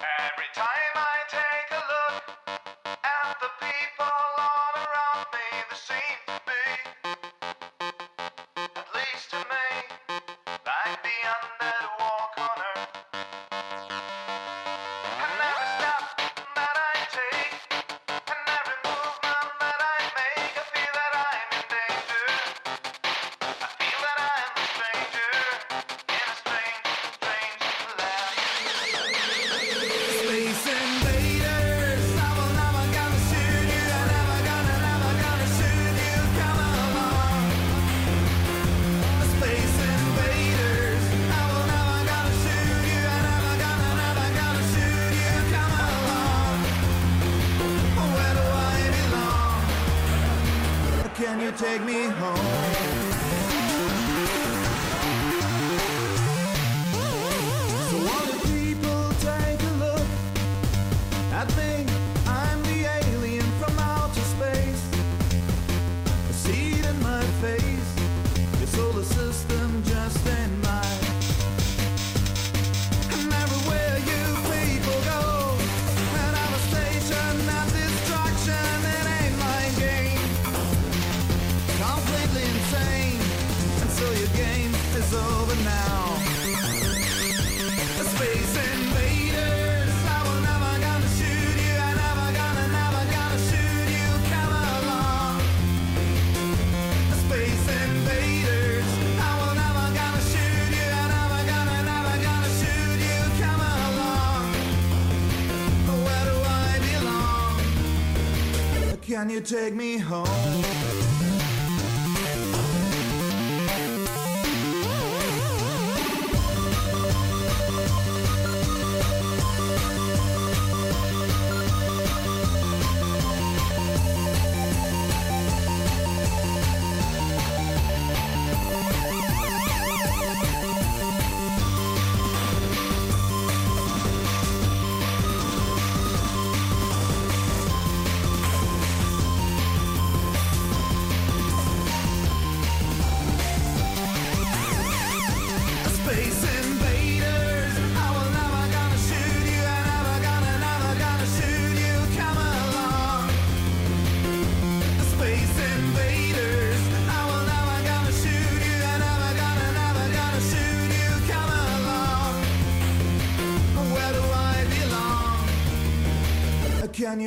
Every time take me home.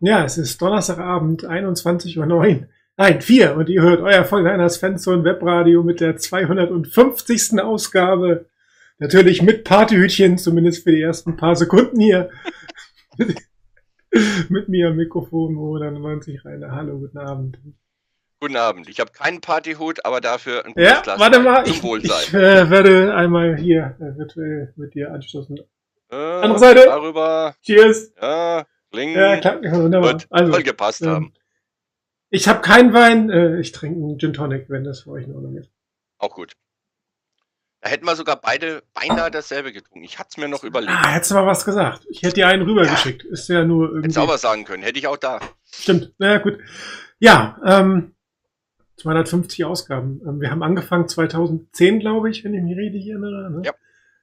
Ja, es ist Donnerstagabend, 21.09 Uhr. Nein, 4. Und ihr hört euer Volleiners Fanzone Webradio mit der 250. Ausgabe. Natürlich mit Partyhütchen, zumindest für die ersten paar Sekunden hier. mit mir am Mikrofon, wo dann 90 rein. Hallo, guten Abend. Guten Abend. Ich habe keinen Partyhut, aber dafür ein Ja, Glas warte mal, zum ich, Wohlsein. ich äh, werde einmal hier äh, virtuell mit dir anstoßen. äh, andere Seite. Darüber. Cheers! Ja, kling. Ja, klappt wunderbar. Wird Also, voll gepasst ähm, haben. Ich habe keinen Wein, äh, ich trinke einen Gin Tonic, wenn das für euch in Ordnung ist. Auch gut. Da hätten wir sogar beide beinahe dasselbe getrunken. Ich hatte es mir noch überlegt. Ah, hättest du mal was gesagt. Ich hätte dir einen rübergeschickt. Ist ja nur irgendwie. Hättest auch was sagen können. Hätte ich auch da. Stimmt. Na ja, gut. Ja, ähm, 250 Ausgaben. Ähm, wir haben angefangen 2010, glaube ich, wenn ich mich richtig erinnere. Ne? Ja.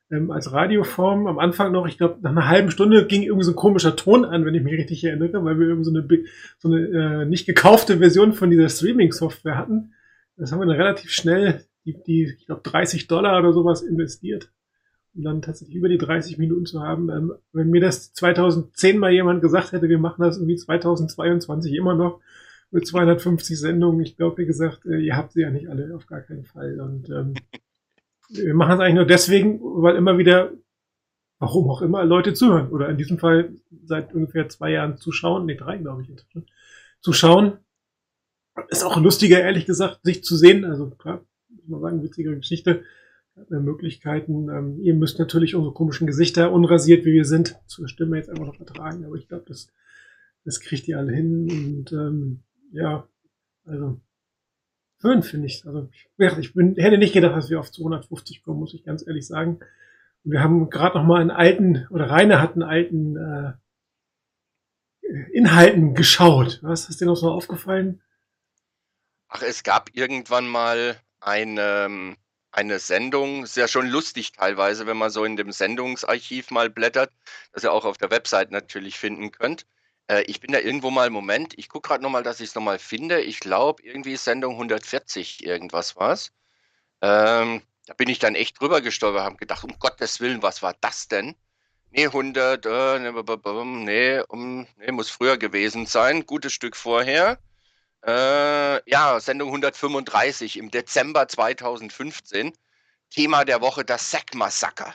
Ähm, als Radioform am Anfang noch, ich glaube, nach einer halben Stunde ging irgendwie so ein komischer Ton an, wenn ich mich richtig erinnere, weil wir irgendwie so eine, so eine äh, nicht gekaufte Version von dieser Streaming-Software hatten. Das haben wir dann relativ schnell, die, die ich glaube, 30 Dollar oder sowas investiert. Um dann tatsächlich über die 30 Minuten zu haben. Ähm, wenn mir das 2010 mal jemand gesagt hätte, wir machen das irgendwie 2022 immer noch mit 250 Sendungen, ich glaube, wie gesagt, äh, ihr habt sie ja nicht alle, auf gar keinen Fall. Und ähm, wir machen es eigentlich nur deswegen, weil immer wieder, warum auch immer, Leute zuhören. Oder in diesem Fall seit ungefähr zwei Jahren zuschauen, nee, drei, glaube ich, inzwischen, zuschauen. Ist auch lustiger, ehrlich gesagt, sich zu sehen. Also klar, muss man sagen, witzige Geschichte. Möglichkeiten. Ähm, ihr müsst natürlich unsere komischen Gesichter, unrasiert wie wir sind, zur Stimme jetzt einfach noch vertragen. Aber ich glaube, das, das kriegt ihr alle hin. Und ähm, ja, also schön finde ich. Also ich, bin, hätte nicht gedacht, dass wir auf 250 kommen, muss ich ganz ehrlich sagen. Und wir haben gerade noch mal einen alten, oder Rainer hat einen alten äh, Inhalten geschaut. Was ist dir noch so aufgefallen? Ach, es gab irgendwann mal eine, eine Sendung, ist ja schon lustig teilweise, wenn man so in dem Sendungsarchiv mal blättert, das ihr auch auf der Website natürlich finden könnt. Äh, ich bin da irgendwo mal, Moment, ich gucke gerade nochmal, dass ich es nochmal finde. Ich glaube, irgendwie ist Sendung 140 irgendwas war's. Ähm, da bin ich dann echt drüber gestolpert, habe gedacht, um Gottes Willen, was war das denn? Nee, 100, äh, ne, nee, um, nee, muss früher gewesen sein, gutes Stück vorher. Äh, ja, Sendung 135 im Dezember 2015. Thema der Woche das Sack-Massaker.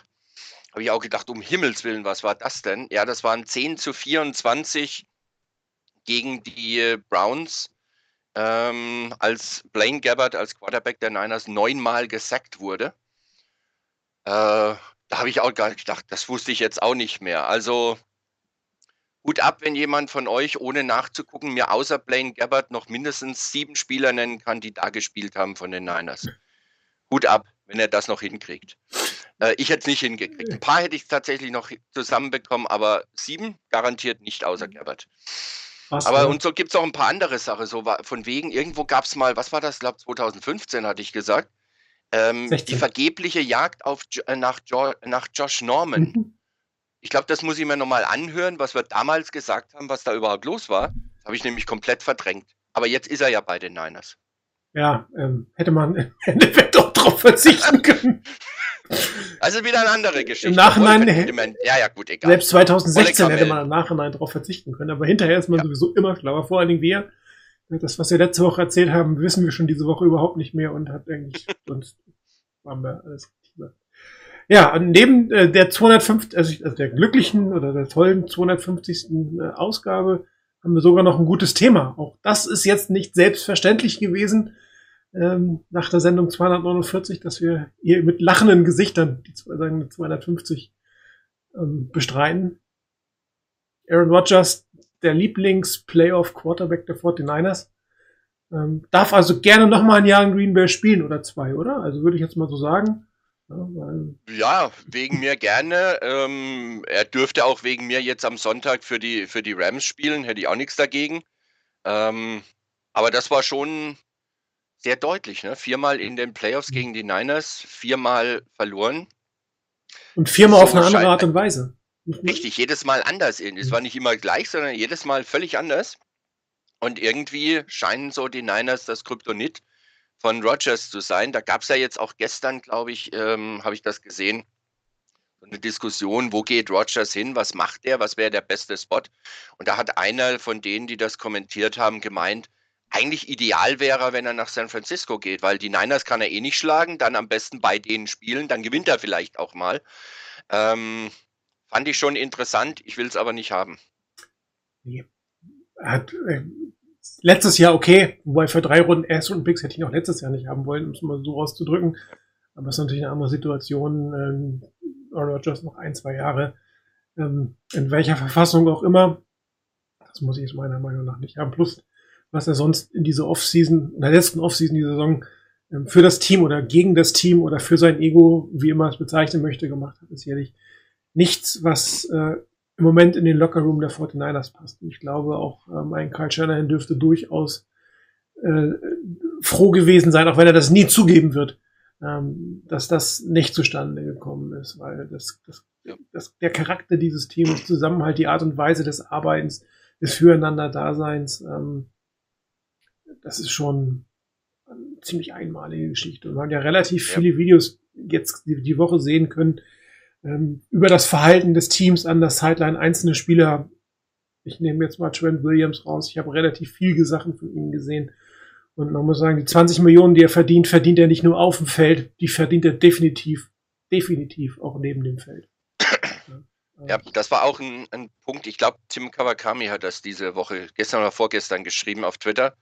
Habe ich auch gedacht, um Himmels Willen, was war das denn? Ja, das waren 10 zu 24 gegen die Browns, ähm, als Blaine Gabbard als Quarterback der Niners neunmal gesackt wurde. Äh, da habe ich auch gedacht, das wusste ich jetzt auch nicht mehr. Also Hut ab, wenn jemand von euch, ohne nachzugucken, mir außer Blaine Gabbard noch mindestens sieben Spieler nennen kann, die da gespielt haben von den Niners. Hut ab, wenn er das noch hinkriegt. Äh, ich hätte es nicht hingekriegt. Ein paar hätte ich tatsächlich noch zusammenbekommen, aber sieben garantiert nicht außer Gabbard. Was, Aber und so gibt es auch ein paar andere Sachen. So von wegen, irgendwo gab es mal, was war das? Ich glaube 2015 hatte ich gesagt. Ähm, 16. die vergebliche Jagd auf, äh, nach, jo nach Josh Norman. Mhm. Ich glaube, das muss ich mir nochmal anhören, was wir damals gesagt haben, was da überhaupt los war. Das habe ich nämlich komplett verdrängt. Aber jetzt ist er ja bei den Niners. Ja, ähm, hätte man im Endeffekt auch drauf verzichten können. Also wieder eine andere Geschichte. Im Nachhinein- Wohlverdient- Ja, ja, gut, egal. Selbst 2016 Volle hätte man im Nachhinein darauf verzichten können, aber hinterher ist man Ja. sowieso immer schlauer. Vor allen Dingen wir. Das, was wir letzte Woche erzählt haben, wissen wir schon diese Woche überhaupt nicht mehr und hat eigentlich sonst haben wir alles gesagt. Ja, und neben äh, der 250, also, also der glücklichen oder der tollen 250. äh, Ausgabe haben wir sogar noch ein gutes Thema. Auch das ist jetzt nicht selbstverständlich gewesen ähm, nach der Sendung 249, dass wir hier mit lachenden Gesichtern die sagen 250 ähm, bestreiten. Aaron Rodgers, der Lieblings-Playoff-Quarterback der 49ers, ähm, darf also gerne noch mal ein Jahr in Green Bay spielen oder zwei, oder? Also würde ich jetzt mal so sagen. Ja, wegen mir gerne. Ähm, er dürfte auch wegen mir jetzt am Sonntag für die, für die Rams spielen, hätte ich auch nichts dagegen. Ähm, aber das war schon sehr deutlich. Ne? Viermal in den Playoffs gegen die Niners, viermal verloren. und viermal So auf eine andere Art und Weise. Richtig, jedes Mal anders. Es war nicht immer gleich, sondern jedes Mal völlig anders. Und irgendwie scheinen so die Niners das Kryptonit von Rogers zu sein. Da gab es ja jetzt auch gestern, glaube ich, ähm, habe ich das gesehen, so eine Diskussion, wo geht Rogers hin, was macht er, was wäre der beste Spot. Und da hat einer von denen, die das kommentiert haben, gemeint, eigentlich ideal wäre, wenn er nach San Francisco geht, weil die Niners kann er eh nicht schlagen, dann am besten bei denen spielen, dann gewinnt er vielleicht auch mal. Ähm, fand ich schon interessant, ich will es aber nicht haben. Er hat äh, letztes Jahr okay, wobei für drei Runden Erstrunden-Picks hätte ich auch letztes Jahr nicht haben wollen, um es mal so auszudrücken. Aber es ist natürlich eine andere Situation. Ähm, Aaron Rodgers noch ein, zwei Jahre. Ähm, in welcher Verfassung auch immer. Das muss ich meiner Meinung nach nicht haben. Plus, was er sonst in dieser Offseason, in der letzten Offseason, die Saison, ähm, für das Team oder gegen das Team oder für sein Ego, wie immer es bezeichnen möchte, gemacht hat, ist sicherlich nichts, was äh, im Moment in den Lockerroom der 49ers passt. Und ich glaube auch, ähm, ein Kyle Shanahan dürfte durchaus äh, froh gewesen sein, auch wenn er das nie zugeben wird, ähm, dass das nicht zustande gekommen ist, weil das, das, das, der Charakter dieses Teams, Zusammenhalt, die Art und Weise des Arbeitens, des Füreinander-Daseins, ähm, das ist schon eine ziemlich einmalige Geschichte. Und wir haben ja relativ Ja. viele Videos jetzt die, die Woche sehen können, ähm, über das Verhalten des Teams an der Sideline einzelne Spieler. Ich nehme jetzt mal Trent Williams raus. Ich habe relativ viele Sachen von ihm gesehen. Und man muss sagen, die 20 Millionen, die er verdient, verdient er nicht nur auf dem Feld, die verdient er definitiv, definitiv auch neben dem Feld. Ja, das war auch ein, ein Punkt. Ich glaube, Tim Kawakami hat das diese Woche, gestern oder vorgestern geschrieben auf Twitter.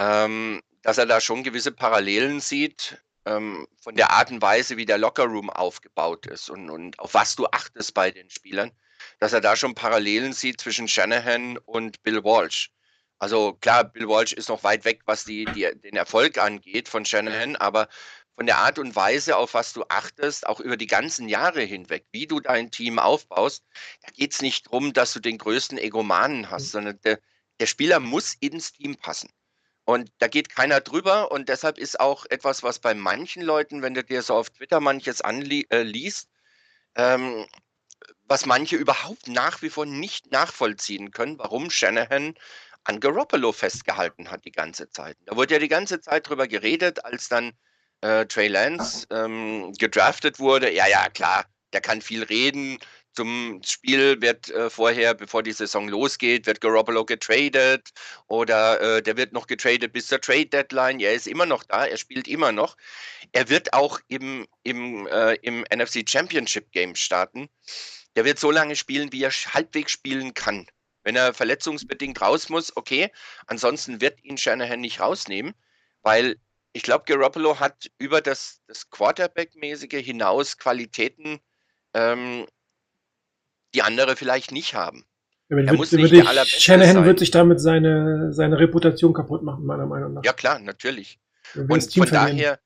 Ähm, dass er da schon gewisse Parallelen sieht ähm, von der Art und Weise, wie der Lockerroom aufgebaut ist und, und auf was du achtest bei den Spielern, dass er da schon Parallelen sieht zwischen Shanahan und Bill Walsh. Also klar, Bill Walsh ist noch weit weg, was die, die, den Erfolg angeht von Shanahan, aber von der Art und Weise, auf was du achtest, auch über die ganzen Jahre hinweg, wie du dein Team aufbaust, da geht es nicht darum, dass du den größten Egomanen hast, sondern der, der Spieler muss ins Team passen. Und da geht keiner drüber und deshalb ist auch etwas, was bei manchen Leuten, wenn du dir so auf Twitter manches anliest, äh, ähm, was manche überhaupt nach wie vor nicht nachvollziehen können, warum Shanahan an Garoppolo festgehalten hat die ganze Zeit. Da wurde ja die ganze Zeit drüber geredet, als dann äh, Trey Lance ähm, gedraftet wurde. Ja, ja, klar, der kann viel reden, zum Spiel wird äh, vorher, bevor die Saison losgeht, wird Garoppolo getradet oder äh, der wird noch getradet bis zur Trade Deadline. Er ist immer noch da, er spielt immer noch. Er wird auch im, im, äh, im NFC Championship Game starten. Der wird so lange spielen, wie er halbwegs spielen kann. Wenn er verletzungsbedingt raus muss, okay. Ansonsten wird ihn Shanahan nicht rausnehmen, weil ich glaube, Garoppolo hat über das, das Quarterback-mäßige hinaus Qualitäten, ähm, die andere vielleicht nicht haben. Ja, Er wird, muss nicht ich, der Allerbeste Shanahan sein. wird sich damit seine, seine Reputation kaputt machen, meiner Meinung nach. Ja, klar, natürlich. Und von verlieren. daher,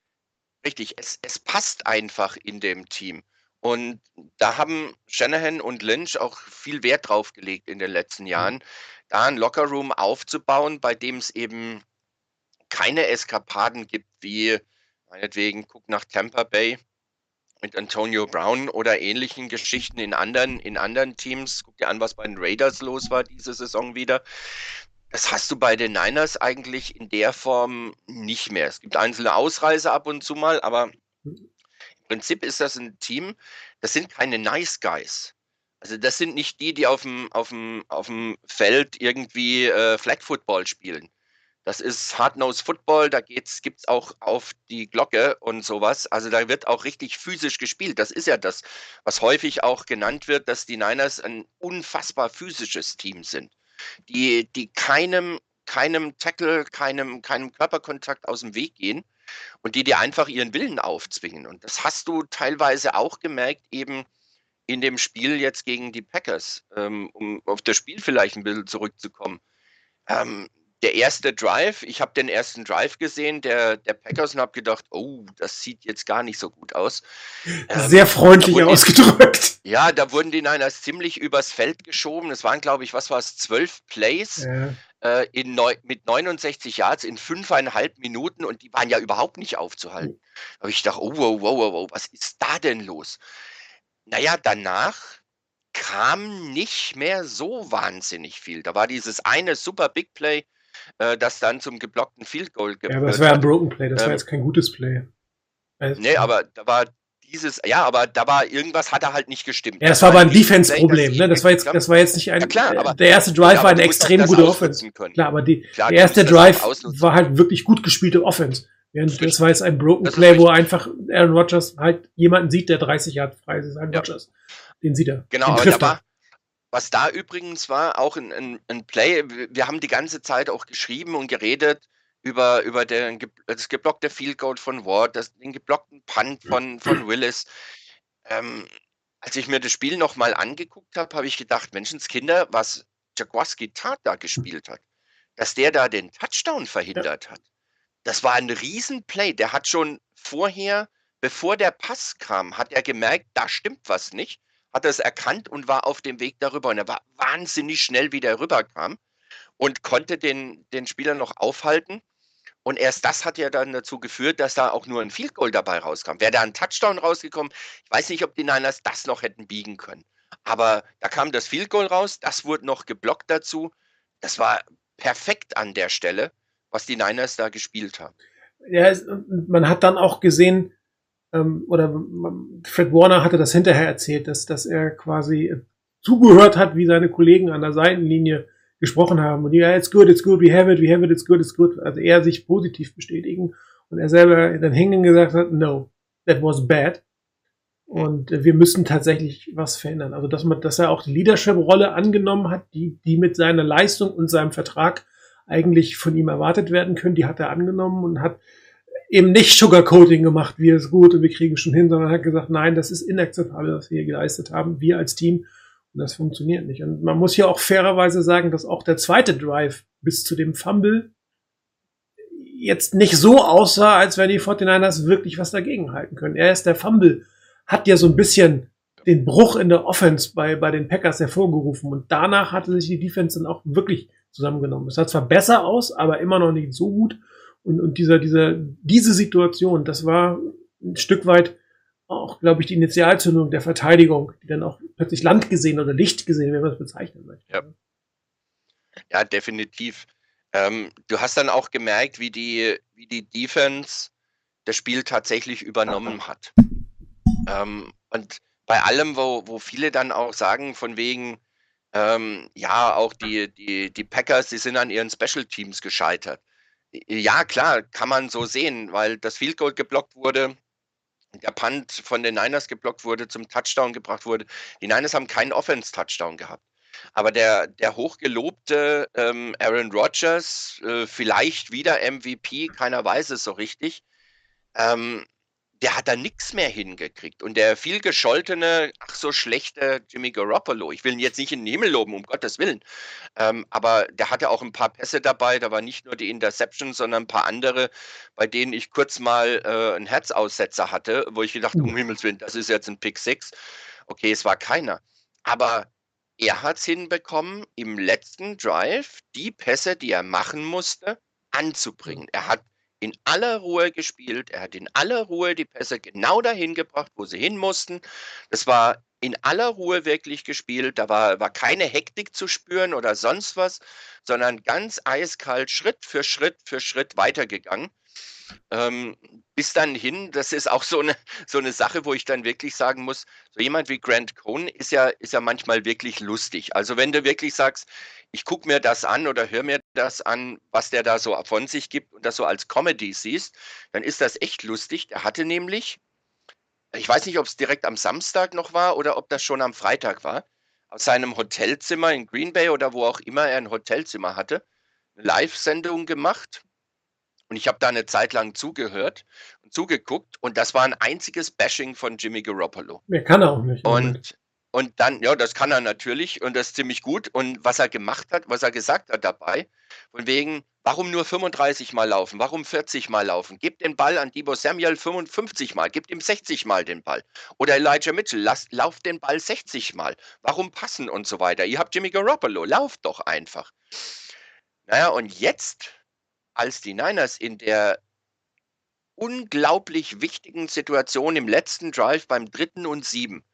richtig, es, es passt einfach in dem Team. Und da haben Shanahan und Lynch auch viel Wert drauf gelegt in den letzten Jahren, da ein Lockerroom aufzubauen, bei dem es eben keine Eskapaden gibt, wie meinetwegen, guck nach Tampa Bay mit Antonio Brown oder ähnlichen Geschichten in anderen, in anderen Teams. Guck dir an, was bei den Raiders los war diese Saison wieder. Das hast du bei den Niners eigentlich in der Form nicht mehr. Es gibt einzelne Ausreißer ab und zu mal, aber im Prinzip ist das ein Team, das sind keine Nice Guys. Also das sind nicht die, die auf dem, auf dem, auf dem Feld irgendwie äh, Flag Football spielen. Das ist Hard-Nose Football, da gibt es auch auf die Glocke und sowas. Also da wird auch richtig physisch gespielt. Das ist ja das, was häufig auch genannt wird, dass die Niners ein unfassbar physisches Team sind, die, die keinem, keinem Tackle, keinem, keinem Körperkontakt aus dem Weg gehen und die dir einfach ihren Willen aufzwingen. Und das hast du teilweise auch gemerkt, eben in dem Spiel jetzt gegen die Packers, ähm, um auf das Spiel vielleicht ein bisschen zurückzukommen. Ähm, der erste Drive, ich habe den ersten Drive gesehen, der, der Packers und habe gedacht, oh, das sieht jetzt gar nicht so gut aus. Ähm, Sehr freundlich da wurden die- ausgedrückt. Ja, da wurden die Niners ziemlich übers Feld geschoben. Es waren, glaube ich, was war es, zwölf Plays Ja. äh, in neu, mit 69 Yards in fünfeinhalb Minuten und die waren ja überhaupt nicht aufzuhalten. Da habe ich gedacht, oh, wow, wow, wow, wow, was ist da denn los? Naja, danach kam nicht mehr so wahnsinnig viel. Da war dieses eine super Big Play, äh, das dann zum geblockten Field Goal ja, aber das geführt war ein. Broken Play, das war Ähm, jetzt kein gutes Play. Also, Nee, aber da war dieses, ja, aber da war irgendwas hat er halt nicht gestimmt. Ja, das war aber ein Play, Defense-Problem, das ne? Das war jetzt, das war jetzt nicht ein. Ja, klar, aber- der erste Drive Ja, war eine extrem das gute Offense. können. Klar, aber die, Klar, der erste das Drive war halt wirklich gut gespielte Offense. Während Das das war jetzt ein Broken Das Play, wo einfach Aaron Rodgers halt jemanden sieht, der 30 Yard frei ist. Aaron Ja. Rodgers. Den sieht er. Genau, Den aber da war, was da übrigens war, auch ein, ein, ein Play, wir- haben die ganze Zeit auch geschrieben und geredet über, über den, das geblockte Field Goal von Ward, das, den geblockten Punt von, von Willis. Ähm, als ich mir das Spiel nochmal angeguckt habe, habe ich gedacht, Menschenskinder, was Jaguarski Tat da gespielt hat, dass der da den Touchdown verhindert hat. Das war ein Riesenplay. Der hat schon vorher, bevor der Pass kam, hat er gemerkt, da stimmt was nicht hat er es erkannt und war auf dem Weg darüber. Und er war wahnsinnig schnell, wie der rüberkam und konnte den, den Spieler noch aufhalten. Und erst das hat ja dann dazu geführt, dass da auch nur ein Field Goal dabei rauskam. Wäre da ein Touchdown rausgekommen, ich weiß nicht, ob die Niners das noch hätten biegen können. Aber da kam das Field Goal raus, das wurde noch geblockt dazu. Das war perfekt an der Stelle, was die Niners da gespielt haben. Ja, man hat dann auch gesehen, ähm, oder Fred Warner hatte das hinterher erzählt, dass, dass er quasi zugehört hat, wie seine Kollegen an der Seitenlinie gesprochen haben. Und ja, it's good, it's good, we have it, we have it, it's good, it's good. Also er sich positiv bestätigen. Und er selber dann hängen gesagt hat, no, that was bad. Und wir müssen tatsächlich was verändern. Also, dass man, dass er auch die Leadership-Rolle angenommen hat, die, die mit seiner Leistung und seinem Vertrag eigentlich von ihm erwartet werden können, die hat er angenommen und hat eben nicht Sugarcoating gemacht, wir ist gut und wir kriegen schon hin, sondern hat gesagt, nein, das ist inakzeptabel, was wir hier geleistet haben, wir als Team. Und das funktioniert nicht. Und man muss ja auch fairerweise sagen, dass auch der zweite Drive bis zu dem Fumble jetzt nicht so aussah, als wenn die 49ers wirklich was dagegen halten können. Er ist der Fumble, hat ja so ein bisschen den Bruch in der Offense bei, bei den Packers hervorgerufen. Und danach hatte sich die Defense dann auch wirklich zusammengenommen. Es sah zwar besser aus, aber immer noch nicht so gut. Und, und dieser, dieser, diese Situation, das war ein Stück weit auch, glaube ich, die Initialzündung der Verteidigung, die dann auch plötzlich Land gesehen oder Licht gesehen, wenn man es bezeichnen möchte. Ja. Ja, definitiv. Ähm, du hast dann auch gemerkt, wie die, wie die Defense das Spiel tatsächlich übernommen hat. Ähm, und bei allem, wo, wo viele dann auch sagen, von wegen, ähm, ja, auch die, die, die Packers, die sind an ihren Special Teams gescheitert. Ja, klar, kann man so sehen, weil das Field Goal geblockt wurde, der Punt von den Niners geblockt wurde, zum Touchdown gebracht wurde. Die Niners haben keinen Offense-Touchdown gehabt. Aber der, der hochgelobte ähm, Aaron Rodgers, äh, vielleicht wieder MVP, keiner weiß es so richtig, ähm, der hat da nichts mehr hingekriegt. Und der viel gescholtene, ach so schlechte Jimmy Garoppolo, ich will ihn jetzt nicht in den Himmel loben, um Gottes Willen, ähm, aber der hatte auch ein paar Pässe dabei, da war nicht nur die Interception, sondern ein paar andere, bei denen ich kurz mal äh, einen Herzaussetzer hatte, wo ich gedacht, um Himmels Willen, das ist jetzt ein Pick 6. Okay, es war keiner. Aber er hat es hinbekommen, im letzten Drive die Pässe, die er machen musste, anzubringen. Er hat in aller Ruhe gespielt. Er hat in aller Ruhe die Pässe genau dahin gebracht, wo sie hin mussten. Das war in aller Ruhe wirklich gespielt. Da war, war keine Hektik zu spüren oder sonst was, sondern ganz eiskalt Schritt für Schritt für Schritt weitergegangen. Ähm, bis dann hin, das ist auch so eine, so eine Sache, wo ich dann wirklich sagen muss, so jemand wie Grant Cohn ist ja, ist ja manchmal wirklich lustig. Also wenn du wirklich sagst, ich gucke mir das an oder höre mir das an, was der da so von sich gibt und das so als Comedy siehst, dann ist das echt lustig. Der hatte nämlich, ich weiß nicht, ob es direkt am Samstag noch war oder ob das schon am Freitag war, aus seinem Hotelzimmer in Green Bay oder wo auch immer er ein Hotelzimmer hatte, eine Live-Sendung gemacht und ich habe da eine Zeit lang zugehört und zugeguckt und das war ein einziges Bashing von Jimmy Garoppolo. Mehr kann er auch nicht. Und, und dann, ja, das kann er natürlich und das ist ziemlich gut. Und was er gemacht hat, was er gesagt hat dabei, von wegen, warum nur 35 Mal laufen, warum 40 Mal laufen? Gib den Ball an Debo Samuel 55 Mal, gib ihm 60 Mal den Ball. Oder Elijah Mitchell, lass, lauf den Ball 60 Mal. Warum passen und so weiter? Ihr habt Jimmy Garoppolo, lauft doch einfach. Naja, und jetzt als die Niners in der unglaublich wichtigen Situation im letzten Drive beim dritten und sieben,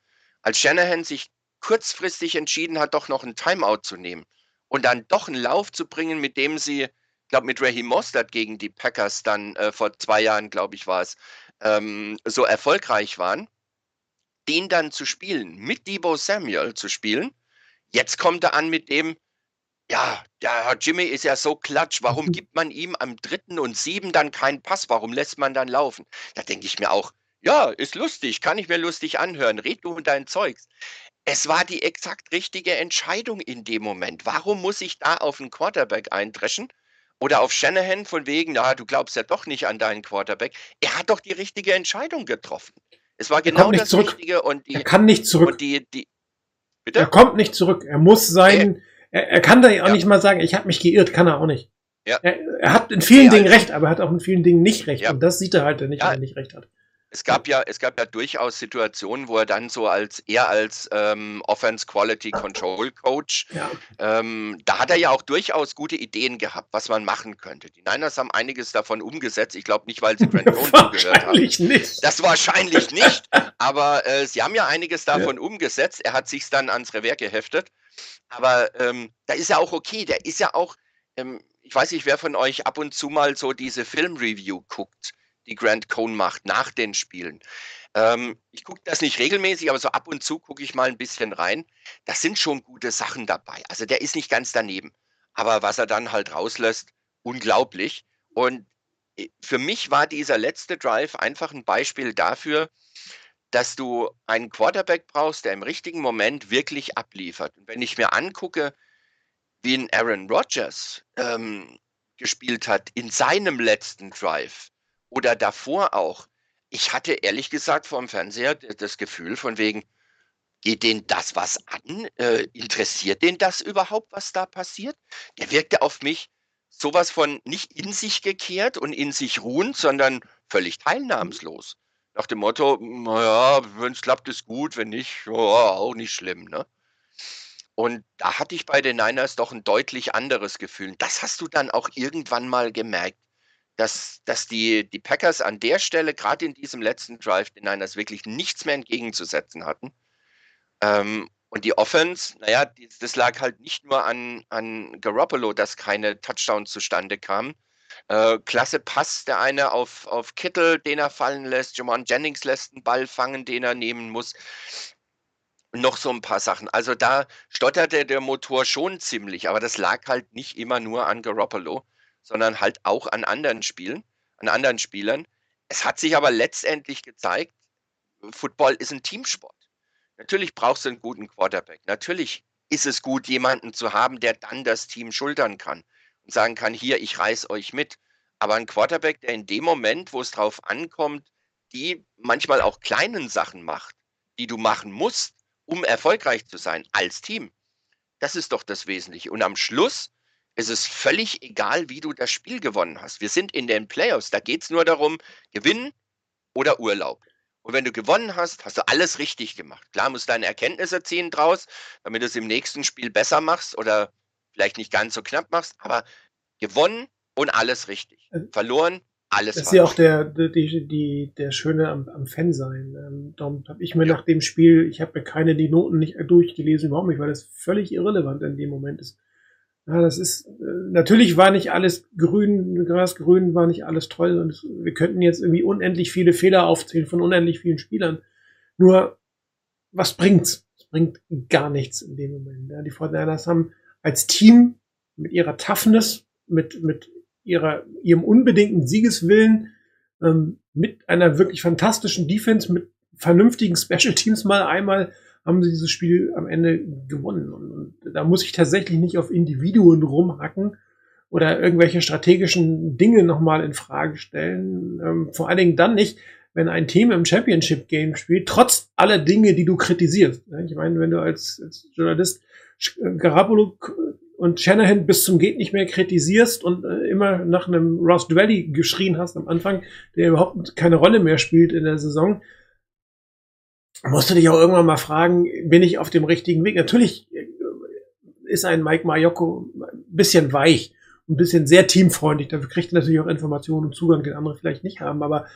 als Shanahan sich kurzfristig entschieden hat, doch noch ein Timeout zu nehmen und dann doch einen Lauf zu bringen, mit dem sie, ich glaube, mit Raheem Mostert gegen die Packers dann äh, vor zwei Jahren, glaube ich, war es, ähm, so erfolgreich waren, den dann zu spielen, mit Debo Samuel zu spielen. Jetzt kommt er an mit dem, ja, der Jimmy ist ja so klatsch. Warum gibt man ihm am dritten und sieben dann keinen Pass? Warum lässt man dann laufen? Da denke ich mir auch, ja, ist lustig, kann ich mir lustig anhören. Red du und dein Zeugs. Es war die exakt richtige Entscheidung in dem Moment. Warum muss ich da auf einen Quarterback eindreschen? Oder auf Shanahan von wegen, na, du glaubst ja doch nicht an deinen Quarterback. Er hat doch die richtige Entscheidung getroffen. Es war kommt genau nicht das zurück. Richtige und die, Er kann nicht zurück. und die, die, Er kommt nicht zurück. Er muss sein. Er, er kann da auch Ja. nicht mal sagen, ich habe mich geirrt, kann er auch nicht. Ja. Er, er hat in vielen Nee, Dingen recht, aber er hat auch in vielen Dingen nicht recht. Ja. Und das sieht er halt nicht, Ja. wenn er nicht recht hat. Es gab ja, es gab ja durchaus Situationen, wo er dann so als eher als ähm, Offense Quality Control Coach, Ja. ähm, da hat er ja auch durchaus gute Ideen gehabt, was man machen könnte. Die Niners haben einiges davon umgesetzt. Ich glaube nicht, weil sie Grant Cohn zugehört haben. Wahrscheinlich nicht. Das wahrscheinlich nicht, aber äh, sie haben ja einiges davon umgesetzt. Er hat sich's dann ans Revers geheftet. Aber ähm, da ist ja auch okay. Der ist ja auch, ähm, ich weiß nicht, wer von euch ab und zu mal so diese Filmreview guckt, die Grant Cohn macht nach den Spielen. Ähm, ich gucke das nicht regelmäßig, aber so ab und zu gucke ich mal ein bisschen rein. Das sind schon gute Sachen dabei. Also der ist nicht ganz daneben. Aber was er dann halt rauslässt, unglaublich. Und äh, für mich war dieser letzte Drive einfach ein Beispiel dafür, dass du einen Quarterback brauchst, der im richtigen Moment wirklich abliefert. Und wenn ich mir angucke, wie ein Aaron Rodgers ähm, gespielt hat in seinem letzten Drive oder davor auch, ich hatte ehrlich gesagt vor dem Fernseher das Gefühl von wegen, geht den das was an? Äh, interessiert den das überhaupt, was da passiert? Der wirkte auf mich sowas von nicht in sich gekehrt und in sich ruhend, sondern völlig teilnahmslos. Nach dem Motto, naja, wenn es klappt, ist gut, wenn nicht, ja, auch nicht schlimm, ne? Und da hatte ich bei den Niners doch ein deutlich anderes Gefühl. Das hast du dann auch irgendwann mal gemerkt, dass, dass die, die Packers an der Stelle, gerade in diesem letzten Drive, den Niners wirklich nichts mehr entgegenzusetzen hatten. Ähm, und die Offense, naja, die, das lag halt nicht nur an, an Garoppolo, dass keine Touchdowns zustande kamen. Äh, klasse Pass, der eine auf, auf Kittel, den er fallen lässt. Jamon Jennings lässt einen Ball fangen, den er nehmen muss. Noch so ein paar Sachen. Also da stotterte der Motor schon ziemlich, aber das lag halt nicht immer nur an Garoppolo, sondern halt auch an anderen Spielen, an anderen Spielern. Es hat sich aber letztendlich gezeigt, Football ist ein Teamsport. Natürlich brauchst du einen guten Quarterback. Natürlich ist es gut, jemanden zu haben, der dann das Team schultern kann und sagen kann, hier, ich reiß euch mit. Aber ein Quarterback, der in dem Moment, wo es drauf ankommt, die manchmal auch kleinen Sachen macht, die du machen musst, um erfolgreich zu sein als Team. Das ist doch das Wesentliche. Und am Schluss ist es völlig egal, wie du das Spiel gewonnen hast. Wir sind in den Playoffs. Da geht es nur darum, gewinnen oder Urlaub. Und wenn du gewonnen hast, hast du alles richtig gemacht. Klar musst du deine Erkenntnisse ziehen draus, damit du es im nächsten Spiel besser machst oder vielleicht nicht ganz so knapp machst, aber gewonnen und alles richtig. Also Verloren, alles Das ist ja auch der, die, die, der Schöne am, am Fan sein. Ähm, darum habe ich mir nach dem Spiel, ich habe mir keine die Noten nicht durchgelesen, überhaupt nicht, weil das völlig irrelevant in dem Moment ist. Ja, das ist, äh, natürlich war nicht alles grün, grasgrün war nicht alles toll und wir könnten jetzt irgendwie unendlich viele Fehler aufzählen von unendlich vielen Spielern. Nur, was bringt's? Es bringt gar nichts in dem Moment. Ja, die Fortinanders haben als Team mit ihrer Toughness, mit, mit ihrer, ihrem unbedingten Siegeswillen, ähm, mit einer wirklich fantastischen Defense, mit vernünftigen Special Teams mal einmal haben sie dieses Spiel am Ende gewonnen. Und, und da muss ich tatsächlich nicht auf Individuen rumhacken oder irgendwelche strategischen Dinge nochmal in Frage stellen. Ähm, vor allen Dingen dann nicht, wenn ein Team im Championship Game spielt, trotz aller Dinge, die du kritisierst. Ich meine, wenn du als, als Journalist Garoppolo und Shanahan bis zum geht nicht mehr kritisierst und äh, immer nach einem Ross Dwelly geschrien hast am Anfang, der überhaupt keine Rolle mehr spielt in der Saison, musst du dich auch irgendwann mal fragen, bin ich auf dem richtigen Weg? Natürlich äh, ist ein Mike Mayoko ein bisschen weich, ein bisschen sehr teamfreundlich. Dafür kriegt er natürlich auch Informationen und Zugang, den andere vielleicht nicht haben. Aber,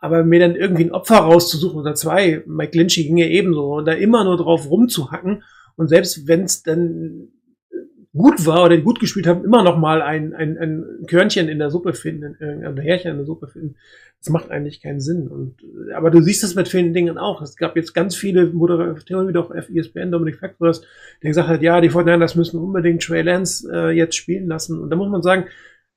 aber mir dann irgendwie ein Opfer rauszusuchen oder zwei, Mike Lynchy ging ja ebenso, und da immer nur drauf rumzuhacken. Und selbst wenn es dann gut war oder gut gespielt haben, immer noch mal ein, ein, ein Körnchen in der Suppe finden, ein Härchen in der Suppe finden. Das macht eigentlich keinen Sinn. Und, aber du siehst es mit vielen Dingen auch. Es gab jetzt ganz viele Moderatoren, wie doch FESPN, Dominic Factors, der gesagt hat, ja, die Fortinanders müssen unbedingt Trey Lance äh, jetzt spielen lassen. Und da muss man sagen,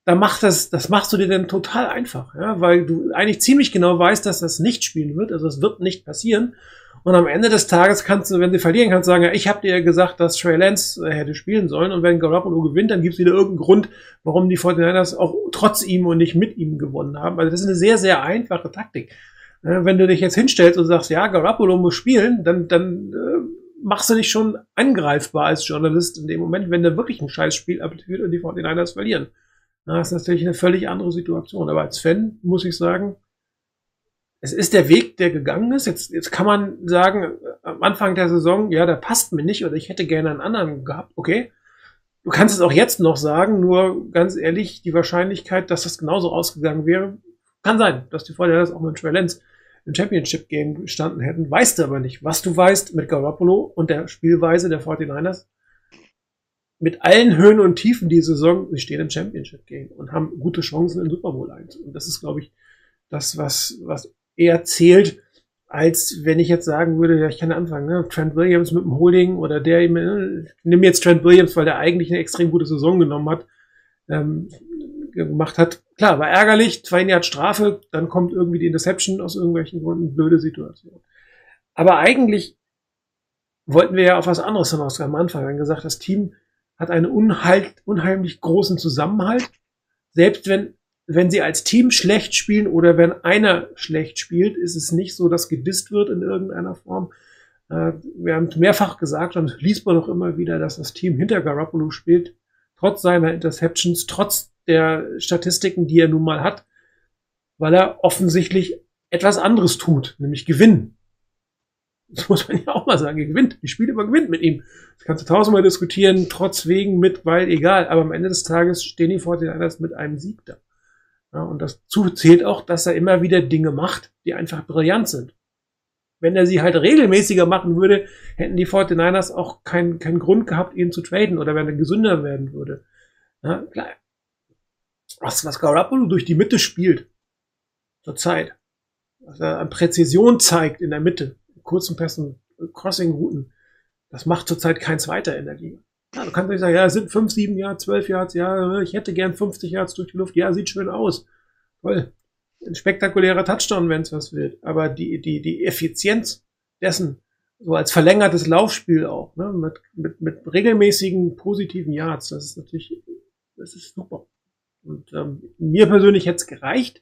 da macht das, das machst du dir dann total einfach, ja, weil du eigentlich ziemlich genau weißt, dass das nicht spielen wird, also es wird nicht passieren. Und am Ende des Tages kannst du, wenn sie verlieren, kannst du sagen, ja, ich habe dir gesagt, dass Trey Lance äh, hätte spielen sollen. Und wenn Garoppolo gewinnt, dann gibt es wieder irgendeinen Grund, warum die 49ers auch trotz ihm und nicht mit ihm gewonnen haben. Also das ist eine sehr, sehr einfache Taktik. Äh, wenn du dich jetzt hinstellst und sagst, ja, Garoppolo muss spielen, dann, dann äh, machst du dich schon angreifbar als Journalist in dem Moment, wenn der wirklich ein Scheißspiel abführt und die 49ers verlieren. Das ist natürlich eine völlig andere Situation. Aber als Fan muss ich sagen, es ist der Weg, der gegangen ist. Jetzt, jetzt kann man sagen, am Anfang der Saison, ja, der passt mir nicht oder ich hätte gerne einen anderen gehabt. Okay. Du kannst es auch jetzt noch sagen, nur ganz ehrlich, die Wahrscheinlichkeit, dass das genauso ausgegangen wäre, kann sein, dass die Vorteile auch mit Trey im Championship Game gestanden hätten. Weißt du aber nicht. Was du weißt mit Garoppolo und der Spielweise der 49ers, mit allen Höhen und Tiefen die Saison, sie stehen im Championship Game und haben gute Chancen in Super Bowl 1. Und das ist, glaube ich, das, was, was eher zählt, als wenn ich jetzt sagen würde, ja, ich kann anfangen, ne? Trent Williams mit dem Holding oder der, ich nehme jetzt Trent Williams, weil der eigentlich eine extrem gute Saison genommen hat, ähm, gemacht hat. Klar, war ärgerlich, zwei Jahre Strafe, dann kommt irgendwie die Interception aus irgendwelchen Gründen, blöde Situation. Aber eigentlich wollten wir ja auf was anderes hinaus am Anfang. Wir haben gesagt, das Team hat einen unheil, unheimlich großen Zusammenhalt. selbst wenn, wenn sie als Team schlecht spielen oder wenn einer schlecht spielt, ist es nicht so, dass gedisst wird in irgendeiner Form. Äh, wir haben mehrfach gesagt und liest man auch immer wieder, dass das Team hinter Garoppolo spielt, trotz seiner Interceptions, trotz der Statistiken, die er nun mal hat, weil er offensichtlich etwas anderes tut, nämlich gewinnen. Das muss man ja auch mal sagen. Er gewinnt. Die Spiele immer gewinnt mit ihm. Das kannst du tausendmal diskutieren, trotz wegen, mit, weil, egal. Aber am Ende des Tages stehen die Fortinanders mit einem Sieg da. Ja, und dazu zählt auch, dass er immer wieder Dinge macht, die einfach brillant sind. Wenn er sie halt regelmäßiger machen würde, hätten die 49ers auch keinen keinen Grund gehabt, ihn zu traden oder wenn er gesünder werden würde. Ja, klar. Was, was Garoppolo durch die Mitte spielt, zur Zeit, was er an Präzision zeigt in der Mitte, kurzen Pässen, Crossing-Routen, das macht zurzeit kein zweiter in der Liga. Ja, du kannst nicht sagen, ja, es sind 5, 7 Yards, 12 Yards, ja, ich hätte gern 50 Yards durch die Luft, ja, sieht schön aus. Toll. Ein spektakulärer Touchdown, wenn es was wird. Aber die, die, die Effizienz dessen, so als verlängertes Laufspiel auch, ne, mit, mit, mit regelmäßigen positiven Yards, das ist natürlich, das ist super. Und ähm, mir persönlich hätte es gereicht,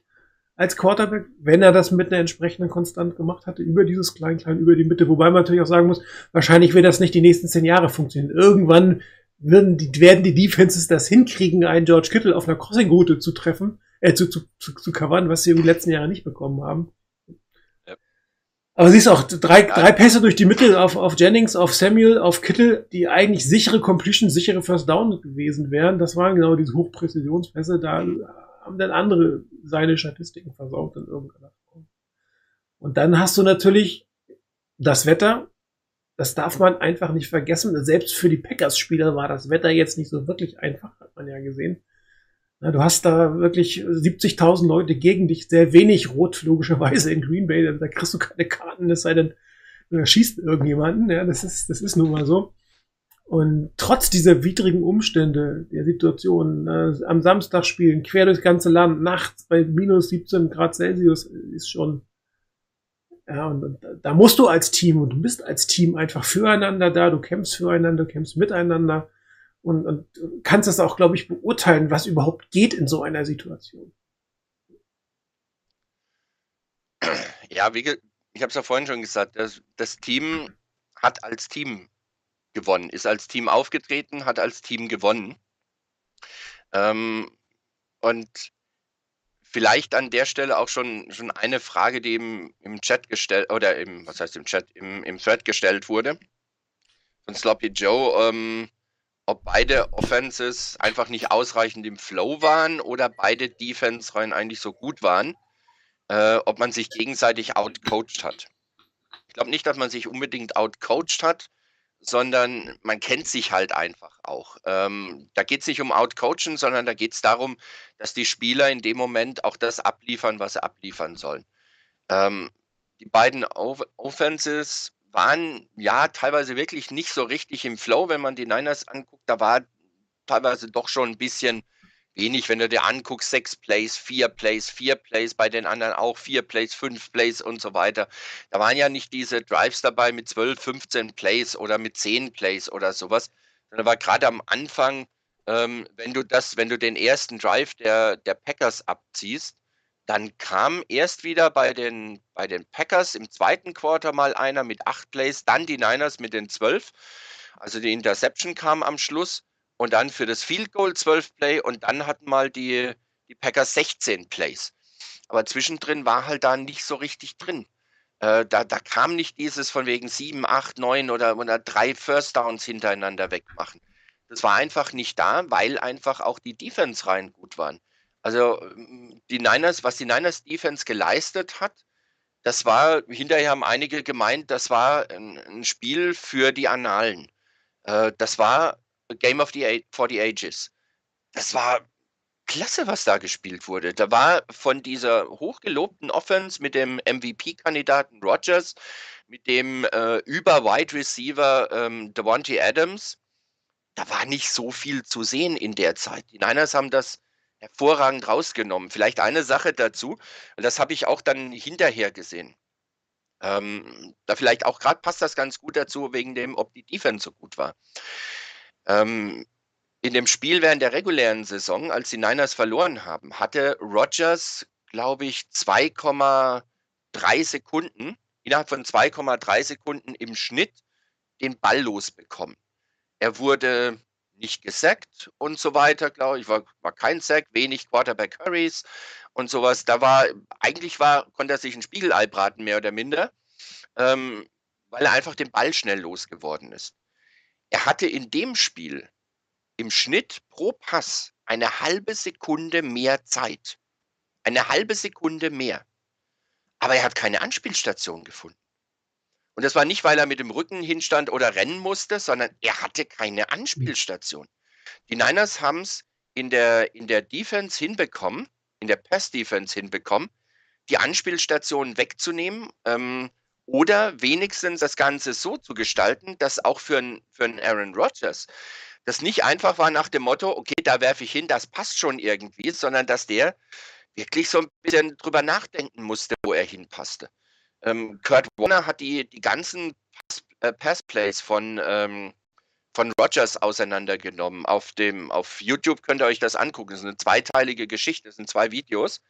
als Quarterback, wenn er das mit einer entsprechenden Konstant gemacht hatte, über dieses Klein-Klein, über die Mitte. Wobei man natürlich auch sagen muss, wahrscheinlich wird das nicht die nächsten zehn Jahre funktionieren. Irgendwann werden die, werden die Defenses das hinkriegen, einen George Kittle auf einer Crossing-Route zu treffen, äh, zu, zu, zu, zu covern, was sie in den letzten Jahren nicht bekommen haben. Ja. Aber siehst auch, drei, drei Pässe durch die Mitte auf, auf Jennings, auf Samuel, auf Kittle, die eigentlich sichere Completion, sichere First Down gewesen wären. Das waren genau diese Hochpräzisionspässe. Da haben dann andere seine Statistiken versaut in irgendeiner Form. Und dann hast du natürlich das Wetter. Das darf man einfach nicht vergessen. Selbst für die Packers-Spieler war das Wetter jetzt nicht so wirklich einfach, hat man ja gesehen. Na, du hast da wirklich 70.000 Leute gegen dich, sehr wenig rot, logischerweise in Green Bay. Da kriegst du keine Karten, es sei denn, da schießt irgendjemanden. Ja, das ist, das ist nun mal so. Und trotz dieser widrigen Umstände, der Situation, äh, am Samstag spielen, quer durchs ganze Land, nachts bei minus 17 Grad Celsius, ist schon, ja, und, und da musst du als Team, und du bist als Team einfach füreinander da, du kämpfst füreinander, du kämpfst miteinander und, und kannst das auch, glaube ich, beurteilen, was überhaupt geht in so einer Situation. Ja, wie ich habe es ja vorhin schon gesagt, das, das Team hat als Team gewonnen, ist als Team aufgetreten, hat als Team gewonnen. Ähm, und vielleicht an der Stelle auch schon, schon eine Frage, die im, im Chat gestellt, oder im, was heißt im Chat, im, im Thread gestellt wurde von Sloppy Joe, ähm, ob beide Offenses einfach nicht ausreichend im Flow waren oder beide Defense-Reihen eigentlich so gut waren, äh, ob man sich gegenseitig outcoached hat. Ich glaube nicht, dass man sich unbedingt outcoached hat, sondern man kennt sich halt einfach auch. Ähm, da geht es nicht um Outcoachen, sondern da geht es darum, dass die Spieler in dem Moment auch das abliefern, was sie abliefern sollen. Ähm, die beiden Off Offenses waren ja teilweise wirklich nicht so richtig im Flow, wenn man die Niners anguckt. Da war teilweise doch schon ein bisschen wenig, wenn du dir anguckst, sechs Plays, vier Plays, vier Plays, bei den anderen auch vier Plays, fünf Plays und so weiter. Da waren ja nicht diese Drives dabei mit 12, 15 Plays oder mit 10 Plays oder sowas, sondern war gerade am Anfang, ähm, wenn du das, wenn du den ersten Drive der, der Packers abziehst, dann kam erst wieder bei den, bei den Packers im zweiten Quarter mal einer mit acht Plays, dann die Niners mit den zwölf. Also die Interception kam am Schluss und dann für das Field Goal 12 Play und dann hatten mal die, die Packers 16 Plays. Aber zwischendrin war halt da nicht so richtig drin. Äh, da, da kam nicht dieses von wegen 7, 8, 9 oder, oder drei First Downs hintereinander wegmachen. Das war einfach nicht da, weil einfach auch die Defense-Reihen gut waren. Also die Niners, was die Niners Defense geleistet hat, das war, hinterher haben einige gemeint, das war ein, ein Spiel für die Annalen. Äh, das war Game of the for the Ages. Das war klasse, was da gespielt wurde. Da war von dieser hochgelobten Offense mit dem MVP-Kandidaten Rogers, mit dem äh, über-Wide Receiver ähm, Devontae Adams, da war nicht so viel zu sehen in der Zeit. Die Niners haben das hervorragend rausgenommen. Vielleicht eine Sache dazu, das habe ich auch dann hinterher gesehen. Ähm, da vielleicht auch gerade passt das ganz gut dazu, wegen dem, ob die Defense so gut war. Ähm, In dem Spiel während der regulären Saison, als die Niners verloren haben, hatte Rodgers, glaube ich, 2,3 Sekunden, innerhalb von 2,3 Sekunden im Schnitt den Ball losbekommen. Er wurde nicht gesackt und so weiter, glaube ich, war, war kein Sack, wenig Quarterback Hurries und sowas. Da war, eigentlich war, konnte er sich ein Spiegelei braten, mehr oder minder, ähm, weil er einfach den Ball schnell losgeworden ist. Er hatte in dem Spiel im Schnitt pro Pass eine halbe Sekunde mehr Zeit. Eine halbe Sekunde mehr. Aber er hat keine Anspielstation gefunden. Und das war nicht, weil er mit dem Rücken hinstand oder rennen musste, sondern er hatte keine Anspielstation. Die Niners haben es in der, in der Defense hinbekommen, in der Pass-Defense hinbekommen, die Anspielstation wegzunehmen ähm, oder wenigstens das Ganze so zu gestalten, dass auch für einen für Aaron Rodgers das nicht einfach war nach dem Motto, okay, da werfe ich hin, das passt schon irgendwie, sondern dass der wirklich so ein bisschen drüber nachdenken musste, wo er hinpasste. Ähm, Kurt Warner hat die, die ganzen Pass, äh, Passplays von, ähm, von Rogers auseinandergenommen. Auf, dem, auf YouTube könnt ihr euch das angucken. Das ist eine zweiteilige Geschichte, das sind zwei Videos.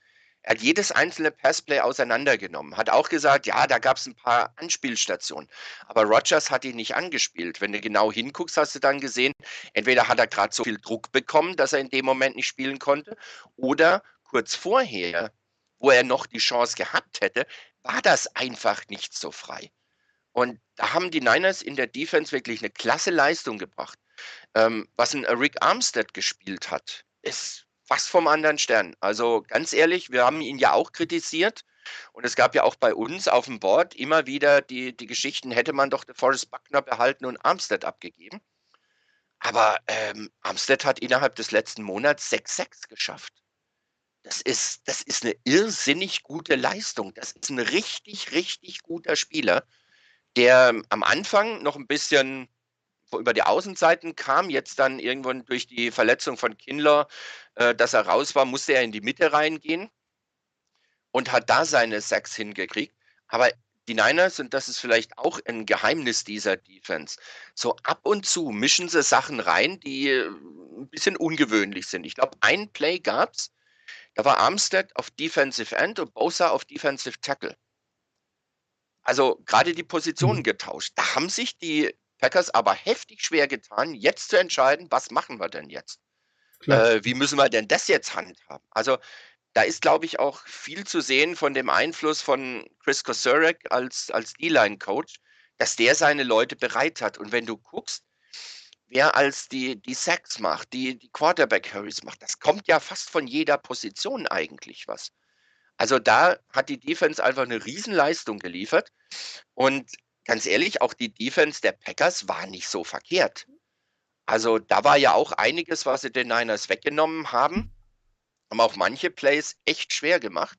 Er hat jedes einzelne Passplay auseinandergenommen, hat auch gesagt, ja, da gab es ein paar Anspielstationen. Aber Rogers hat ihn nicht angespielt. Wenn du genau hinguckst, hast du dann gesehen, entweder hat er gerade so viel Druck bekommen, dass er in dem Moment nicht spielen konnte, oder kurz vorher, wo er noch die Chance gehabt hätte, war das einfach nicht so frei. Und da haben die Niners in der Defense wirklich eine klasse Leistung gebracht. Ähm, was ein Rick Armstead gespielt hat, ist fast vom anderen Stern. Also ganz ehrlich, wir haben ihn ja auch kritisiert. Und es gab ja auch bei uns auf dem Board immer wieder die, die Geschichten, hätte man doch Forrest Buckner behalten und Armstead abgegeben. Aber ähm, Armstead hat innerhalb des letzten Monats 6-6 geschafft. Das ist, das ist eine irrsinnig gute Leistung. Das ist ein richtig, richtig guter Spieler, der am Anfang noch ein bisschen über die Außenseiten kam, jetzt dann irgendwann durch die Verletzung von Kindler, äh, dass er raus war, musste er in die Mitte reingehen und hat da seine Sacks hingekriegt. Aber die Niners, und das ist vielleicht auch ein Geheimnis dieser Defense, so ab und zu mischen sie Sachen rein, die äh, ein bisschen ungewöhnlich sind. Ich glaube, ein Play gab es, da war Armstead auf Defensive End und Bosa auf Defensive Tackle. Also gerade die Positionen mhm. getauscht. Da haben sich die Packers aber heftig schwer getan, jetzt zu entscheiden, was machen wir denn jetzt? Äh, wie müssen wir denn das jetzt handhaben? Also da ist, glaube ich, auch viel zu sehen von dem Einfluss von Chris Kosurek als, als D-Line-Coach, dass der seine Leute bereit hat. Und wenn du guckst, wer als die, die Sacks macht, die, die Quarterback-Hurries macht, das kommt ja fast von jeder Position eigentlich was. Also da hat die Defense einfach eine Riesenleistung geliefert. Und ganz ehrlich, auch die Defense der Packers war nicht so verkehrt. Also da war ja auch einiges, was sie den Niners weggenommen haben. Haben auch manche Plays echt schwer gemacht.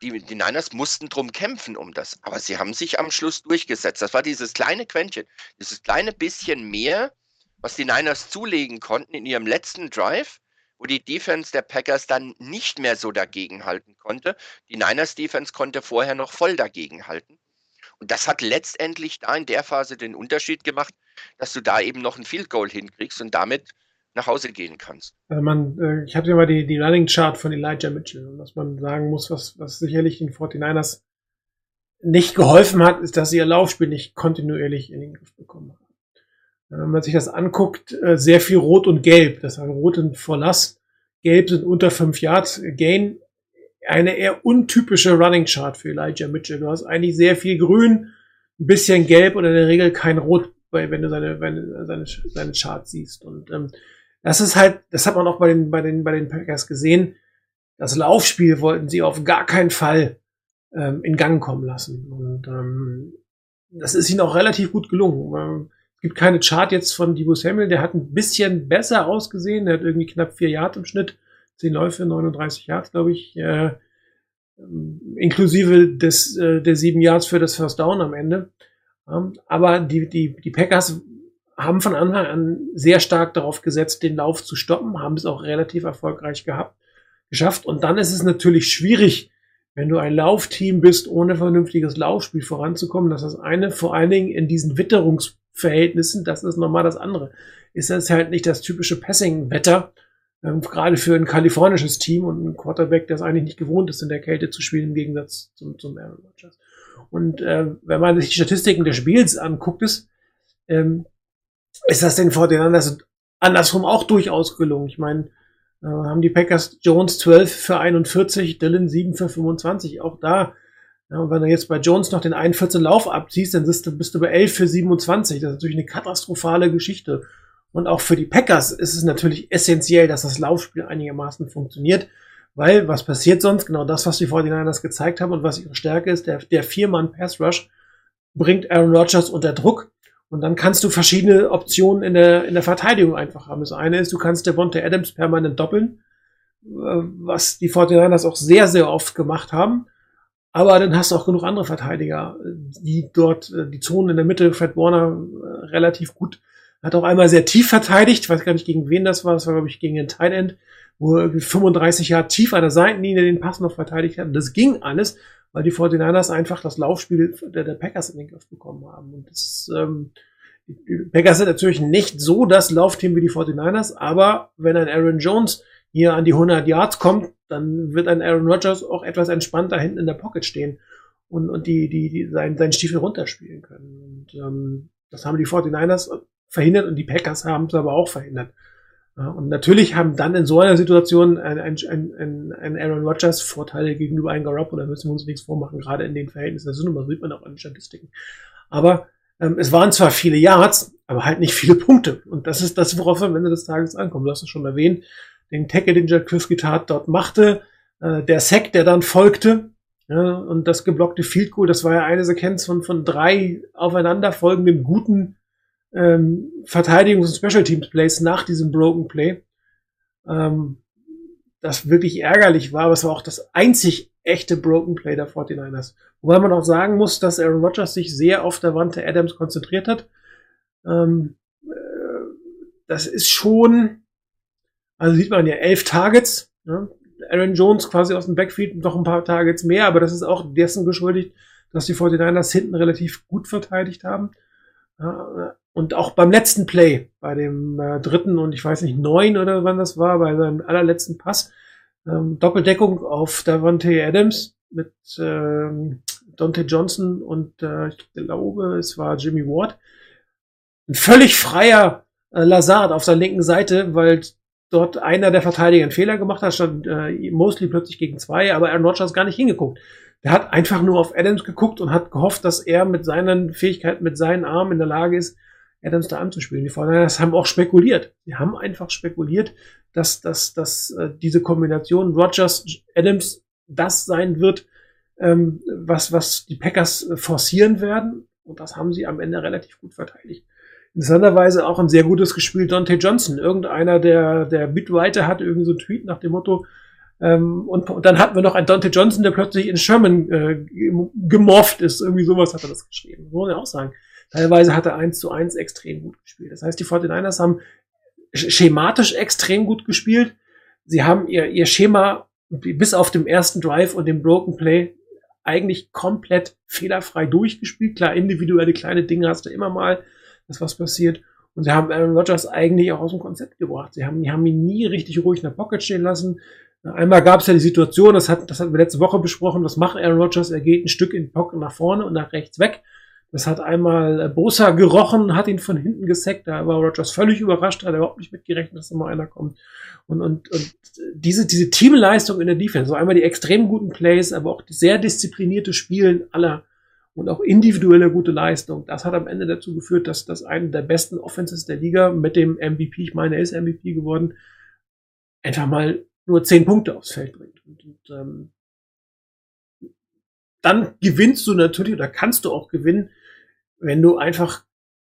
Die, die Niners mussten drum kämpfen um das. Aber sie haben sich am Schluss durchgesetzt. Das war dieses kleine Quäntchen, dieses kleine bisschen mehr, was die Niners zulegen konnten in ihrem letzten Drive, wo die Defense der Packers dann nicht mehr so dagegenhalten konnte. Die Niners Defense konnte vorher noch voll dagegenhalten. Und das hat letztendlich da in der Phase den Unterschied gemacht, dass du da eben noch ein Field Goal hinkriegst und damit nach Hause gehen kannst. Also man, äh, ich habe ja mal die, die Running Chart von Elijah Mitchell und was man sagen muss, was, was sicherlich den 49ers nicht geholfen hat, ist, dass sie ihr Laufspiel nicht kontinuierlich in den Griff bekommen haben. Wenn man sich das anguckt, äh, sehr viel Rot und Gelb. Das heißt, Rot und Verlass, Gelb sind unter 5 Yards Gain eine eher untypische Running Chart für Elijah Mitchell. Du hast eigentlich sehr viel Grün, ein bisschen Gelb und in der Regel kein Rot, wenn du seine, wenn, seine, seine Chart siehst. Und ähm, das ist halt, das hat man auch bei den, bei den, bei den Packers gesehen. Das Laufspiel wollten sie auf gar keinen Fall ähm, in Gang kommen lassen. Und ähm, das ist ihnen auch relativ gut gelungen. Ähm, es gibt keine Chart jetzt von Debo Samuel, der hat ein bisschen besser ausgesehen, der hat irgendwie knapp vier Yard im Schnitt 10 Läufe, 39 Yards, glaube ich, äh, inklusive des, äh, der 7 Yards für das First Down am Ende. Ähm, aber die, die, die Packers haben von Anfang an sehr stark darauf gesetzt, den Lauf zu stoppen, haben es auch relativ erfolgreich gehabt, geschafft. Und dann ist es natürlich schwierig, wenn du ein Laufteam bist, ohne vernünftiges Laufspiel voranzukommen. Das ist das eine, vor allen Dingen in diesen Witterungs Laufverhältnissen, das ist nochmal das andere. Ist das halt nicht das typische Passing-Wetter, ähm, gerade für ein kalifornisches Team und ein Quarterback, der es eigentlich nicht gewohnt ist, in der Kälte zu spielen, im Gegensatz zum, zum Aaron Rodgers. Und äh, wenn man sich die Statistiken des Spiels anguckt, ist, ähm, ist das den Fortinanders andersrum auch durchaus gelungen. Ich meine, äh, haben die Packers Jones 12 für 41, Dylan 7 für 25, auch da. Ja, und wenn du jetzt bei Jones noch den 41 Lauf abziehst, dann bist du, bist du bei 11 für 27. Das ist natürlich eine katastrophale Geschichte. Und auch für die Packers ist es natürlich essentiell, dass das Laufspiel einigermaßen funktioniert. Weil, was passiert sonst? Genau das, was die 49ers gezeigt haben und was ihre Stärke ist, der, der Vier-Mann-Pass-Rush bringt Aaron Rodgers unter Druck. Und dann kannst du verschiedene Optionen in der, in der Verteidigung einfach haben. Das eine ist, du kannst Devonta Adams permanent doppeln, äh, was die 49ers auch sehr, sehr oft gemacht haben. Aber dann hast du auch genug andere Verteidiger, die dort äh, die Zonen in der Mitte, Fred Warner, äh, relativ gut hat auch einmal sehr tief verteidigt, ich weiß gar nicht gegen wen das war, das war glaube ich gegen den Tight End, wo er 35 Jahre tief an der Seitenlinie den Pass noch verteidigt hat. Und das ging alles, weil die 49ers einfach das Laufspiel der, der Packers in den Griff bekommen haben. Und das, ähm, Packers sind natürlich nicht so das Laufteam wie die 49ers, aber wenn ein Aaron Jones hier an die 100 Yards kommt, dann wird ein Aaron Rodgers auch etwas entspannter hinten in der Pocket stehen und, und die, die, die seinen, seinen Stiefel runterspielen können. Und ähm, das haben die 49ers verhindert und die Packers haben es aber auch verhindert. Und natürlich haben dann in so einer Situation ein, ein, ein, ein Aaron Rodgers Vorteile gegenüber einem Garoppolo, da müssen wir uns nichts vormachen, gerade in den Verhältnissen. Das ist sieht man auch an den Statistiken. Aber ähm, es waren zwar viele Yards, aber halt nicht viele Punkte. Und das ist das, worauf es am Ende des Tages ankommt. Du hast es schon erwähnt, den Tackle, den Jack Tat dort machte, äh, der Sack, der dann folgte, ja, und das geblockte Field Goal, das war ja eine Sequenz von, von drei aufeinanderfolgenden guten ähm, Verteidigungs- und Special Teams Plays nach diesem Broken Play. Ähm, das wirklich ärgerlich war, aber es war auch das einzig echte Broken Play der 49ers. Wobei man auch sagen muss, dass Aaron Rodgers sich sehr auf der Wand der Adams konzentriert hat. Ähm, äh, das ist schon, also sieht man ja elf Targets. Ne? Aaron Jones quasi aus dem Backfield noch ein paar Targets mehr, aber das ist auch dessen geschuldigt, dass die 49ers hinten relativ gut verteidigt haben. Und auch beim letzten Play, bei dem äh, dritten und ich weiß nicht, neun oder wann das war, bei seinem allerletzten Pass, ähm, Doppeldeckung auf Davante Adams mit ähm, Dante Johnson und äh, ich glaube, es war Jimmy Ward. Ein völlig freier äh, Lazard auf seiner linken Seite, weil dort einer der Verteidiger einen Fehler gemacht hat, stand äh, Mosley plötzlich gegen zwei, aber Aaron Rodgers gar nicht hingeguckt. Der hat einfach nur auf Adams geguckt und hat gehofft, dass er mit seinen Fähigkeiten, mit seinen Armen in der Lage ist, Adams da anzuspielen. Die Fortinanders haben auch spekuliert. Die haben einfach spekuliert, dass, dass, dass äh, diese Kombination Rogers, Adams das sein wird, ähm, was, was die Packers äh, forcieren werden. Und das haben sie am Ende relativ gut verteidigt. Interessanterweise auch ein sehr gutes Gespiel Dante Johnson. Irgendeiner der, der Bitwriter hat irgendwie so einen Tweet nach dem Motto, ähm, und, und dann hatten wir noch einen Dante Johnson, der plötzlich in Sherman äh, gemorpht ist. Irgendwie sowas hat er das geschrieben. Muss man ja auch sagen. Teilweise hat er eins zu eins extrem gut gespielt. Das heißt, die 49ers haben schematisch extrem gut gespielt. Sie haben ihr, ihr Schema bis auf dem ersten Drive und dem Broken Play eigentlich komplett fehlerfrei durchgespielt. Klar, individuelle kleine Dinge hast du immer mal, dass was passiert. Und sie haben Aaron Rodgers eigentlich auch aus dem Konzept gebracht. Sie haben, die haben ihn nie richtig ruhig in der Pocket stehen lassen. Einmal gab es ja die Situation, das, hat, das hatten wir letzte Woche besprochen, was macht Aaron Rodgers? Er geht ein Stück in Pocket nach vorne und nach rechts weg. Das hat einmal äh, Bosa gerochen, hat ihn von hinten gesackt. Da war Rogers völlig überrascht, hat er überhaupt nicht mitgerechnet, dass da mal einer kommt. Und, und, und diese, diese Teamleistung in der Defense, so einmal die extrem guten Plays, aber auch sehr disziplinierte Spielen aller und auch individuelle gute Leistung, das hat am Ende dazu geführt, dass das eine der besten Offenses der Liga mit dem MVP, ich meine, er ist MVP geworden, einfach mal nur zehn Punkte aufs Feld bringt. Und, und ähm, dann gewinnst du natürlich oder kannst du auch gewinnen, wenn du einfach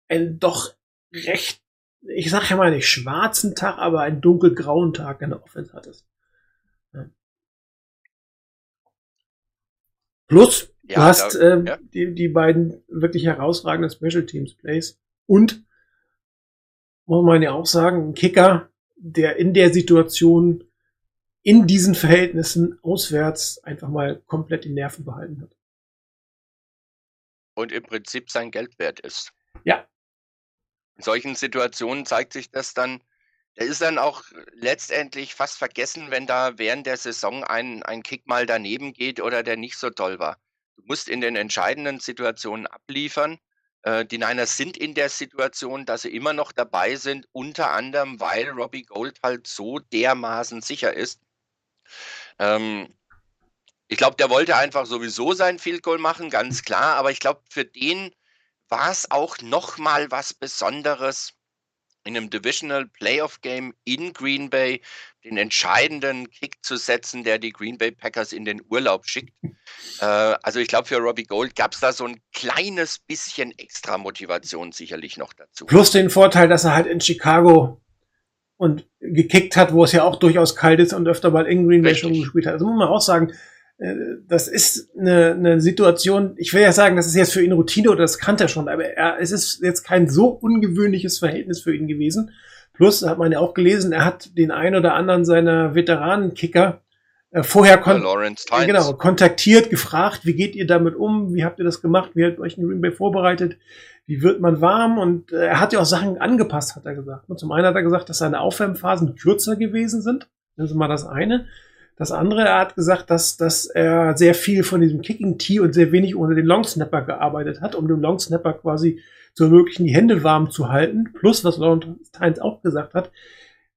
einen doch recht, ich sag ja mal nicht schwarzen Tag, aber einen dunkelgrauen Tag in der Offense hattest. Ja. Plus, ja, du hast da, äh, ja. die, die beiden wirklich herausragenden Special Teams Plays und muss man ja auch sagen, ein Kicker, der in der Situation in diesen Verhältnissen auswärts einfach mal komplett die Nerven behalten hat und im Prinzip sein Geld wert ist. Ja, In solchen Situationen zeigt sich das dann, der ist dann auch letztendlich fast vergessen, wenn da während der Saison ein, ein Kick mal daneben geht oder der nicht so toll war. Du musst in den entscheidenden Situationen abliefern. Äh, die Niners sind in der Situation, dass sie immer noch dabei sind, unter anderem, weil Robbie Gold halt so dermaßen sicher ist. Ähm, ich glaube, der wollte einfach sowieso sein Field Goal machen, ganz klar. Aber ich glaube, für den war es auch noch mal was Besonderes, in einem Divisional Playoff Game in Green Bay den entscheidenden Kick zu setzen, der die Green Bay Packers in den Urlaub schickt. Äh, also ich glaube, für Robbie Gold gab es da so ein kleines bisschen extra Motivation sicherlich noch dazu. Plus den Vorteil, dass er halt in Chicago und gekickt hat, wo es ja auch durchaus kalt ist und öfter mal in Green Bay schon gespielt hat. Also muss man auch sagen, äh, das ist eine, eine Situation, ich will ja sagen, das ist jetzt für ihn Routine oder das kannte er schon, aber er, es ist jetzt kein so ungewöhnliches Verhältnis für ihn gewesen. Plus, hat man ja auch gelesen, er hat den ein oder anderen seiner Veteranenkicker vorher Äh, kon Lawrence Tynes. genau, kontaktiert, gefragt, wie geht ihr damit um, wie habt ihr das gemacht, wie habt ihr euch in Green Bay vorbereitet, wie wird man warm und äh, er hat ja auch Sachen angepasst, hat er gesagt. Und zum einen hat er gesagt, dass seine Aufwärmphasen kürzer gewesen sind, das ist mal das eine. Das andere, er hat gesagt, dass, dass er sehr viel von diesem Kicking Tee und sehr wenig unter den Long Snapper gearbeitet hat, um dem Long Snapper quasi zu ermöglichen, die Hände warm zu halten. Plus, was Lawrence Tynes auch gesagt hat,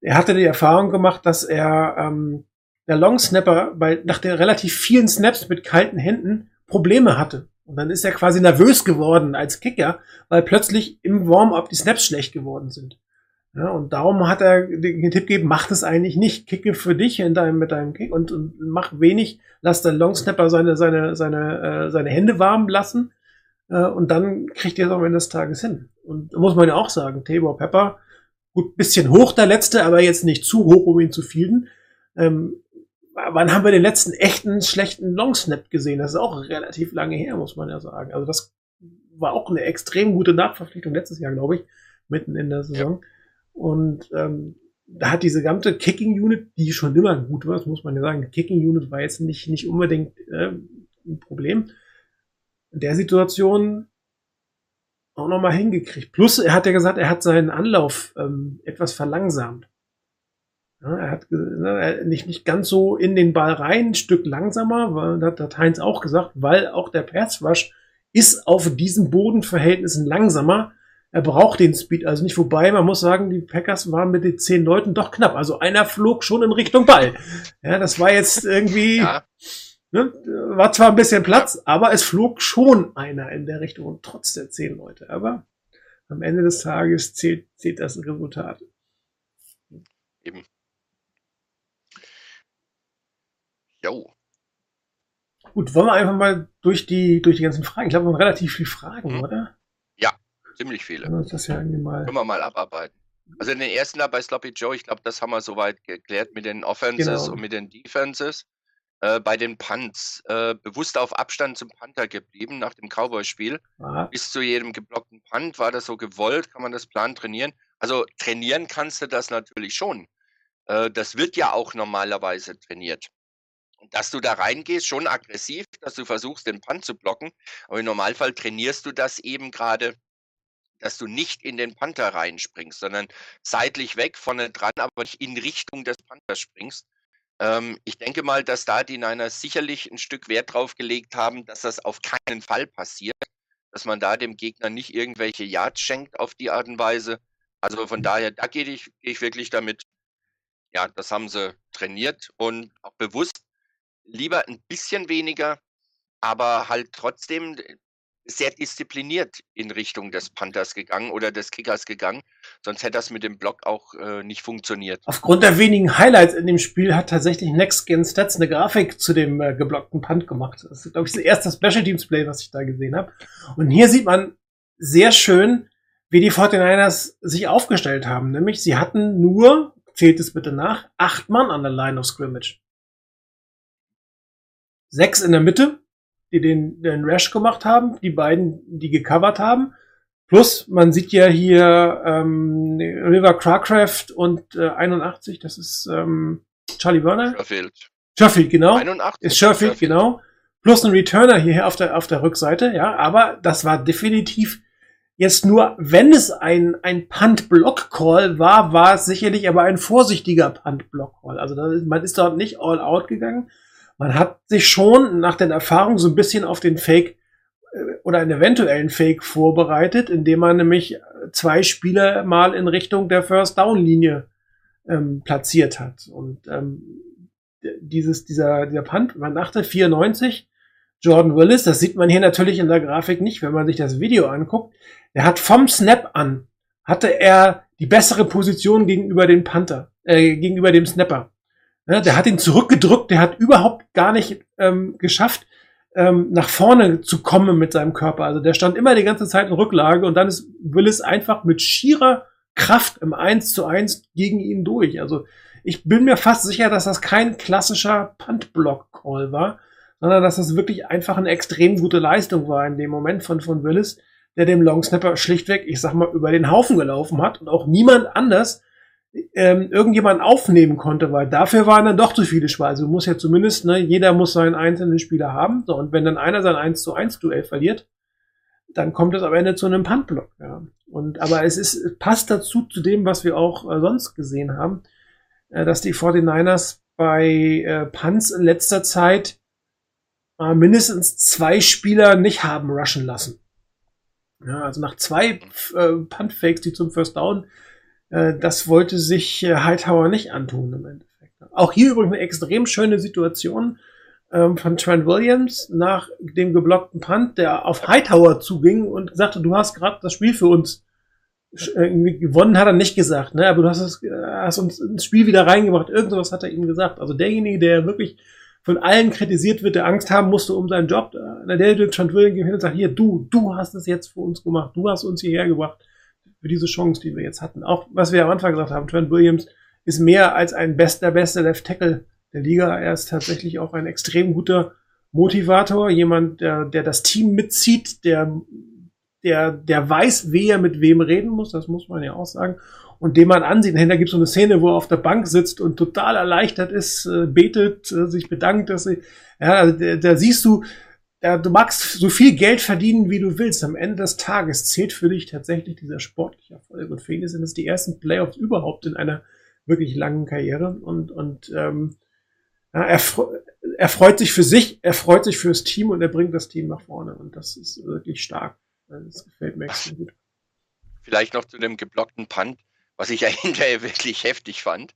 er hatte die Erfahrung gemacht, dass er ähm, der Long Snapper bei, nach den relativ vielen Snaps mit kalten Händen Probleme hatte. Und dann ist er quasi nervös geworden als Kicker, weil plötzlich im Warm-up die Snaps schlecht geworden sind. Ja, und darum hat er den, den Tipp gegeben, mach das eigentlich nicht. Kicke für dich in deinem, mit deinem Kick und, und mach wenig, lass der Long Snapper seine, seine, seine, äh, seine Hände warm lassen. Äh, und dann kriegt ihr es am Ende des Tages hin. Und da muss man ja auch sagen, Tabor Pepper, gut, bisschen hoch der letzte, aber jetzt nicht zu hoch, um ihn zu fielden. Ähm, wann haben wir den letzten echten schlechten Long Snap gesehen? Das ist auch relativ lange her, muss man ja sagen. Also das war auch eine extrem gute Nachverpflichtung letztes Jahr, glaube ich, mitten in der Saison. Und ähm, da hat diese ganze Kicking Unit, die schon immer gut war, das muss man ja sagen, die Kicking Unit war jetzt nicht, nicht unbedingt äh, ein Problem. In der Situation auch nochmal hingekriegt. Plus, er hat ja gesagt, er hat seinen Anlauf ähm, etwas verlangsamt. Er hat ge- ne, er- nicht, nicht ganz so in den Ball rein, ein Stück langsamer, weil, das hat Heinz auch gesagt, weil auch der Pass Rush ist auf diesen Bodenverhältnissen langsamer. Er braucht den Speed also nicht vorbei. Man muss sagen, die Packers waren mit den zehn Leuten doch knapp. Also einer flog schon in Richtung Ball. Ja, das war jetzt irgendwie, Ja, ne, war zwar ein bisschen Platz, aber es flog schon einer in der Richtung und trotz der zehn Leute. Aber am Ende des Tages zählt, zählt das Resultat. eben. Jo. Gut, wollen wir einfach mal durch die, durch die ganzen Fragen. Ich glaube, wir haben relativ viele Fragen, Mhm. oder? Ziemlich viele. Können wir uns das ja irgendwie mal. Können wir mal abarbeiten. Also den ersten da bei Sloppy Joe, ich glaube, das haben wir soweit geklärt mit den Offenses Genau. und mit den Defenses. Äh, bei den Punts äh, bewusst auf Abstand zum Panther geblieben nach dem Cowboy-Spiel. Ja, Bis zu jedem geblockten Punt war das so gewollt, kann man das Plan trainieren. Also trainieren kannst du das natürlich schon. Äh, das wird ja auch normalerweise trainiert. Dass du da reingehst, schon aggressiv, dass du versuchst, den Punt zu blocken. Aber im Normalfall trainierst du das eben gerade, dass du nicht in den Panther reinspringst, sondern seitlich weg, vorne dran, aber nicht in Richtung des Panthers springst. Ähm, ich denke mal, dass da die Niners sicherlich ein Stück Wert drauf gelegt haben, dass das auf keinen Fall passiert, dass man da dem Gegner nicht irgendwelche Yards schenkt auf die Art und Weise. Also von daher, da gehe ich, gehe ich wirklich damit, ja, das haben sie trainiert und auch bewusst lieber ein bisschen weniger, aber halt trotzdem sehr diszipliniert in Richtung des Panthers gegangen oder des Kickers gegangen. Sonst hätte das mit dem Block auch äh, nicht funktioniert. Aufgrund der wenigen Highlights in dem Spiel hat tatsächlich Next Gen Stats eine Grafik zu dem äh, geblockten Punt gemacht. Das ist, glaube ich, das erste Special Teams Play, was ich da gesehen habe. Und hier sieht man sehr schön, wie die 49ers sich aufgestellt haben. Nämlich, sie hatten nur, zählt es bitte nach, acht Mann an der Line of Scrimmage. Sechs in der Mitte, die den, den Rash gemacht haben, die beiden, die gecovert haben. Plus, man sieht ja hier ähm, River Cracraft und äh, 81, das ist ähm, Charlie Werner. Sherfield. Sherfield, genau. 81? Ist Sherfield, genau. Plus ein Returner hier auf der, auf der Rückseite, ja. Aber das war definitiv Jetzt nur, wenn es ein, ein Punt-Block-Call war, war es sicherlich aber ein vorsichtiger Punt-Block-Call. Also da, man ist dort nicht all out gegangen. Man hat sich schon nach den Erfahrungen so ein bisschen auf den Fake äh, oder einen eventuellen Fake vorbereitet, indem man nämlich zwei Spieler mal in Richtung der First-Down-Linie ähm, platziert hat. Und ähm, dieses, dieser, dieser Punt, man dachte 94, Jordan Willis, das sieht man hier natürlich in der Grafik nicht, wenn man sich das Video anguckt, der hat vom Snap an, hatte er die bessere Position gegenüber dem Panther, äh, gegenüber dem Snapper. Ja, der hat ihn zurückgedrückt, der hat überhaupt gar nicht ähm, geschafft, ähm, nach vorne zu kommen mit seinem Körper. Also der stand immer die ganze Zeit in Rücklage und dann ist Willis einfach mit schierer Kraft im 1 zu 1 gegen ihn durch. Also ich bin mir fast sicher, dass das kein klassischer Punt-Block-Call war, sondern dass das wirklich einfach eine extrem gute Leistung war in dem Moment von, von Willis, der dem Longsnapper schlichtweg, ich sag mal, über den Haufen gelaufen hat und auch niemand anders ähm, irgendjemand aufnehmen konnte, weil dafür waren dann doch zu viele Spieler. Also muss ja zumindest, ne, jeder muss seinen einzelnen Spieler haben. So, und wenn dann einer sein 1 zu 1 Duell verliert, dann kommt es am Ende zu einem Puntblock. Ja. Und aber es ist, passt dazu zu dem, was wir auch äh, sonst gesehen haben, äh, dass die 49ers bei äh, Punts in letzter Zeit äh, mindestens zwei Spieler nicht haben rushen lassen. Ja, also nach zwei äh, Punt-Fakes, die zum First Down, das wollte sich äh, Hightower nicht antun im Endeffekt. Auch hier übrigens eine extrem schöne Situation ähm, von Trent Williams nach dem geblockten Punt, der auf Hightower zuging und sagte, du hast gerade das Spiel für uns äh, gewonnen, hat er nicht gesagt, ne? aber du hast, äh, hast uns ins Spiel wieder reingebracht. Irgendwas hat er ihm gesagt. Also derjenige, der wirklich von allen kritisiert wird, der Angst haben musste um seinen Job. Der Trent Williams hin und sagt, hier, du, du hast es jetzt für uns gemacht, du hast uns hierher gebracht für diese Chance, die wir jetzt hatten. Auch was wir am Anfang gesagt haben, Trent Williams ist mehr als ein bester, bester Left Tackle der Liga. Er ist tatsächlich auch ein extrem guter Motivator, jemand, der, der das Team mitzieht, der, der, der weiß, wie er mit wem reden muss, das muss man ja auch sagen und den man ansieht. Dahinter gibt es so eine Szene, wo er auf der Bank sitzt und total erleichtert ist, äh, betet, äh, sich bedankt, dass sie, ja, also da, da siehst du, ja, du magst so viel Geld verdienen, wie du willst. Am Ende des Tages zählt für dich tatsächlich dieser sportliche Erfolg. Und für ihn sind es die ersten Playoffs überhaupt in einer wirklich langen Karriere. Und, und ähm, er, er freut sich für sich, er freut sich fürs Team und er bringt das Team nach vorne. Und das ist wirklich stark. Das gefällt mir extrem gut. Vielleicht noch zu dem geblockten Punt was ich ja hinterher wirklich heftig fand.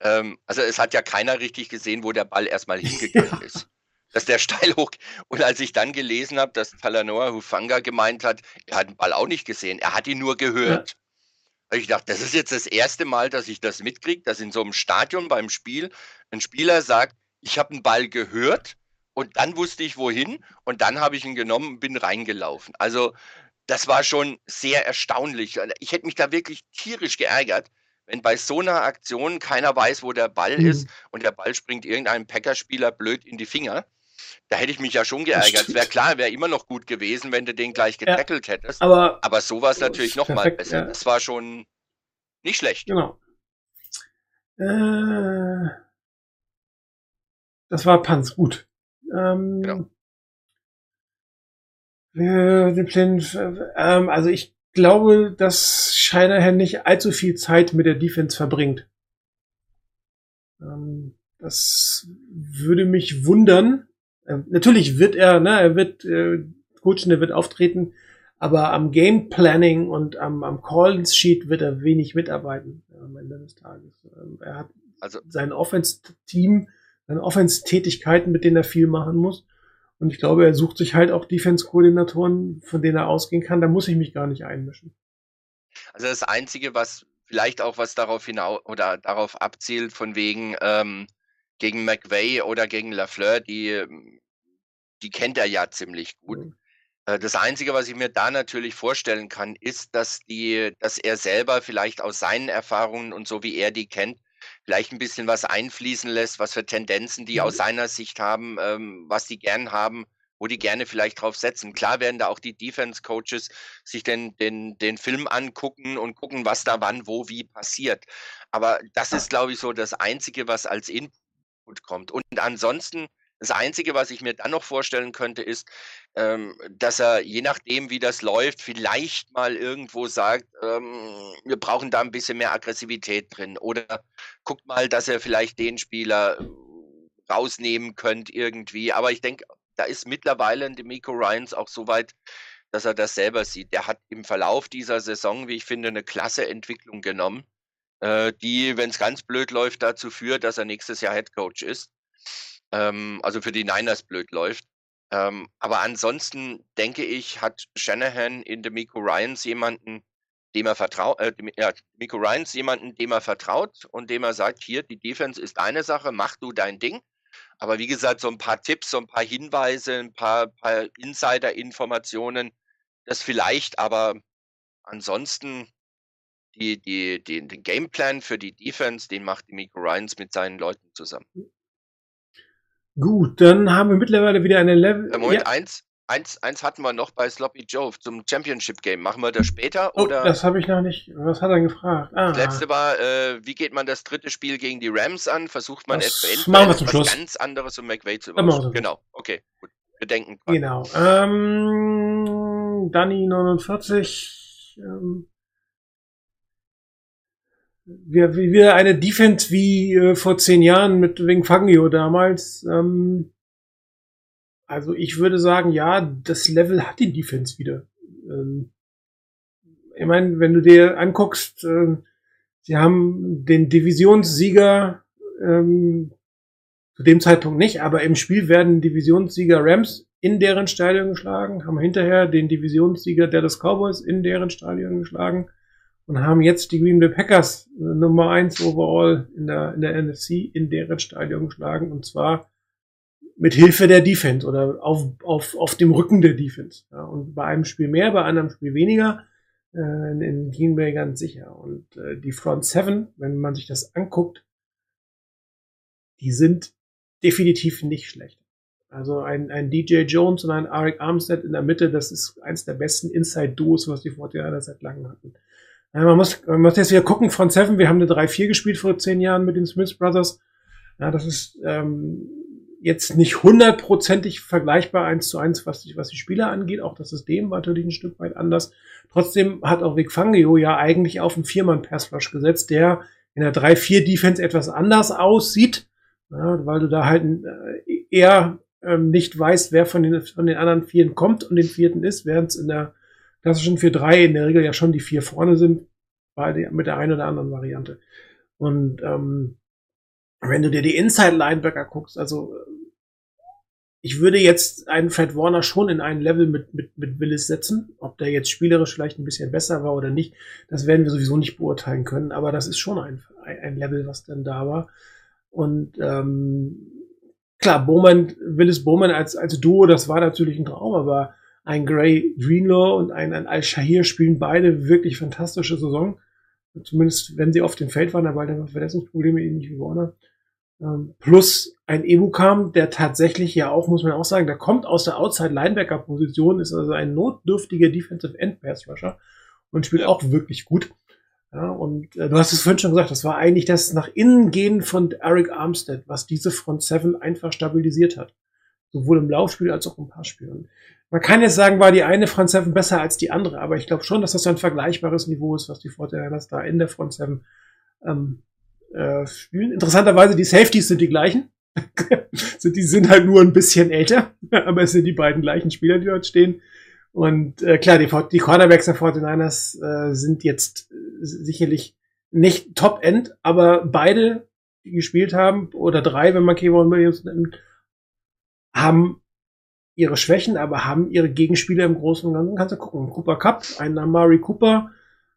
Ähm, also es hat ja keiner richtig gesehen, wo der Ball erstmal hingegangen ja. ist. Dass der steil hoch. Und als ich dann gelesen habe, dass Talanoa Hufanga gemeint hat, er hat den Ball auch nicht gesehen, er hat ihn nur gehört. Ja. Ich dachte, das ist jetzt das erste Mal, dass ich das mitkriege, dass in so einem Stadion beim Spiel ein Spieler sagt, ich habe einen Ball gehört und dann wusste ich wohin und dann habe ich ihn genommen und bin reingelaufen. Also das war schon sehr erstaunlich. Also, ich hätte mich da wirklich tierisch geärgert, wenn bei so einer Aktion keiner weiß, wo der Ball mhm. ist und der Ball springt irgendeinem Packerspieler blöd in die Finger. Da hätte ich mich ja schon geärgert. Es wäre klar, wäre immer noch gut gewesen, wenn du den gleich getackelt ja, hättest. Aber, aber so war es natürlich noch mal besser. Ja. Das war schon nicht schlecht. Genau. Äh, das war Panz, gut. Ähm, genau. Äh, den ähm, also ich glaube, dass Scheinerherr nicht allzu viel Zeit mit der Defense verbringt. Ähm, das würde mich wundern. Ähm, natürlich wird er, ne, er wird äh, coachen, er wird auftreten, aber am Game Planning und am, am Call Sheet wird er wenig mitarbeiten äh, am Ende des Tages. Ähm, er hat also sein Offense-Team, seine Offense-Tätigkeiten, mit denen er viel machen muss. Und ich glaube, er sucht sich halt auch Defense-Koordinatoren, von denen er ausgehen kann. Da muss ich mich gar nicht einmischen. Also das Einzige, was vielleicht auch was darauf hinaus oder darauf abzielt, von wegen ähm, gegen McVay oder gegen Lafleur, die, die kennt er ja ziemlich gut. Mhm. Das Einzige, was ich mir da natürlich vorstellen kann, ist, dass die, dass er selber vielleicht aus seinen Erfahrungen und so wie er die kennt, vielleicht ein bisschen was einfließen lässt, was für Tendenzen die aus mhm. seiner Sicht haben, ähm, was die gern haben, wo die gerne vielleicht drauf setzen. Klar werden da auch die Defense-Coaches sich den, den, den Film angucken und gucken, was da wann, wo, wie passiert. Aber das ist, glaube ich, so das Einzige, was als Input kommt. Und ansonsten, Das Einzige, was ich mir dann noch vorstellen könnte, ist, ähm, dass er, je nachdem, wie das läuft, vielleicht mal irgendwo sagt, ähm, wir brauchen da ein bisschen mehr Aggressivität drin. Oder guckt mal, dass er vielleicht den Spieler äh, rausnehmen könnt irgendwie. Aber ich denke, da ist mittlerweile ein Demico Ryans auch so weit, dass er das selber sieht. Der hat im Verlauf dieser Saison, wie ich finde, eine klasse Entwicklung genommen, äh, die, wenn es ganz blöd läuft, dazu führt, dass er nächstes Jahr Head Coach ist ähm, also für die Niners blöd läuft. Ähm, aber ansonsten denke ich, hat Shanahan in Demico Ryans jemanden, dem er vertraut, äh, ja, Demico Ryans jemanden, dem er vertraut und dem er sagt, hier, die Defense ist eine Sache, mach du dein Ding. Aber wie gesagt, so ein paar Tipps, so ein paar Hinweise, ein paar, paar Insider-Informationen, das vielleicht, aber ansonsten die, die, die, den Gameplan für die Defense, den macht Demico Ryans mit seinen Leuten zusammen. Gut, dann haben wir mittlerweile wieder eine Level. Äh, Moment, ja. eins, eins, eins hatten wir noch bei Sloppy Joe zum Championship Game. Machen wir das später Oh, oder? das habe ich noch nicht. Was hat er gefragt? Ah, Das letzte war, äh, wie geht man das dritte Spiel gegen die Rams an? Versucht man Das machen wir etwas zum Schluss. ganz anderes um McVay zu überraschen? Genau, okay, gut. Wir denken. Genau. Ähm, Danny 49. Ähm, wir, wieder eine Defense wie äh, vor zehn Jahren mit Wing Fangio damals. Ähm, also ich würde sagen, ja, das Level hat die Defense wieder. Ähm, ich meine, wenn du dir anguckst, äh, sie haben den Divisionssieger ähm, zu dem Zeitpunkt nicht, aber im Spiel werden Divisionssieger Rams in deren Stadion geschlagen, haben hinterher den Divisionssieger Dallas Cowboys in deren Stadion geschlagen und haben jetzt die Green Bay Packers äh, Nummer eins overall in der, in der NFC in deren Stadion geschlagen und zwar mit Hilfe der Defense oder auf, auf, auf dem Rücken der Defense. Ja, und bei einem Spiel mehr, bei einem Spiel weniger, äh, in, Green Bay ganz sicher. Und äh, die Front Seven, wenn man sich das anguckt, die sind definitiv nicht schlecht. Also ein, ein DJ Jones und ein Arik Armstead in der Mitte, das ist eins der besten Inside-Duos, was die 49 seit langem hatten. Ja, man, muss, man muss jetzt wieder gucken, Front Seven, wir haben eine 3-4 gespielt vor zehn Jahren mit den Smith Brothers. Ja, das ist ähm, jetzt nicht hundertprozentig vergleichbar eins zu eins, was die, was die Spieler angeht. Auch das System war natürlich ein Stück weit anders. Trotzdem hat auch Vic Fangio ja eigentlich auf einen Viermann-Pass-Rush gesetzt, der in der 3-4-Defense etwas anders aussieht, ja, weil du da halt äh, eher ähm, nicht weißt, wer von den, von den anderen Vieren kommt und den Vierten ist, während es in der klassischen 4-3 in der Regel ja schon die vier vorne sind, bei der, mit der einen oder anderen Variante. Und ähm, wenn du dir die Inside-Linebacker guckst, also ich würde jetzt einen Fred Warner schon in ein Level mit, mit, mit Willis setzen. Ob der jetzt spielerisch vielleicht ein bisschen besser war oder nicht, das werden wir sowieso nicht beurteilen können. Aber das ist schon ein, ein Level, was dann da war. Und ähm, klar, Bowman, Willis Bowman als, als Duo, das war natürlich ein Traum, aber ein Gray Greenlaw und ein, ein Al-Shahir spielen beide wirklich fantastische Saison. Zumindest wenn sie auf dem Feld waren, aber dann Verletzungsprobleme ähnlich wie Warner. Ähm, plus ein Ebukam, der tatsächlich ja auch, muss man auch sagen, der kommt aus der Outside-Linebacker-Position, ist also ein notdürftiger Defensive End Pass Rusher und spielt auch wirklich gut. Ja, und äh, du hast es vorhin schon gesagt, das war eigentlich das nach innen gehen von Eric Armstead, was diese Front Seven einfach stabilisiert hat. Sowohl im Laufspiel als auch im Passspiel. Und man kann jetzt sagen, war die eine Front Seven besser als die andere, aber ich glaube schon, dass das ein vergleichbares Niveau ist, was die Fortinanders da in der Front Seven ähm, äh, spielen. Interessanterweise, die Safeties sind die gleichen. sind, die sind halt nur ein bisschen älter, aber es sind die beiden gleichen Spieler, die dort stehen. Und äh, klar, die, die Cornerbacks der 49ers äh, sind jetzt äh, sicherlich nicht Top-End, aber beide, die gespielt haben, oder drei, wenn man Kevon Williams nimmt, haben ihre Schwächen, aber haben ihre Gegenspieler im Großen und Ganzen. Kannst du gucken. Cooper Cup, ein Amari Cooper,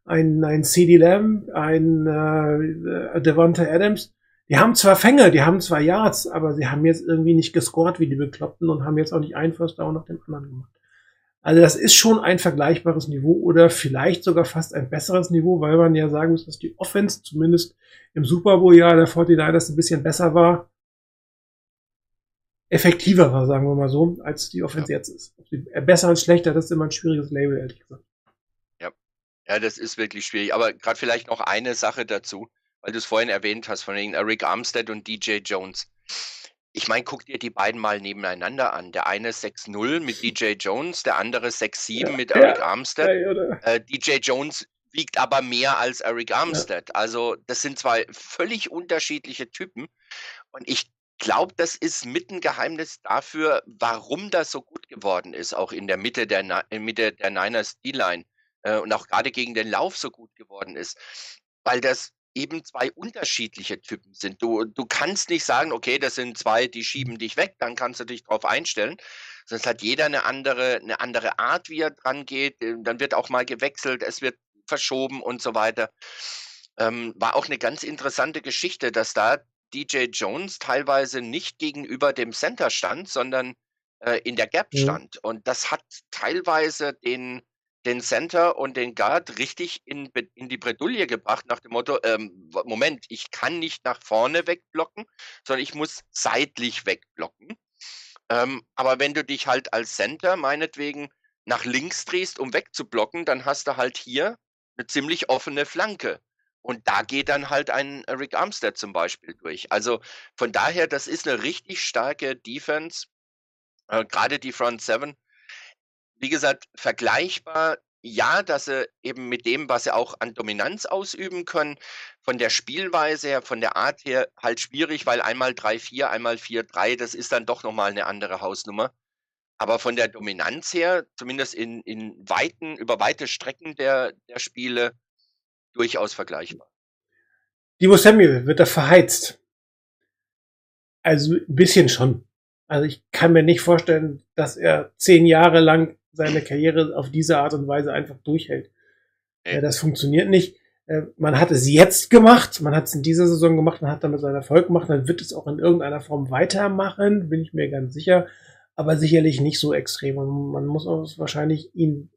ein, ein CD Lamb, ein äh, Devonta Adams. Die haben zwar Fänge, die haben zwar Yards, aber sie haben jetzt irgendwie nicht gescored wie die Bekloppten und haben jetzt auch nicht einen First Down nach dem anderen gemacht. Also das ist schon ein vergleichbares Niveau oder vielleicht sogar fast ein besseres Niveau, weil man ja sagen muss, dass die Offense zumindest im Super Bowl-Jahr der 49ers ein bisschen besser war. Effektiver war, sagen wir mal so, als die Offense jetzt ist. Äh, Besser und schlechter, das ist immer ein schwieriges Label, ehrlich gesagt. Ja, das ist wirklich schwierig. Aber gerade vielleicht noch eine Sache dazu, weil du es vorhin erwähnt hast, von wegen Eric Armstead und DJ Jones. ich meine, guck dir die beiden mal nebeneinander an. Der eine 6-0 mit DJ Jones, der andere 6-7 Ja, mit ja, Eric Armstead. Ja, oder? Äh, DJ Jones wiegt aber mehr als Eric Armstead. Also das sind zwei völlig unterschiedliche Typen. Und ich glaube, das ist mit ein Geheimnis dafür, warum das so gut geworden ist, auch in der Mitte der, Mitte der Niners D-Line äh, und auch gerade gegen den Lauf so gut geworden ist. Weil das eben zwei unterschiedliche Typen sind. Du, du kannst nicht sagen, okay, das sind zwei, die schieben dich weg, dann kannst du dich darauf einstellen. Sonst hat jeder eine andere, eine andere Art, wie er dran geht. Äh, Dann wird auch mal gewechselt, es wird verschoben und so weiter. Ähm, war auch eine ganz interessante Geschichte, dass da DJ Jones teilweise nicht gegenüber dem Center stand, sondern äh, in der Gap Mhm. stand. Und das hat teilweise den, den Center und den Guard richtig in, in die Bredouille gebracht, nach dem Motto, ähm, Moment, ich kann nicht nach vorne wegblocken, sondern ich muss seitlich wegblocken. Ähm, aber wenn du dich halt als Center meinetwegen nach links drehst, um wegzublocken, dann hast du halt hier eine ziemlich offene Flanke. Und da geht dann halt ein Rick Armstead zum Beispiel durch. Also von daher, das ist eine richtig starke Defense, äh, gerade die Front Seven. Wie gesagt, vergleichbar, ja, dass sie eben mit dem, was sie auch an Dominanz ausüben können, von der Spielweise her, von der Art her, halt schwierig, weil einmal 3-4, einmal 4-3, das ist dann doch nochmal eine andere Hausnummer. Aber von der Dominanz her, zumindest in, in weiten, über weite Strecken der, der Spiele, durchaus vergleichbar. Debo Samuel wird da verheizt. Also ein bisschen schon. Also ich kann mir nicht vorstellen, dass er zehn Jahre lang seine Karriere auf diese Art und Weise einfach durchhält. Nee. Ja, das funktioniert nicht. Äh, Man hat es jetzt gemacht, man hat es in dieser Saison gemacht, man hat damit seinen Erfolg gemacht, man wird es auch in irgendeiner Form weitermachen, bin ich mir ganz sicher, aber sicherlich nicht so extrem. Und man muss auch wahrscheinlich ihn,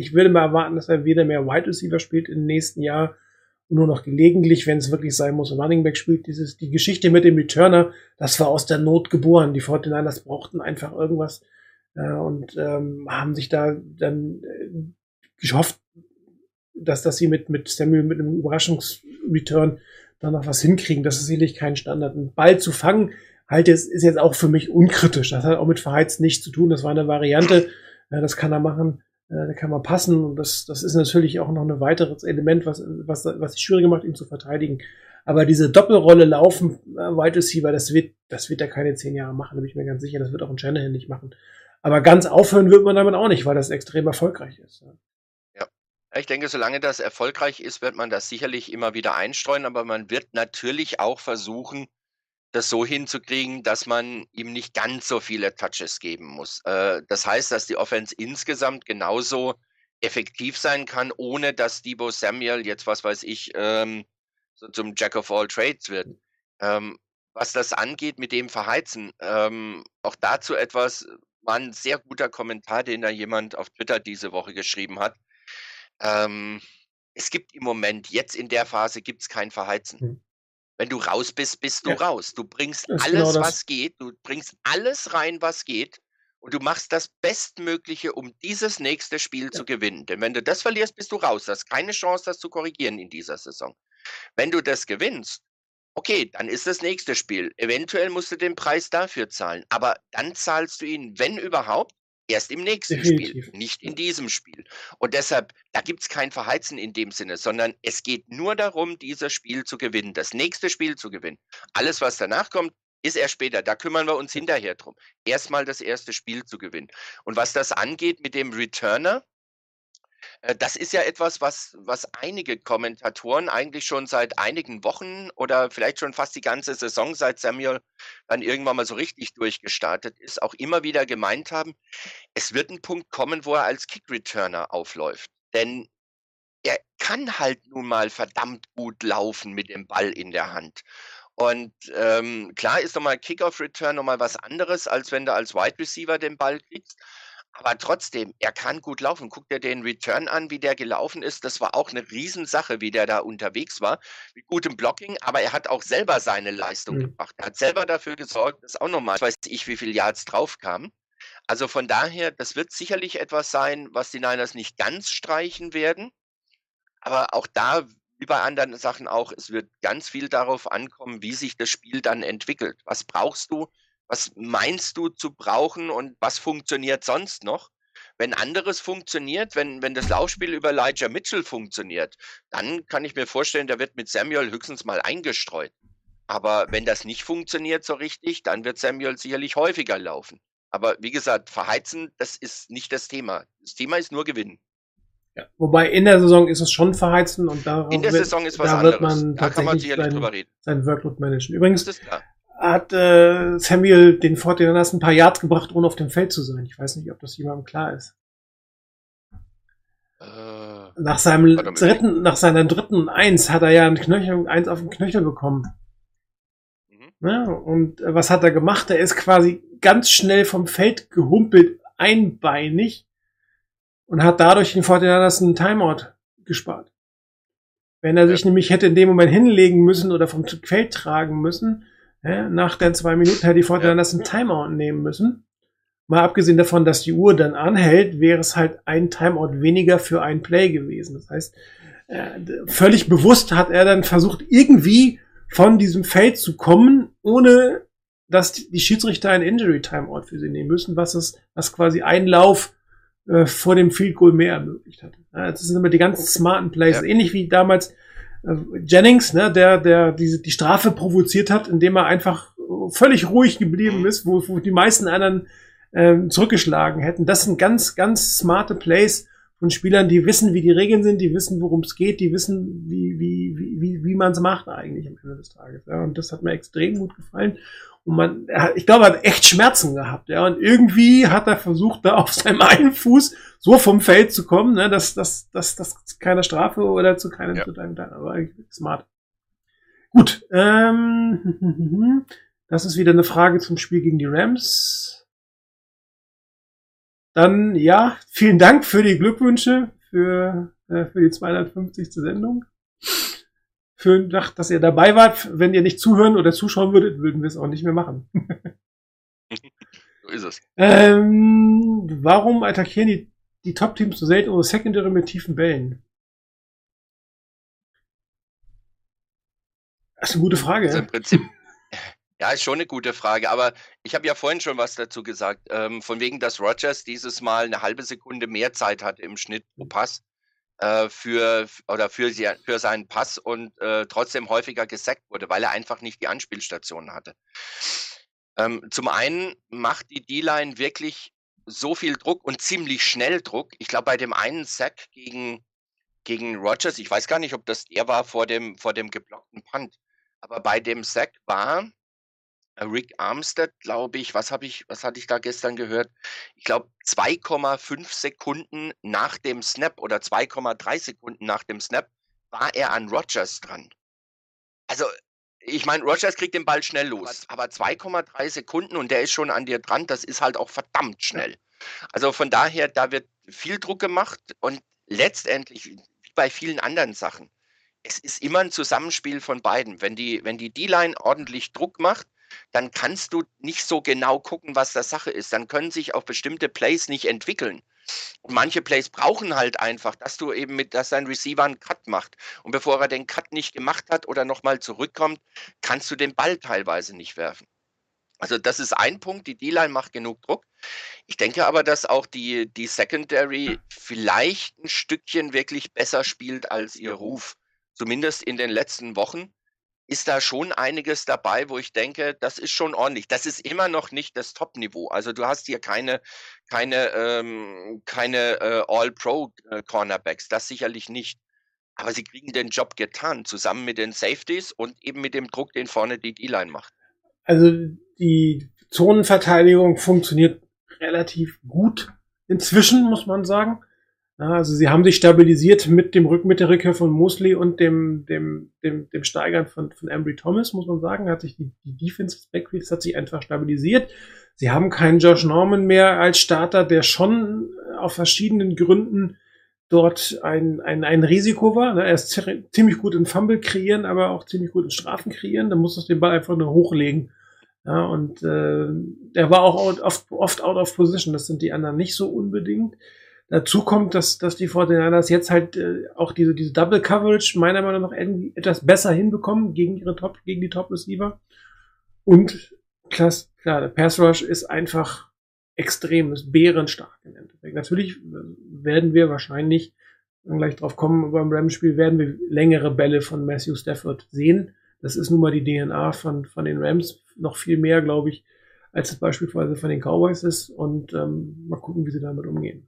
ich würde mal erwarten, dass er wieder mehr Wide Receiver spielt im nächsten Jahr und nur noch gelegentlich, wenn es wirklich sein muss, Running Back spielt. Dieses, die Geschichte mit dem Returner, das war aus der Not geboren. Die 49ers brauchten einfach irgendwas äh, und ähm, haben sich da dann äh, gehofft, dass, dass sie mit, mit Samuel mit einem Überraschungsreturn dann noch was hinkriegen. Das ist sicherlich kein Standard. Ein Ball zu fangen, halt jetzt, ist jetzt auch für mich unkritisch. Das hat auch mit Verheizt nichts zu tun. Das war eine Variante. Äh, das kann er machen. Äh, da kann man passen. Und das, das ist natürlich auch noch ein weiteres Element, was, was, was es schwieriger macht, ihn zu verteidigen. Aber diese Doppelrolle laufen, äh, Wide Receiver, das wird, das wird er keine zehn Jahre machen, da bin ich mir ganz sicher. Das wird auch ein Shanahan nicht machen. Aber ganz aufhören wird man damit auch nicht, weil das extrem erfolgreich ist. Ich denke, solange das erfolgreich ist, wird man das sicherlich immer wieder einstreuen, aber man wird natürlich auch versuchen, das so hinzukriegen, dass man ihm nicht ganz so viele Touches geben muss. Äh, das heißt, dass die Offense insgesamt genauso effektiv sein kann, ohne dass Debo Samuel jetzt, was weiß ich, ähm, so zum Jack of all Trades wird. Ähm, was das angeht mit dem Verheizen, ähm, auch dazu etwas, war ein sehr guter Kommentar, den da jemand auf Twitter diese Woche geschrieben hat. Ähm, es gibt im Moment, jetzt in der Phase, gibt es kein Verheizen. Wenn du raus bist, bist du Ja. raus. Du bringst Das alles, genau was geht. Du bringst alles rein, was geht. Und du machst das Bestmögliche, um dieses nächste Spiel zu gewinnen. Denn wenn du das verlierst, bist du raus. Du hast keine Chance, das zu korrigieren in dieser Saison. Wenn du das gewinnst, okay, dann ist das nächste Spiel. Eventuell musst du den Preis dafür zahlen. Aber dann zahlst du ihn, wenn überhaupt, erst im nächsten. Spiel, nicht in diesem Spiel. Und deshalb, da gibt es kein Verheizen in dem Sinne, sondern es geht nur darum, dieses Spiel zu gewinnen, das nächste Spiel zu gewinnen. Alles, was danach kommt, ist erst später. Da kümmern wir uns hinterher drum. Erstmal das erste Spiel zu gewinnen. Und was das angeht mit dem Returner, das ist ja etwas, was, was einige Kommentatoren eigentlich schon seit einigen Wochen oder vielleicht schon fast die ganze Saison, seit Samuel dann irgendwann mal so richtig durchgestartet ist, auch immer wieder gemeint haben, es wird ein Punkt kommen, wo er als Kick-Returner aufläuft. Denn er kann halt nun mal verdammt gut laufen mit dem Ball in der Hand. Und ähm, klar ist nochmal Kickoff-Return nochmal was anderes, als wenn du als Wide Receiver den Ball kriegst. Aber trotzdem, er kann gut laufen. Guck dir den Return an, wie der gelaufen ist. Das war auch eine Riesensache, wie der da unterwegs war. Mit gutem Blocking, aber er hat auch selber seine Leistung Mhm. gebracht. Er hat selber dafür gesorgt, dass auch nochmal, weiß ich, wie viele Yards draufkamen. Also von daher, das wird sicherlich etwas sein, was die Niners nicht ganz streichen werden. Aber auch da wie bei anderen Sachen auch, es wird ganz viel darauf ankommen, wie sich das Spiel dann entwickelt. Was brauchst du? Was meinst du zu brauchen und was funktioniert sonst noch? Wenn anderes funktioniert, wenn, wenn das Laufspiel über Elijah Mitchell funktioniert, dann kann ich mir vorstellen, der wird mit Samuel höchstens mal eingestreut. Aber wenn das nicht funktioniert so richtig, dann wird Samuel sicherlich häufiger laufen. Aber wie gesagt, verheizen, das ist nicht das Thema. Das Thema ist nur gewinnen. Ja. Wobei in der Saison ist es schon verheizen und darauf In der wird, Saison ist was da anderes. wird man da kann man sicherlich sein, drüber reden. sein Workload managen. Übrigens Das ist klar. Hat äh, Samuel den Fortinanders ein paar Yards gebracht, ohne auf dem Feld zu sein. Ich weiß nicht, ob das jemandem klar ist. Äh, Nach seinem dritten, nach seiner dritten Eins hat er ja ein Knöchel, eins auf den Knöchel bekommen. mhm. Ne? Und äh, was hat er gemacht? Er ist quasi ganz schnell vom Feld gehumpelt, einbeinig und hat dadurch den Fortinanders einen Timeout gespart. Wenn er Ja. sich nämlich hätte in dem Moment hinlegen müssen oder vom Feld tragen müssen, ja, nach den zwei Minuten hätte die Fortinanders einen Timeout nehmen müssen. Mal abgesehen davon, dass die Uhr dann anhält, wäre es halt ein Timeout weniger für ein Play gewesen. Das heißt, äh, völlig bewusst hat er dann versucht, irgendwie von diesem Feld zu kommen, ohne dass die Schiedsrichter ein Injury Timeout für sie nehmen müssen, was es, was quasi ein Lauf äh, vor dem Field Goal mehr ermöglicht hat. Ja, das sind immer die ganz smarten Plays, Ja. ähnlich wie damals Jennings, ne, der, der diese, die Strafe provoziert hat, indem er einfach völlig ruhig geblieben Mhm. ist, wo, wo die meisten anderen ähm, zurückgeschlagen hätten. Das sind ganz, ganz smarte Plays von Spielern, die wissen, wie die Regeln sind, die wissen, worum es geht, die wissen, wie, wie, wie, wie, wie man es macht eigentlich am Ende des Tages. Ja, und das hat mir extrem gut gefallen. Und man, hat, ich glaube, er hat echt Schmerzen gehabt. Ja, und irgendwie hat er versucht, da auf seinem einen Fuß so vom Feld zu kommen, ne, dass, dass, dass, dass zu keiner Strafe oder zu keinem Ja. zu deinem. Aber eigentlich smart. Gut. Ähm, das ist wieder eine Frage zum Spiel gegen die Rams. Dann, ja, vielen Dank für die Glückwünsche für, äh, für die 250. Sendung. Schönen Dank, dass ihr dabei wart. Wenn ihr nicht zuhören oder zuschauen würdet, würden wir es auch nicht mehr machen. So ist es. Ähm, warum attackieren die, die Top-Teams so selten unsere Secondary mit tiefen Bällen? Das ist eine gute Frage. Also Ja? im Prinzip, ja, ist schon eine gute Frage, aber ich habe ja vorhin schon was dazu gesagt. Ähm, von wegen, dass Rogers dieses Mal eine halbe Sekunde mehr Zeit hatte im Schnitt pro Pass für oder für, sie, für seinen Pass und äh, trotzdem häufiger gesackt wurde, weil er einfach nicht die Anspielstationen hatte. Ähm, zum einen macht die D-Line wirklich so viel Druck und ziemlich schnell Druck. Ich glaube, bei dem einen Sack gegen, gegen Rogers, ich weiß gar nicht, ob das der war vor dem, vor dem geblockten Punt, aber bei dem Sack war äh, Rick Armstead, glaube ich, was habe ich, was hatte ich da gestern gehört? Ich glaube 2,5 Sekunden nach dem Snap oder 2,3 Sekunden nach dem Snap war er an Rogers dran. Also ich meine, Rogers kriegt den Ball schnell los, aber 2,3 Sekunden und der ist schon an dir dran, das ist halt auch verdammt schnell. Also von daher, da wird viel Druck gemacht und letztendlich, wie bei vielen anderen Sachen, es ist immer ein Zusammenspiel von beiden. Wenn die, wenn die D-Line ordentlich Druck macht, dann kannst du nicht so genau gucken, was der Sache ist. Dann können sich auch bestimmte Plays nicht entwickeln. Und manche Plays brauchen halt einfach, dass du eben mit, dass dein Receiver einen Cut macht. Und bevor er den Cut nicht gemacht hat oder nochmal zurückkommt, kannst du den Ball teilweise nicht werfen. Also das ist ein Punkt, die D-Line macht genug Druck. Ich denke aber, dass auch die, die Secondary vielleicht ein Stückchen wirklich besser spielt als ihr Ruf. Zumindest in den letzten Wochen ist da schon einiges dabei, wo ich denke, das ist schon ordentlich. Das ist immer noch nicht das Top-Niveau. Also du hast hier keine, keine, ähm, keine äh, All-Pro-Cornerbacks, das sicherlich nicht. Aber sie kriegen den Job getan, zusammen mit den Safeties und eben mit dem Druck, den vorne die D-Line macht. Also die Zonenverteidigung funktioniert relativ gut inzwischen, muss man sagen. Also sie haben sich stabilisiert mit dem Rück mit der Rückkehr von Mosley und dem, dem, dem, dem Steigern von, von Ambry Thomas, muss man sagen, hat sich die, die Defense des Backfields hat sich einfach stabilisiert. Sie haben keinen Josh Norman mehr als Starter, der schon auf verschiedenen Gründen dort ein, ein, ein Risiko war. Er ist zi- ziemlich gut in Fumble kreieren, aber auch ziemlich gut in Strafen kreieren. Da muss es den Ball einfach nur hochlegen. Ja, und äh, der war auch out, oft, oft out of position. Das sind die anderen nicht so unbedingt. Dazu kommt, dass, dass die 49ers jetzt halt äh, auch diese, diese Double Coverage meiner Meinung nach etwas besser hinbekommen gegen ihre Top, gegen die Top Receiver. Und klass, klar, der Pass Rush ist einfach extrem, ist bärenstark im Endeffekt. Natürlich werden wir wahrscheinlich, wir gleich drauf kommen, beim Rams-Spiel werden wir längere Bälle von Matthew Stafford sehen. Das ist nun mal die DNA von, von den Rams, noch viel mehr, glaube ich, als es beispielsweise von den Cowboys ist. Und ähm, mal gucken, wie sie damit umgehen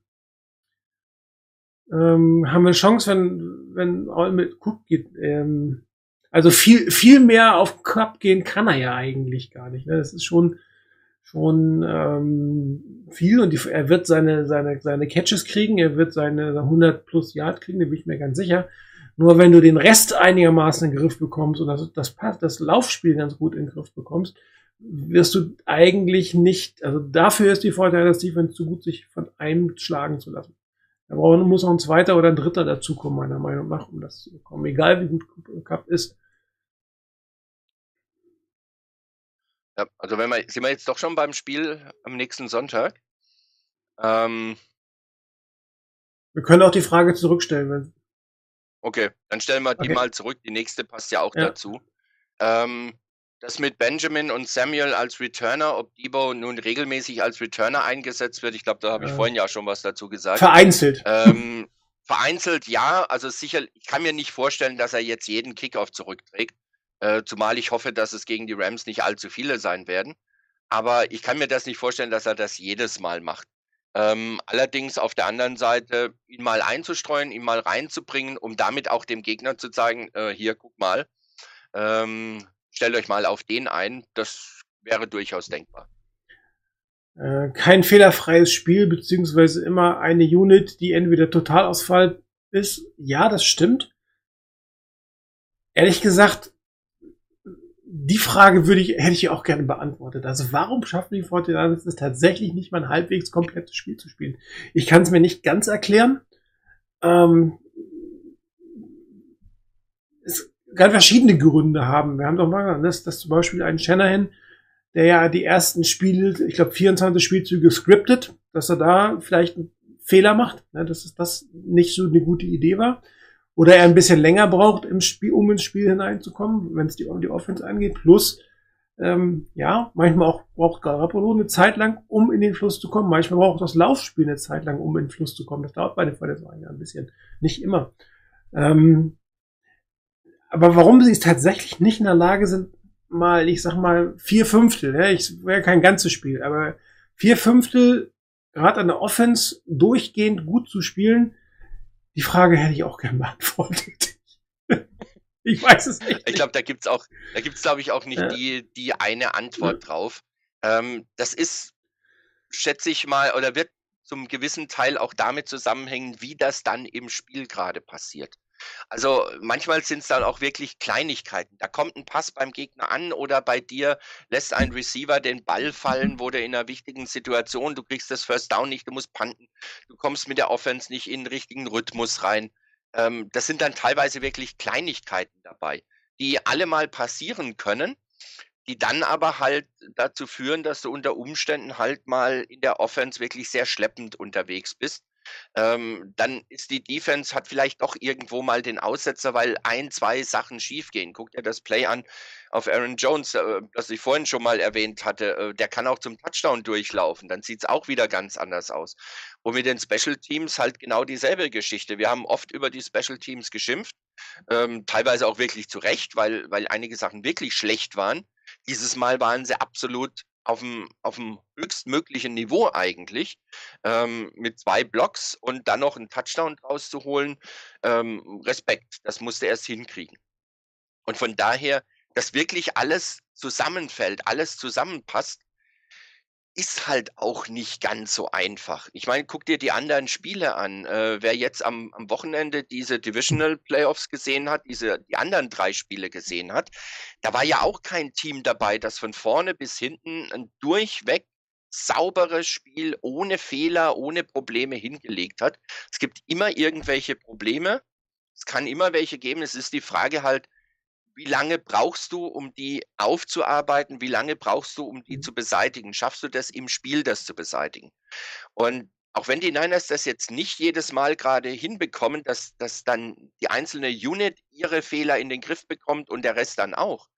ähm, haben wir eine Chance, wenn, wenn All mit Cook geht. Ähm, also viel, viel mehr auf Cup gehen kann er ja eigentlich gar nicht. Ne? Das ist schon, schon ähm, viel und die, er wird seine, seine, seine Catches kriegen, er wird seine 100 plus Yard kriegen, da bin ich mir ganz sicher. Nur wenn du den Rest einigermaßen in den Griff bekommst und das, das, das Laufspiel ganz gut in den Griff bekommst, wirst du eigentlich nicht, also dafür ist die Vorteil, dass Defense zu gut, sich von einem schlagen zu lassen. Da muss auch ein zweiter oder ein dritter dazukommen, meiner Meinung nach, um das zu bekommen. Egal wie gut Cup ist. Ja, also wenn wir, sind wir jetzt doch schon beim Spiel am nächsten Sonntag. Ähm, wir können auch die Frage zurückstellen. Wenn okay, dann stellen wir die Okay. mal zurück. Die nächste passt ja auch Ja. dazu. Ähm, das mit Benjamin und Samuel als Returner, ob Debo nun regelmäßig als Returner eingesetzt wird, ich glaube, da habe ich Äh, vorhin ja schon was dazu gesagt. Vereinzelt. Ähm, vereinzelt ja, also sicher, ich kann mir nicht vorstellen, dass er jetzt jeden Kickoff zurückträgt. Äh, zumal ich hoffe, dass es gegen die Rams nicht allzu viele sein werden. Aber ich kann mir das nicht vorstellen, dass er das jedes Mal macht. Ähm, allerdings auf der anderen Seite, ihn mal einzustreuen, ihn mal reinzubringen, um damit auch dem Gegner zu zeigen, äh, hier, guck mal, ähm, stellt euch mal auf den ein, das wäre durchaus denkbar. Äh, kein fehlerfreies Spiel, beziehungsweise immer eine Unit, die entweder Totalausfall ist. Ja, das stimmt. Ehrlich gesagt, die Frage würde ich, hätte ich auch gerne beantwortet. Also warum schaffen die 49ers es tatsächlich nicht mal ein halbwegs komplettes Spiel zu spielen? Ich kann es mir nicht ganz erklären. Ähm, kann verschiedene Gründe haben. Wir haben doch mal, dass, dass zum Beispiel ein Shanahan, der ja die ersten Spiele, ich glaube 24 Spielzüge scriptet, dass er da vielleicht einen Fehler macht, ne, dass das nicht so eine gute Idee war. Oder er ein bisschen länger braucht, im Spiel, um ins Spiel hineinzukommen, wenn es die, um die Offense angeht. Plus, ähm, ja, manchmal auch braucht Garoppolo eine Zeit lang, um in den Fluss zu kommen. Manchmal braucht das Laufspiel eine Zeit lang, um in den Fluss zu kommen. Das dauert bei den Verletzungen ein bisschen. Nicht immer. Ähm, aber warum sie es tatsächlich nicht in der Lage sind, mal, ich sag mal, vier Fünftel, ja, ich wäre kein ganzes Spiel, aber vier Fünftel gerade an der Offense durchgehend gut zu spielen, die Frage hätte ich auch gern beantwortet. ich weiß es nicht. Ich glaube, da gibt's auch, da gibt's glaube ich auch nicht Ja. die, die eine Antwort drauf. Ähm, das ist, schätze ich mal, oder wird zum gewissen Teil auch damit zusammenhängen, wie das dann im Spiel gerade passiert. Also manchmal sind es dann auch wirklich Kleinigkeiten. Da kommt ein Pass beim Gegner an oder bei dir lässt ein Receiver den Ball fallen, wo du in einer wichtigen Situation, du kriegst das First Down nicht, du musst panten, du kommst mit der Offense nicht in den richtigen Rhythmus rein. Ähm, das sind dann teilweise wirklich Kleinigkeiten dabei, die alle mal passieren können, die dann aber halt dazu führen, dass du unter Umständen halt mal in der Offense wirklich sehr schleppend unterwegs bist. Ähm, dann ist die Defense, hat vielleicht doch irgendwo mal den Aussetzer, weil ein, zwei Sachen schiefgehen. Guck dir das Play an auf Aaron Jones, äh, das ich vorhin schon mal erwähnt hatte. Äh, der kann auch zum Touchdown durchlaufen. Dann sieht es auch wieder ganz anders aus. Und mit den Special Teams halt genau dieselbe Geschichte. Wir haben oft über die Special Teams geschimpft, ähm, teilweise auch wirklich zu Recht, weil, weil einige Sachen wirklich schlecht waren. Dieses Mal waren sie absolut auf dem, auf dem höchstmöglichen Niveau eigentlich, ähm, mit zwei Blocks und dann noch einen Touchdown draus zu holen. Ähm, Respekt, das musste er erst hinkriegen. Und von daher, dass wirklich alles zusammenfällt, alles zusammenpasst, ist halt auch nicht ganz so einfach. Ich meine, guck dir die anderen Spiele an. Äh, wer jetzt am, am Wochenende diese Divisional Playoffs gesehen hat, diese die anderen drei Spiele gesehen hat, da war ja auch kein Team dabei, das von vorne bis hinten ein durchweg sauberes Spiel ohne Fehler, ohne Probleme hingelegt hat. Es gibt immer irgendwelche Probleme. Es kann immer welche geben. Es ist die Frage halt, wie lange brauchst du, um die aufzuarbeiten? Wie lange brauchst du, um die Mhm. zu beseitigen? Schaffst du das im Spiel, das zu beseitigen? Und auch wenn die Niners das jetzt nicht jedes Mal gerade hinbekommen, dass, dass dann die einzelne Unit ihre Fehler in den Griff bekommt und der Rest dann auch.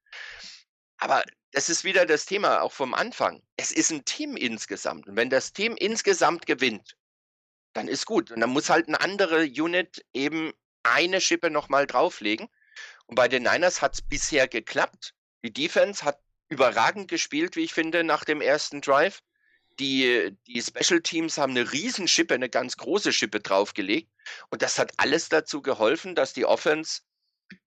Aber das ist wieder das Thema auch vom Anfang. Es ist ein Team insgesamt. Und wenn das Team insgesamt gewinnt, dann ist gut. Und dann muss halt eine andere Unit eben eine Schippe nochmal drauflegen. Und bei den Niners hat es bisher geklappt. Die Defense hat überragend gespielt, wie ich finde, nach dem ersten Drive. Die, die Special Teams haben eine Riesenschippe, eine ganz große Schippe draufgelegt. Und das hat alles dazu geholfen, dass die Offense,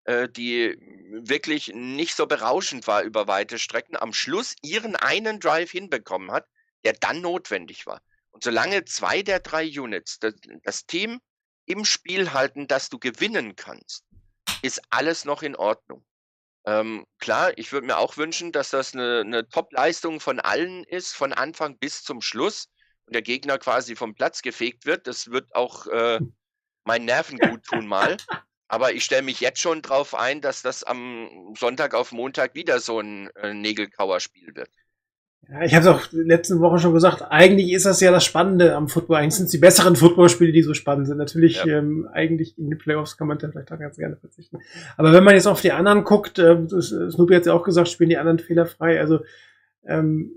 äh, die wirklich nicht so berauschend war über weite Strecken, am Schluss ihren einen Drive hinbekommen hat, der dann notwendig war. Und solange zwei der drei Units das, das Team im Spiel halten, dass du gewinnen kannst, ist alles noch in Ordnung. Ähm, klar, ich würde mir auch wünschen, dass das eine, eine Top-Leistung von allen ist, von Anfang bis zum Schluss und der Gegner quasi vom Platz gefegt wird. Das wird auch äh, meinen Nerven gut tun mal. Aber ich stelle mich jetzt schon drauf ein, dass das am Sonntag auf Montag wieder so ein äh, Nägelkauer-Spiel wird. Ja, ich habe es auch letzten Woche schon gesagt, eigentlich ist das ja das Spannende am Football. Eigentlich sind es die besseren Footballspiele, die so spannend sind. Natürlich, Ja. ähm, eigentlich in die Playoffs kann man dann vielleicht auch ganz gerne verzichten. Aber wenn man jetzt auf die anderen guckt, äh, das, äh, Snoopy hat ja auch gesagt, spielen die anderen fehlerfrei. Also ähm,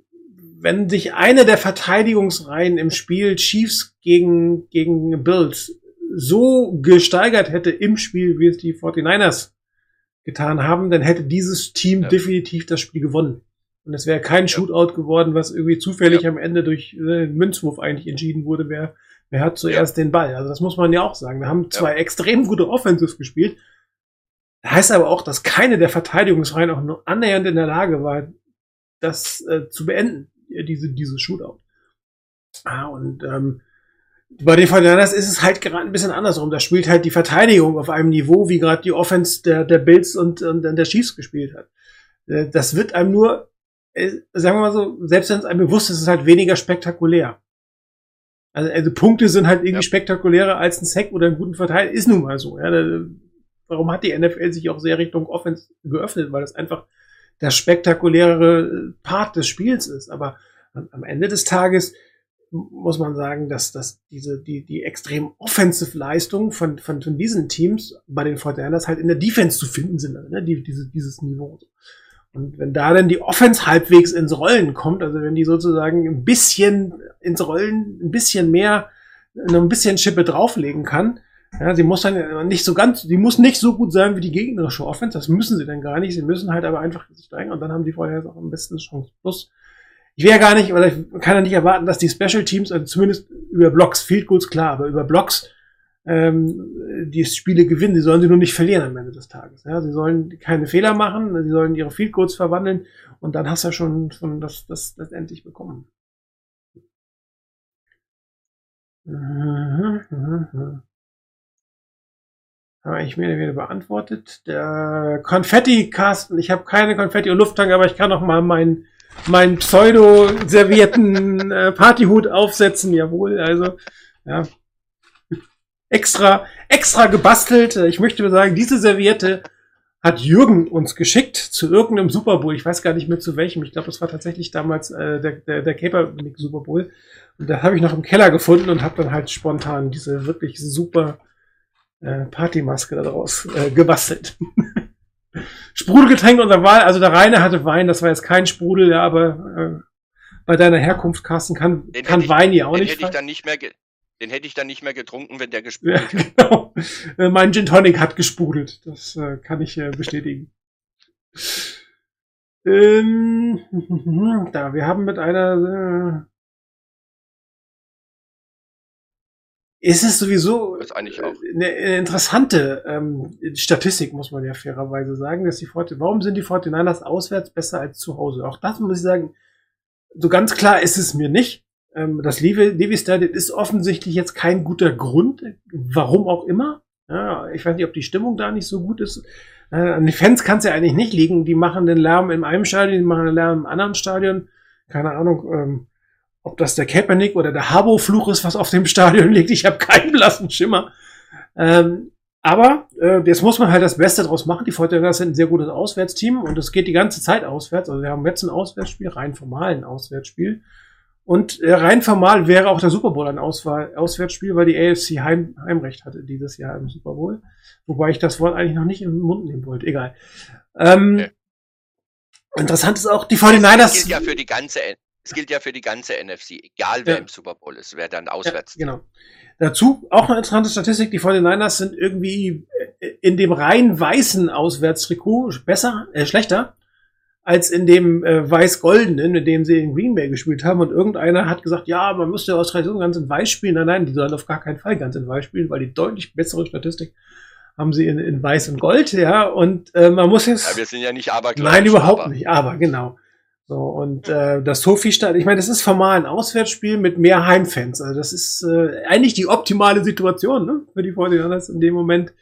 wenn sich eine der Verteidigungsreihen im Spiel Chiefs gegen, gegen Bills so gesteigert hätte im Spiel, wie es die 49ers getan haben, dann hätte dieses Team Ja. definitiv das Spiel gewonnen. Und es wäre kein Shootout geworden, was irgendwie zufällig am Ende durch äh, Münzwurf eigentlich entschieden wurde, wer, wer hat zuerst den Ball. Also das muss man ja auch sagen. Wir haben zwei extrem gute Offensives gespielt. Heißt aber auch, dass keine der Verteidigungsreihen auch nur annähernd in der Lage war, das äh, zu beenden, äh, diese, dieses Shootout. Ah, und ähm, bei den Fortinanders ist es halt gerade ein bisschen andersrum. Da spielt halt die Verteidigung auf einem Niveau, wie gerade die Offense der, der Bills und, und der Chiefs gespielt hat. Äh, Das wird einem nur, sagen wir mal so, selbst wenn es einem bewusst ist, ist es halt weniger spektakulär. Also, also Punkte sind halt irgendwie Ja. spektakulärer als ein Sack oder einen guten Verteidiger. Ist nun mal so. Ja, da, warum hat die NFL sich auch sehr Richtung Offense geöffnet? Weil das einfach der spektakulärere Part des Spiels ist. Aber am Ende des Tages muss man sagen, dass, dass diese, die, die extrem offensive Leistung von, von, von diesen Teams bei den Fortinanders halt in der Defense zu finden sind, ne? die, diese, dieses Niveau. Und wenn da dann die Offense halbwegs ins Rollen kommt, also wenn die sozusagen ein bisschen ins Rollen, ein bisschen mehr, noch ein bisschen Schippe drauflegen kann, ja, sie muss dann nicht so ganz, die muss nicht so gut sein wie die gegnerische Offense, das müssen sie dann gar nicht, sie müssen halt aber einfach steigen und dann haben die vorher auch am besten Chance. Plus, ich ja gar nicht, oder ich kann ja nicht erwarten, dass die Special Teams, also zumindest über Blocks, Field Goals klar, aber über Blocks ähm, die Spiele gewinnen. Sie sollen sie nur nicht verlieren am Ende des Tages. Ja, sie sollen keine Fehler machen, sie sollen ihre Field Goals verwandeln und dann hast du ja schon, schon das, das, das endlich bekommen. Mhm, mhm, mhm. Habe ich mir wieder beantwortet. Der Konfetti-Kasten, ich habe keine Konfetti- und Lufttank, aber ich kann noch mal meinen meinen pseudo-servierten äh, Partyhut aufsetzen, jawohl, also, ja. Extra, extra gebastelt. Ich möchte sagen, diese Serviette hat Jürgen uns geschickt zu irgendeinem Super Bowl. Ich weiß gar nicht mehr zu welchem. Ich glaube, das war tatsächlich damals äh, der, der, der Capernick Super Bowl. Und da habe ich noch im Keller gefunden und habe dann halt spontan diese wirklich super äh, Partymaske daraus äh, gebastelt. Sprudelgetränk unserer Wahl, also der Reine hatte Wein, das war jetzt kein Sprudel, ja, aber äh, bei deiner Herkunft, Carsten, kann, Den kann ich- Wein ja auch den nicht hätte ich dann nicht mehr den hätte ich dann nicht mehr getrunken, wenn der Ja, gesprudelt hätte. genau. Äh, Mein Gin Tonic hat gesprudelt. Das äh, kann ich äh, bestätigen. Ähm, da, wir haben mit einer. Äh, ist es sowieso eigentlich auch. eine, eine interessante ähm, Statistik, muss man ja fairerweise sagen, dass die Forti warum sind die 49ers auswärts besser als zu Hause? Auch das muss ich sagen, so ganz klar ist es mir nicht. Ähm, das Levi, Levi ist offensichtlich jetzt kein guter Grund, warum auch immer. Ja, ich weiß nicht, ob die Stimmung da nicht so gut ist. Äh, an den Fans kann es ja eigentlich nicht liegen. Die machen den Lärm in einem Stadion, die machen den Lärm im anderen Stadion. Keine Ahnung, ähm, ob das der Kaepernick oder der Habo-Fluch ist, was auf dem Stadion liegt. Ich habe keinen blassen Schimmer. Ähm, aber äh, jetzt muss man halt das Beste draus machen. Die Fortinanders sind ein sehr gutes Auswärtsteam und es geht die ganze Zeit auswärts. Also wir haben jetzt ein Auswärtsspiel, rein formal ein Auswärtsspiel. Und äh, rein formal wäre auch der Super Bowl ein Auswahl, Auswärtsspiel, weil die AFC Heim, Heimrecht hatte dieses Jahr im Super Bowl. Wobei ich das Wort eigentlich noch nicht in den Mund nehmen wollte. Egal. Ähm, Okay. Interessant ist auch, die Es 49ers. gilt ja für die ganze, es gilt ja für die ganze NFC, egal wer Ja. im Super Bowl ist, wer dann Ja, auswärts. genau. Dazu auch eine interessante Statistik, die 49ers sind irgendwie äh, in dem rein weißen Auswärtstrikot besser, äh, schlechter, als in dem äh, weiß-goldenen, mit dem sie in Green Bay gespielt haben. Und irgendeiner hat gesagt, ja, man müsste aus Tradition ganz in weiß spielen. Nein, nein, die sollen auf gar keinen Fall ganz in weiß spielen, weil die deutlich bessere Statistik haben sie in, in weiß und gold, ja. Und äh, man muss jetzt... Ja, wir sind ja nicht abergläubisch. Nein, überhaupt aber- nicht, aber genau. So, und äh, das Sophie-Stadt, ich meine, das ist formal ein Auswärtsspiel mit mehr Heimfans. Also das ist äh, eigentlich die optimale Situation ne, für die 49ers in dem Moment.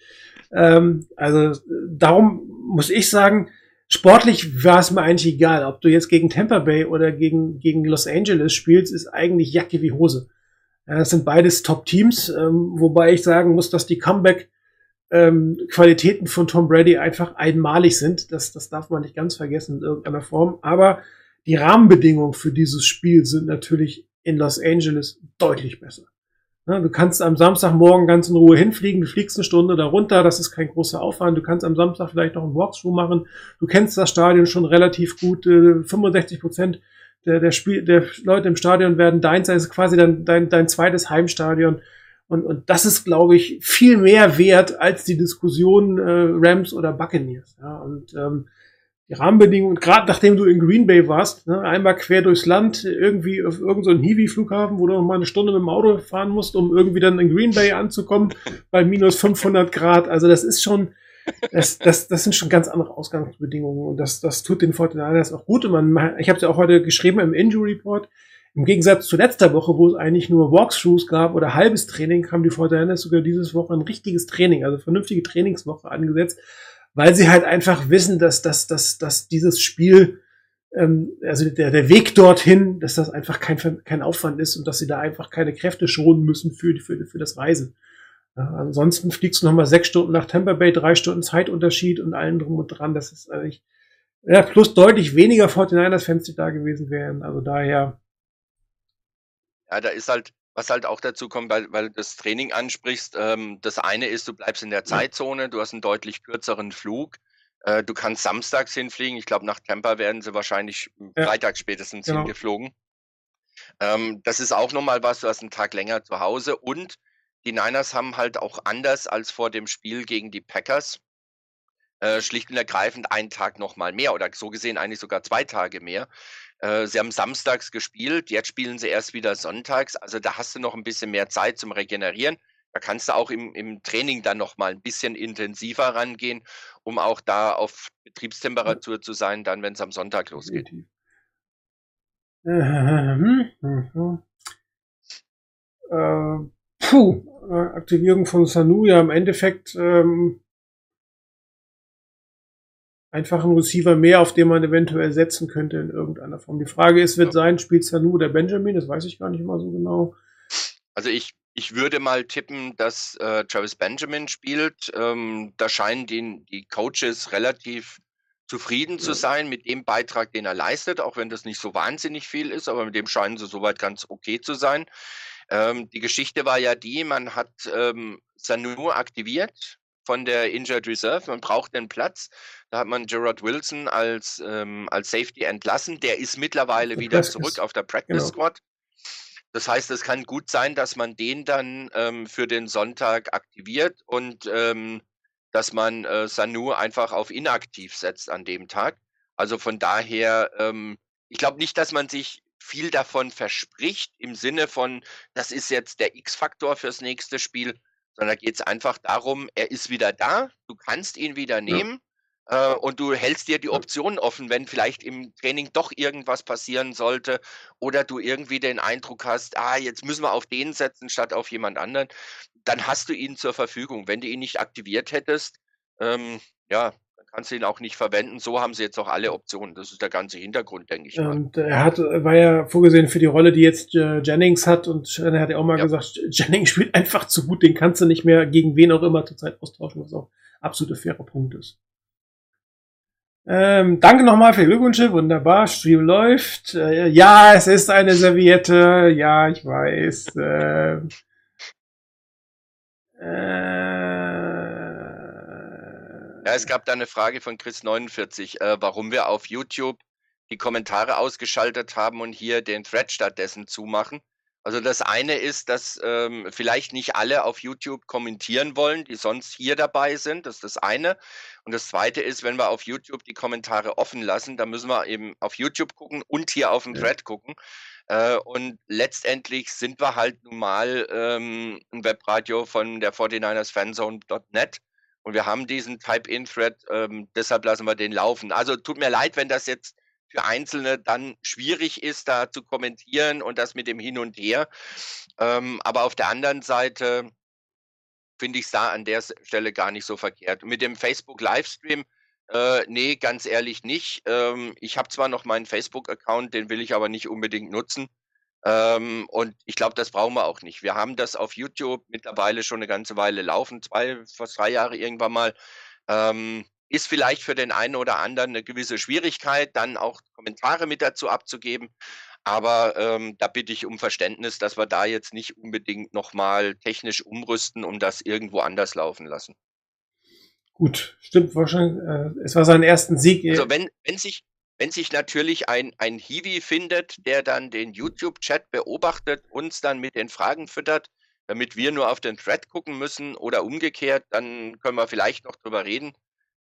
Ähm, also äh, darum muss ich sagen, sportlich war es mir eigentlich egal. Ob du jetzt gegen Tampa Bay oder gegen, gegen Los Angeles spielst, ist eigentlich Jacke wie Hose. Das sind beides Top-Teams, ähm, wobei ich sagen muss, dass die Comeback ähm, von Tom Brady einfach einmalig sind. Das, das darf man nicht ganz vergessen in irgendeiner Form. Aber die Rahmenbedingungen für dieses Spiel sind natürlich in Los Angeles deutlich besser. Ja, du kannst am Samstagmorgen ganz in Ruhe hinfliegen, du fliegst eine Stunde darunter, das ist kein großer Aufwand. Du kannst am Samstag vielleicht noch einen Walkthrough machen. Du kennst das Stadion schon relativ gut. Äh, 65 Prozent der, der, der Leute im Stadion werden deins, das ist quasi dein, dein, dein zweites Heimstadion. Und, und das ist, glaube ich, viel mehr wert als die Diskussion äh, Rams oder Buccaneers. Ja, und ähm, die Rahmenbedingungen, gerade nachdem du in Green Bay warst, ne, einmal quer durchs Land, irgendwie auf irgendeinen so Hiwi-Flughafen, wo du noch mal eine Stunde mit dem Auto fahren musst, um irgendwie dann in Green Bay anzukommen, bei minus 500 Grad. Also das ist schon, das, das, das sind schon ganz andere Ausgangsbedingungen und das, das tut den 49ers auch gut. Und man, ich habe es ja auch heute geschrieben im Injury Report, im Gegensatz zu letzter Woche, wo es eigentlich nur Walkthroughs gab oder halbes Training, haben die 49ers sogar dieses Woche ein richtiges Training, also vernünftige Trainingswoche angesetzt, weil sie halt einfach wissen, dass, dass, dass, dass dieses Spiel, ähm, also der, der Weg dorthin, dass das einfach kein, kein Aufwand ist und dass sie da einfach keine Kräfte schonen müssen für, für, für das Reisen. Ja, ansonsten fliegst du nochmal sechs Stunden nach Tampa Bay, drei Stunden Zeitunterschied und allen drum und dran. Das ist eigentlich, ja, plus deutlich weniger 49ers-Fans, die da gewesen wären. Also daher, Ja, da ist halt, was halt auch dazu kommt, weil, weil du das Training ansprichst. Ähm, das eine ist, du bleibst in der Zeitzone, du hast einen deutlich kürzeren Flug. Äh, du kannst samstags hinfliegen. Ich glaube, nach Tampa werden sie wahrscheinlich Ja. freitags spätestens Genau. hingeflogen. Ähm, das ist auch nochmal was, du hast einen Tag länger zu Hause und die Niners haben halt auch anders als vor dem Spiel gegen die Packers äh, schlicht und ergreifend einen Tag nochmal mehr oder so gesehen eigentlich sogar zwei Tage mehr. Äh, sie haben samstags gespielt, jetzt spielen sie erst wieder sonntags. Also da hast du noch ein bisschen mehr Zeit zum Regenerieren. Da kannst du auch im, im Training dann noch mal ein bisschen intensiver rangehen, um auch da auf Betriebstemperatur zu sein, dann wenn es am Sonntag losgeht. definitiv. Ähm, mhm. Äh, puh, äh, Aktivierung von Sanu, ja, im Endeffekt ähm, einfach ein Receiver mehr, auf den man eventuell setzen könnte in irgendeiner Form. Die Frage ist, wird Ja. sein, spielt Sanu oder Benjamin? Das weiß ich gar nicht mal so genau. Also ich, ich würde mal tippen, dass äh, Travis Benjamin spielt. Ähm, da scheinen den, die Coaches relativ zufrieden zu Ja. sein mit dem Beitrag, den er leistet, auch wenn das nicht so wahnsinnig viel ist, aber mit dem scheinen sie soweit ganz okay zu sein. Ähm, die Geschichte war ja die, man hat ähm, Sanu aktiviert von der Injured Reserve, man braucht den Platz. Da hat man Gerard Wilson als, ähm, als Safety entlassen. Der ist mittlerweile Der wieder Practice. zurück auf der Practice Genau. Squad. Das heißt, es kann gut sein, dass man den dann ähm, für den Sonntag aktiviert und ähm, dass man äh, Sanu einfach auf inaktiv setzt an dem Tag. Also von daher, ähm, ich glaube nicht, dass man sich viel davon verspricht im Sinne von, das ist jetzt der X-Faktor fürs nächste Spiel, sondern da geht es einfach darum, er ist wieder da, du kannst ihn wieder nehmen äh, und du hältst dir die Ja. Optionen offen, wenn vielleicht im Training doch irgendwas passieren sollte oder du irgendwie den Eindruck hast, ah, jetzt müssen wir auf den setzen statt auf jemand anderen, dann hast du ihn zur Verfügung. Wenn du ihn nicht aktiviert hättest, ähm, ja, kannst du ihn auch nicht verwenden. So haben sie jetzt auch alle Optionen. Das ist der ganze Hintergrund, denke ich. Und äh, er hat, war ja vorgesehen für die Rolle, die jetzt äh, Jennings hat. Und er hat ja auch mal Ja. gesagt, Jennings spielt einfach zu gut, den kannst du nicht mehr gegen wen auch immer zurzeit austauschen, was auch absolute faire Punkt ist. Ähm, danke nochmal für die Glückwünsche. Wunderbar. Stream läuft. Äh, ja, es ist eine Serviette. Ja, ich weiß. Äh, äh, Ja, es gab da eine Frage von Chris49, äh, warum wir auf YouTube die Kommentare ausgeschaltet haben und hier den Thread stattdessen zumachen. Also das eine ist, dass ähm, vielleicht nicht alle auf YouTube kommentieren wollen, die sonst hier dabei sind. Das ist das eine. Und das zweite ist, wenn wir auf YouTube die Kommentare offen lassen, dann müssen wir eben auf YouTube gucken und hier auf den. Thread gucken. Äh, und letztendlich sind wir halt nun mal ähm, ein Webradio von der 49ers Fanzone.net. Und wir haben diesen Type-In-Thread, ähm, deshalb lassen wir den laufen. Also tut mir leid, wenn das jetzt für Einzelne dann schwierig ist, da zu kommentieren und das mit dem Hin und Her. Ähm, aber auf der anderen Seite finde ich es da an der Stelle gar nicht so verkehrt. Mit dem Facebook-Livestream, äh, nee, ganz ehrlich nicht. Ähm, ich habe zwar noch meinen Facebook-Account, den will ich aber nicht unbedingt nutzen. Ähm, und ich glaube, das brauchen wir auch nicht. Wir haben das auf YouTube mittlerweile schon eine ganze Weile laufen, zwei, fast drei Jahre irgendwann mal. Ähm, ist vielleicht für den einen oder anderen eine gewisse Schwierigkeit, dann auch Kommentare mit dazu abzugeben. Aber ähm, da bitte ich um Verständnis, dass wir da jetzt nicht unbedingt nochmal technisch umrüsten und das irgendwo anders laufen lassen. gut, stimmt wahrscheinlich. Äh, es war sein ersten Sieg. Also wenn, wenn sich, wenn sich natürlich ein, ein Hiwi findet, der dann den YouTube-Chat beobachtet, uns dann mit den Fragen füttert, damit wir nur auf den Thread gucken müssen oder umgekehrt, dann können wir vielleicht noch drüber reden.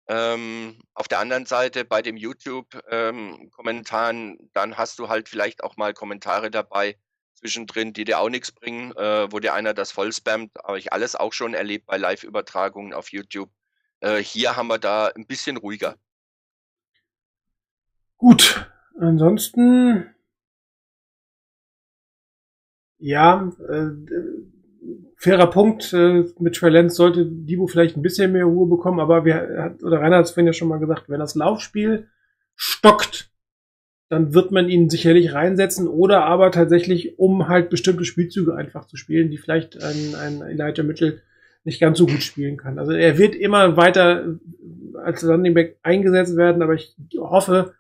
Ähm, auf der anderen Seite bei dem YouTube-Kommentaren, dann hast du halt vielleicht auch mal Kommentare dabei zwischendrin, die dir auch nichts bringen, äh, wo dir einer das voll spammt. Aber ich alles auch schon erlebt bei Live-Übertragungen auf YouTube. Äh, hier haben wir da ein bisschen ruhiger. Gut, ansonsten ja, äh, fairer Punkt. Äh, mit Trey sollte Debo vielleicht ein bisschen mehr Ruhe bekommen, aber wir hat, oder Rainer hat es vorhin ja schon mal gesagt, wenn das Laufspiel stockt, dann wird man ihn sicherlich reinsetzen oder aber tatsächlich, um halt bestimmte Spielzüge einfach zu spielen, die vielleicht ein, ein Elijah Mitchell nicht ganz so gut spielen kann. Also er wird immer weiter als Running Back eingesetzt werden, aber ich hoffe,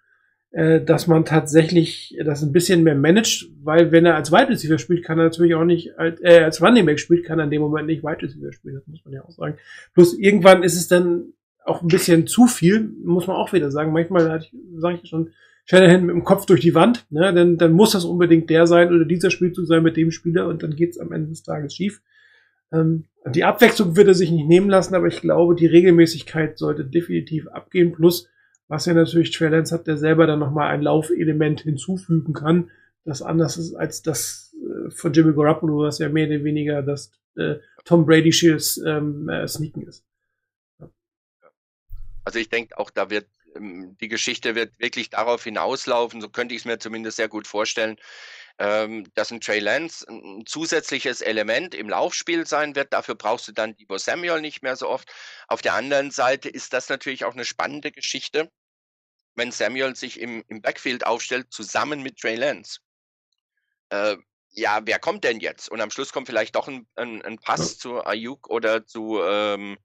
äh, dass man tatsächlich das ein bisschen mehr managt, weil wenn er als Wide Receiver spielt, kann er natürlich auch nicht, als, äh, als Running Back spielt, kann er in dem Moment nicht Wide Receiver spielen, das muss man ja auch sagen. Plus irgendwann ist es dann auch ein bisschen zu viel, muss man auch wieder sagen. Manchmal sage ich schon, Shanahan mit dem Kopf durch die Wand, ne? dann, dann muss das unbedingt der sein oder dieser Spielzug sein mit dem Spieler und dann geht's am Ende des Tages schief. Ähm, die Abwechslung wird er sich nicht nehmen lassen, aber ich glaube, die Regelmäßigkeit sollte definitiv abgehen. Plus, was ja natürlich Trey hat, der selber dann nochmal ein Laufelement hinzufügen kann, das anders ist als das äh, von Jimmy Garoppolo, was ja mehr oder weniger das äh, Tom Brady Shields ähm, äh, Sneaken ist. Also ich denke auch, da wird ähm, die Geschichte wird wirklich darauf hinauslaufen, so könnte ich es mir zumindest sehr gut vorstellen, ähm, dass ein Trey Lance ein zusätzliches Element im Laufspiel sein wird. Dafür brauchst du dann Debo Samuel nicht mehr so oft. Auf der anderen Seite ist das natürlich auch eine spannende Geschichte, wenn Samuel sich im, im Backfield aufstellt, zusammen mit Trey Lance. Äh, ja, wer kommt denn jetzt? Und am Schluss kommt vielleicht doch ein, ein, ein Pass zu Ayuk oder zu, ähm,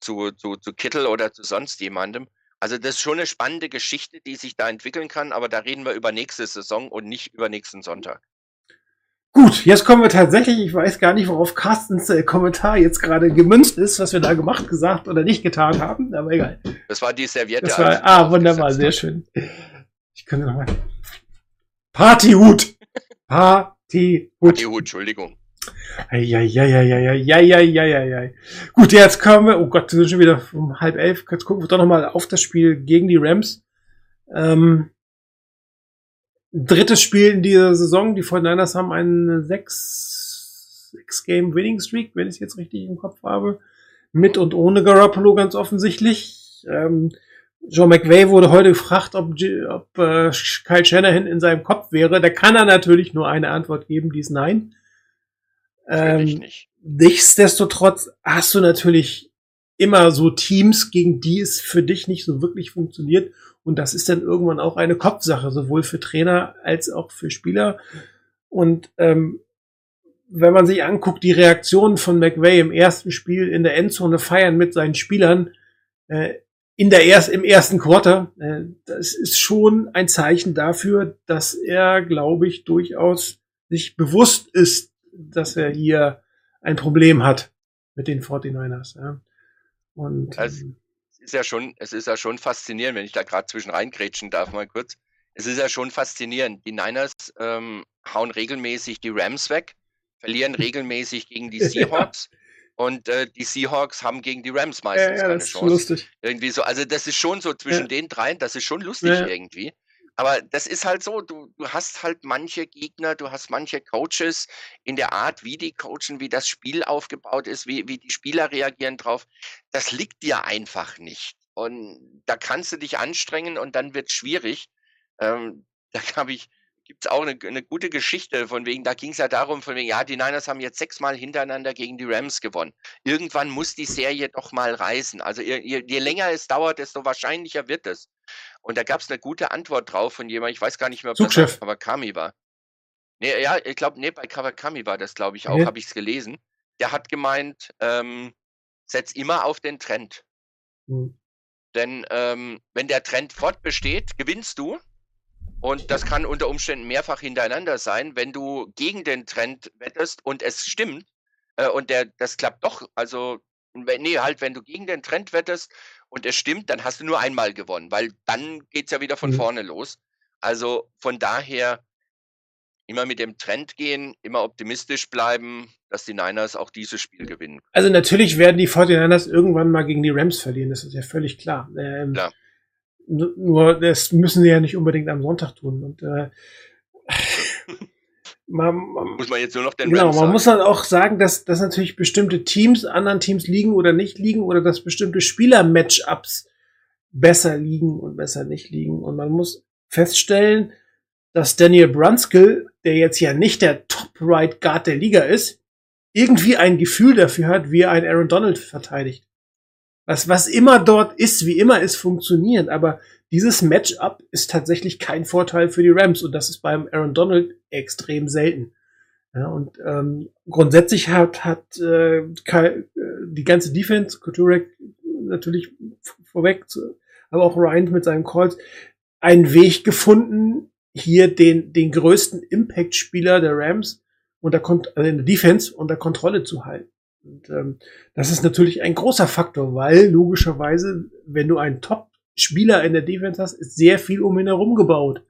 zu, zu, zu Kittel oder zu sonst jemandem. Also das ist schon eine spannende Geschichte, die sich da entwickeln kann, aber da reden wir über nächste Saison und nicht über nächsten Sonntag. Gut, jetzt kommen wir tatsächlich, ich weiß gar nicht, worauf Carstens äh, Kommentar jetzt gerade gemünzt ist, was wir da gemacht, gesagt oder nicht getan haben, aber egal. Das war die Serviette. Das war, ah, wunderbar, sehr schön. Ich könnte nochmal. Partyhut! Partyhut. Partyhut, Entschuldigung. Eieieiei. Gut, jetzt kommen wir, oh Gott, wir sind schon wieder um halb elf. Jetzt gucken wir doch nochmal auf das Spiel gegen die Rams. Ähm, drittes Spiel in dieser Saison. Die 49ers haben einen sechs, sechs Game Winning Streak, wenn ich es jetzt richtig im Kopf habe. Mit und ohne Garoppolo ganz offensichtlich. Ähm, Joe McVay wurde heute gefragt, ob, ob äh, Kyle Shanahan in seinem Kopf wäre. Da kann er natürlich nur eine Antwort geben, die ist nein. Ähm, nicht. Nichtsdestotrotz hast du natürlich immer so Teams, gegen die es für dich nicht so wirklich funktioniert. Und das ist dann irgendwann auch eine Kopfsache, sowohl für Trainer als auch für Spieler. Und ähm, wenn man sich anguckt, die Reaktionen von McVay im ersten Spiel in der Endzone feiern mit seinen Spielern, äh, in der erst, im ersten Quarter, äh, das ist schon ein Zeichen dafür, dass er, glaube ich, durchaus sich bewusst ist, dass er hier ein Problem hat mit den 49ers. Ja. Und Also, ähm, es ist ja schon, es ist ja schon faszinierend, wenn ich da gerade zwischen reingrätschen darf, mal kurz. Es ist ja schon faszinierend. Die Niners ähm, hauen regelmäßig die Rams weg, verlieren regelmäßig gegen die Ja. Seahawks und äh, die Seahawks haben gegen die Rams ja, meistens ja, keine das ist schon Chance. lustig. Irgendwie so, also das ist schon so zwischen Ja. den dreien, das ist schon lustig Ja. irgendwie. Aber das ist halt so, du, du hast halt manche Gegner, du hast manche Coaches in der Art, wie die coachen, wie das Spiel aufgebaut ist, wie, wie die Spieler reagieren drauf. Das liegt dir einfach nicht. Und da kannst du dich anstrengen und dann wird es schwierig. Ähm, da habe ich, gibt es auch eine, eine gute Geschichte von wegen, da ging es ja darum, von wegen, ja, die Niners haben jetzt sechsmal hintereinander gegen die Rams gewonnen. Irgendwann muss die Serie doch mal reißen. Also je, je, länger es dauert, desto wahrscheinlicher wird es. Und da gab es eine gute Antwort drauf von jemandem, ich weiß gar nicht mehr, ob das Zugchef. Kawakami war. Nee, ja, ich glaube, nee, bei Kawakami war das, glaube ich, auch, Okay. habe ich es gelesen. Der hat gemeint, ähm, setz immer auf den Trend. Hm. Denn ähm, wenn der Trend fortbesteht, gewinnst du. Und das kann unter Umständen mehrfach hintereinander sein, wenn du gegen den Trend wettest und es stimmt äh, und der, das klappt doch. Also, wenn, nee, halt, wenn du gegen den Trend wettest und es stimmt, dann hast du nur einmal gewonnen, weil dann geht's ja wieder von Mhm. vorne los. Also von daher immer mit dem Trend gehen, immer optimistisch bleiben, dass die Niners auch dieses Spiel gewinnen. Also natürlich werden die 49ers irgendwann mal gegen die Rams verlieren, das ist ja völlig klar. Ähm, Klar. Nu- Nur das müssen sie ja nicht unbedingt am Sonntag tun. Und äh, man, man, Muss man jetzt nur noch den genau, Rams man sagen. muss dann auch sagen, dass, dass natürlich bestimmte Teams anderen Teams liegen oder nicht liegen oder dass bestimmte Spieler-Matchups besser liegen und besser nicht liegen. Und man muss feststellen, dass Daniel Brunskill, der jetzt ja nicht der Top-Right Guard der Liga ist, irgendwie ein Gefühl dafür hat, wie er einen Aaron Donald verteidigt. Was, was immer dort ist, wie immer es funktioniert, aber dieses Matchup ist tatsächlich kein Vorteil für die Rams und das ist beim Aaron Donald extrem selten. Ja, und ähm, grundsätzlich hat, hat äh, äh, die ganze Defense, Kuturek natürlich vorweg, zu- aber auch Ryan mit seinen Calls, einen Weg gefunden, hier den, den größten Impact-Spieler der Rams unter also in der Defense unter Kontrolle zu halten. Und ähm, das ist natürlich ein großer Faktor, weil logischerweise, wenn du einen Top-Spieler in der Defense hast, ist sehr viel um ihn herum gebaut.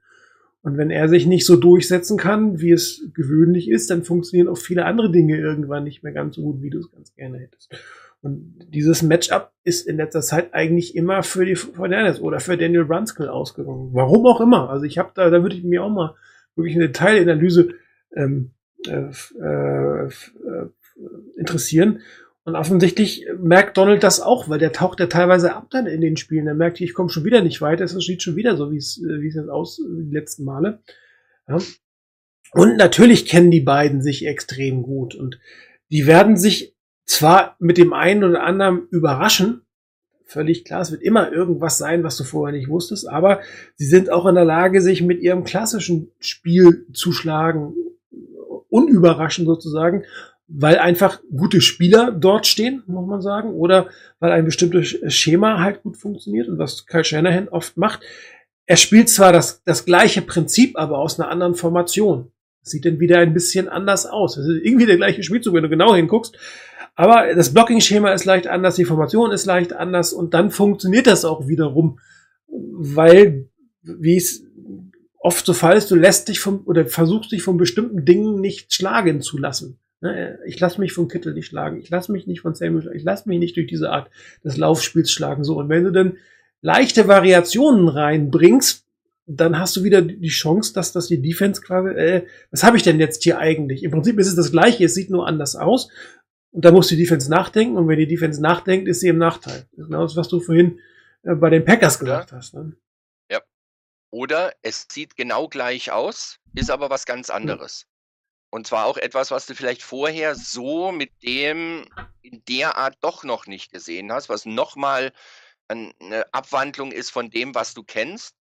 Und wenn er sich nicht so durchsetzen kann, wie es gewöhnlich ist, dann funktionieren auch viele andere Dinge irgendwann nicht mehr ganz so gut, wie du es ganz gerne hättest. Und dieses Matchup ist in letzter Zeit eigentlich immer für die 49ers oder für Daniel Brunskill ausgegangen. Warum auch immer. Also ich habe da, da würde ich mir auch mal wirklich eine Detailanalyse ähm, äh, äh, interessieren. Und offensichtlich merkt Donald das auch, weil der taucht ja teilweise ab dann in den Spielen. Er merkt, ich komme schon wieder nicht weiter, es sieht schon wieder so, wie es äh, jetzt aus die letzten Male. Ja. Und natürlich kennen die beiden sich extrem gut und die werden sich zwar mit dem einen oder anderen überraschen, völlig klar, es wird immer irgendwas sein, was du vorher nicht wusstest, aber sie sind auch in der Lage, sich mit ihrem klassischen Spiel zu schlagen, unüberraschend sozusagen, weil einfach gute Spieler dort stehen, muss man sagen, oder weil ein bestimmtes Schema halt gut funktioniert und was Kyle Shanahan oft macht. Er spielt zwar das, das gleiche Prinzip, aber aus einer anderen Formation. Das sieht dann wieder ein bisschen anders aus. Es ist irgendwie der gleiche Spielzug, wenn du genau hinguckst. Aber das Blocking-Schema ist leicht anders, die Formation ist leicht anders und dann funktioniert das auch wiederum, weil, wie es oft so Fall ist, du lässt dich vom, oder versuchst dich von bestimmten Dingen nicht schlagen zu lassen. Ne, Ich lasse mich von Kittel nicht schlagen, ich lasse mich nicht von Samuel schlagen, ich lasse mich nicht durch diese Art des Laufspiels schlagen. So, und wenn du dann leichte Variationen reinbringst, dann hast du wieder die Chance, dass, dass die Defense quasi, äh, was habe ich denn jetzt hier eigentlich? Im Prinzip ist es das Gleiche, es sieht nur anders aus. Und da muss die Defense nachdenken. Und wenn die Defense nachdenkt, ist sie im Nachteil. Das genau das, was du vorhin äh, bei den Packers gesagt hast. Ne? Oder es sieht genau gleich aus, ist aber was ganz anderes. Und zwar auch etwas, was du vielleicht vorher so mit dem in der Art doch noch nicht gesehen hast, was nochmal eine Abwandlung ist von dem, was du kennst.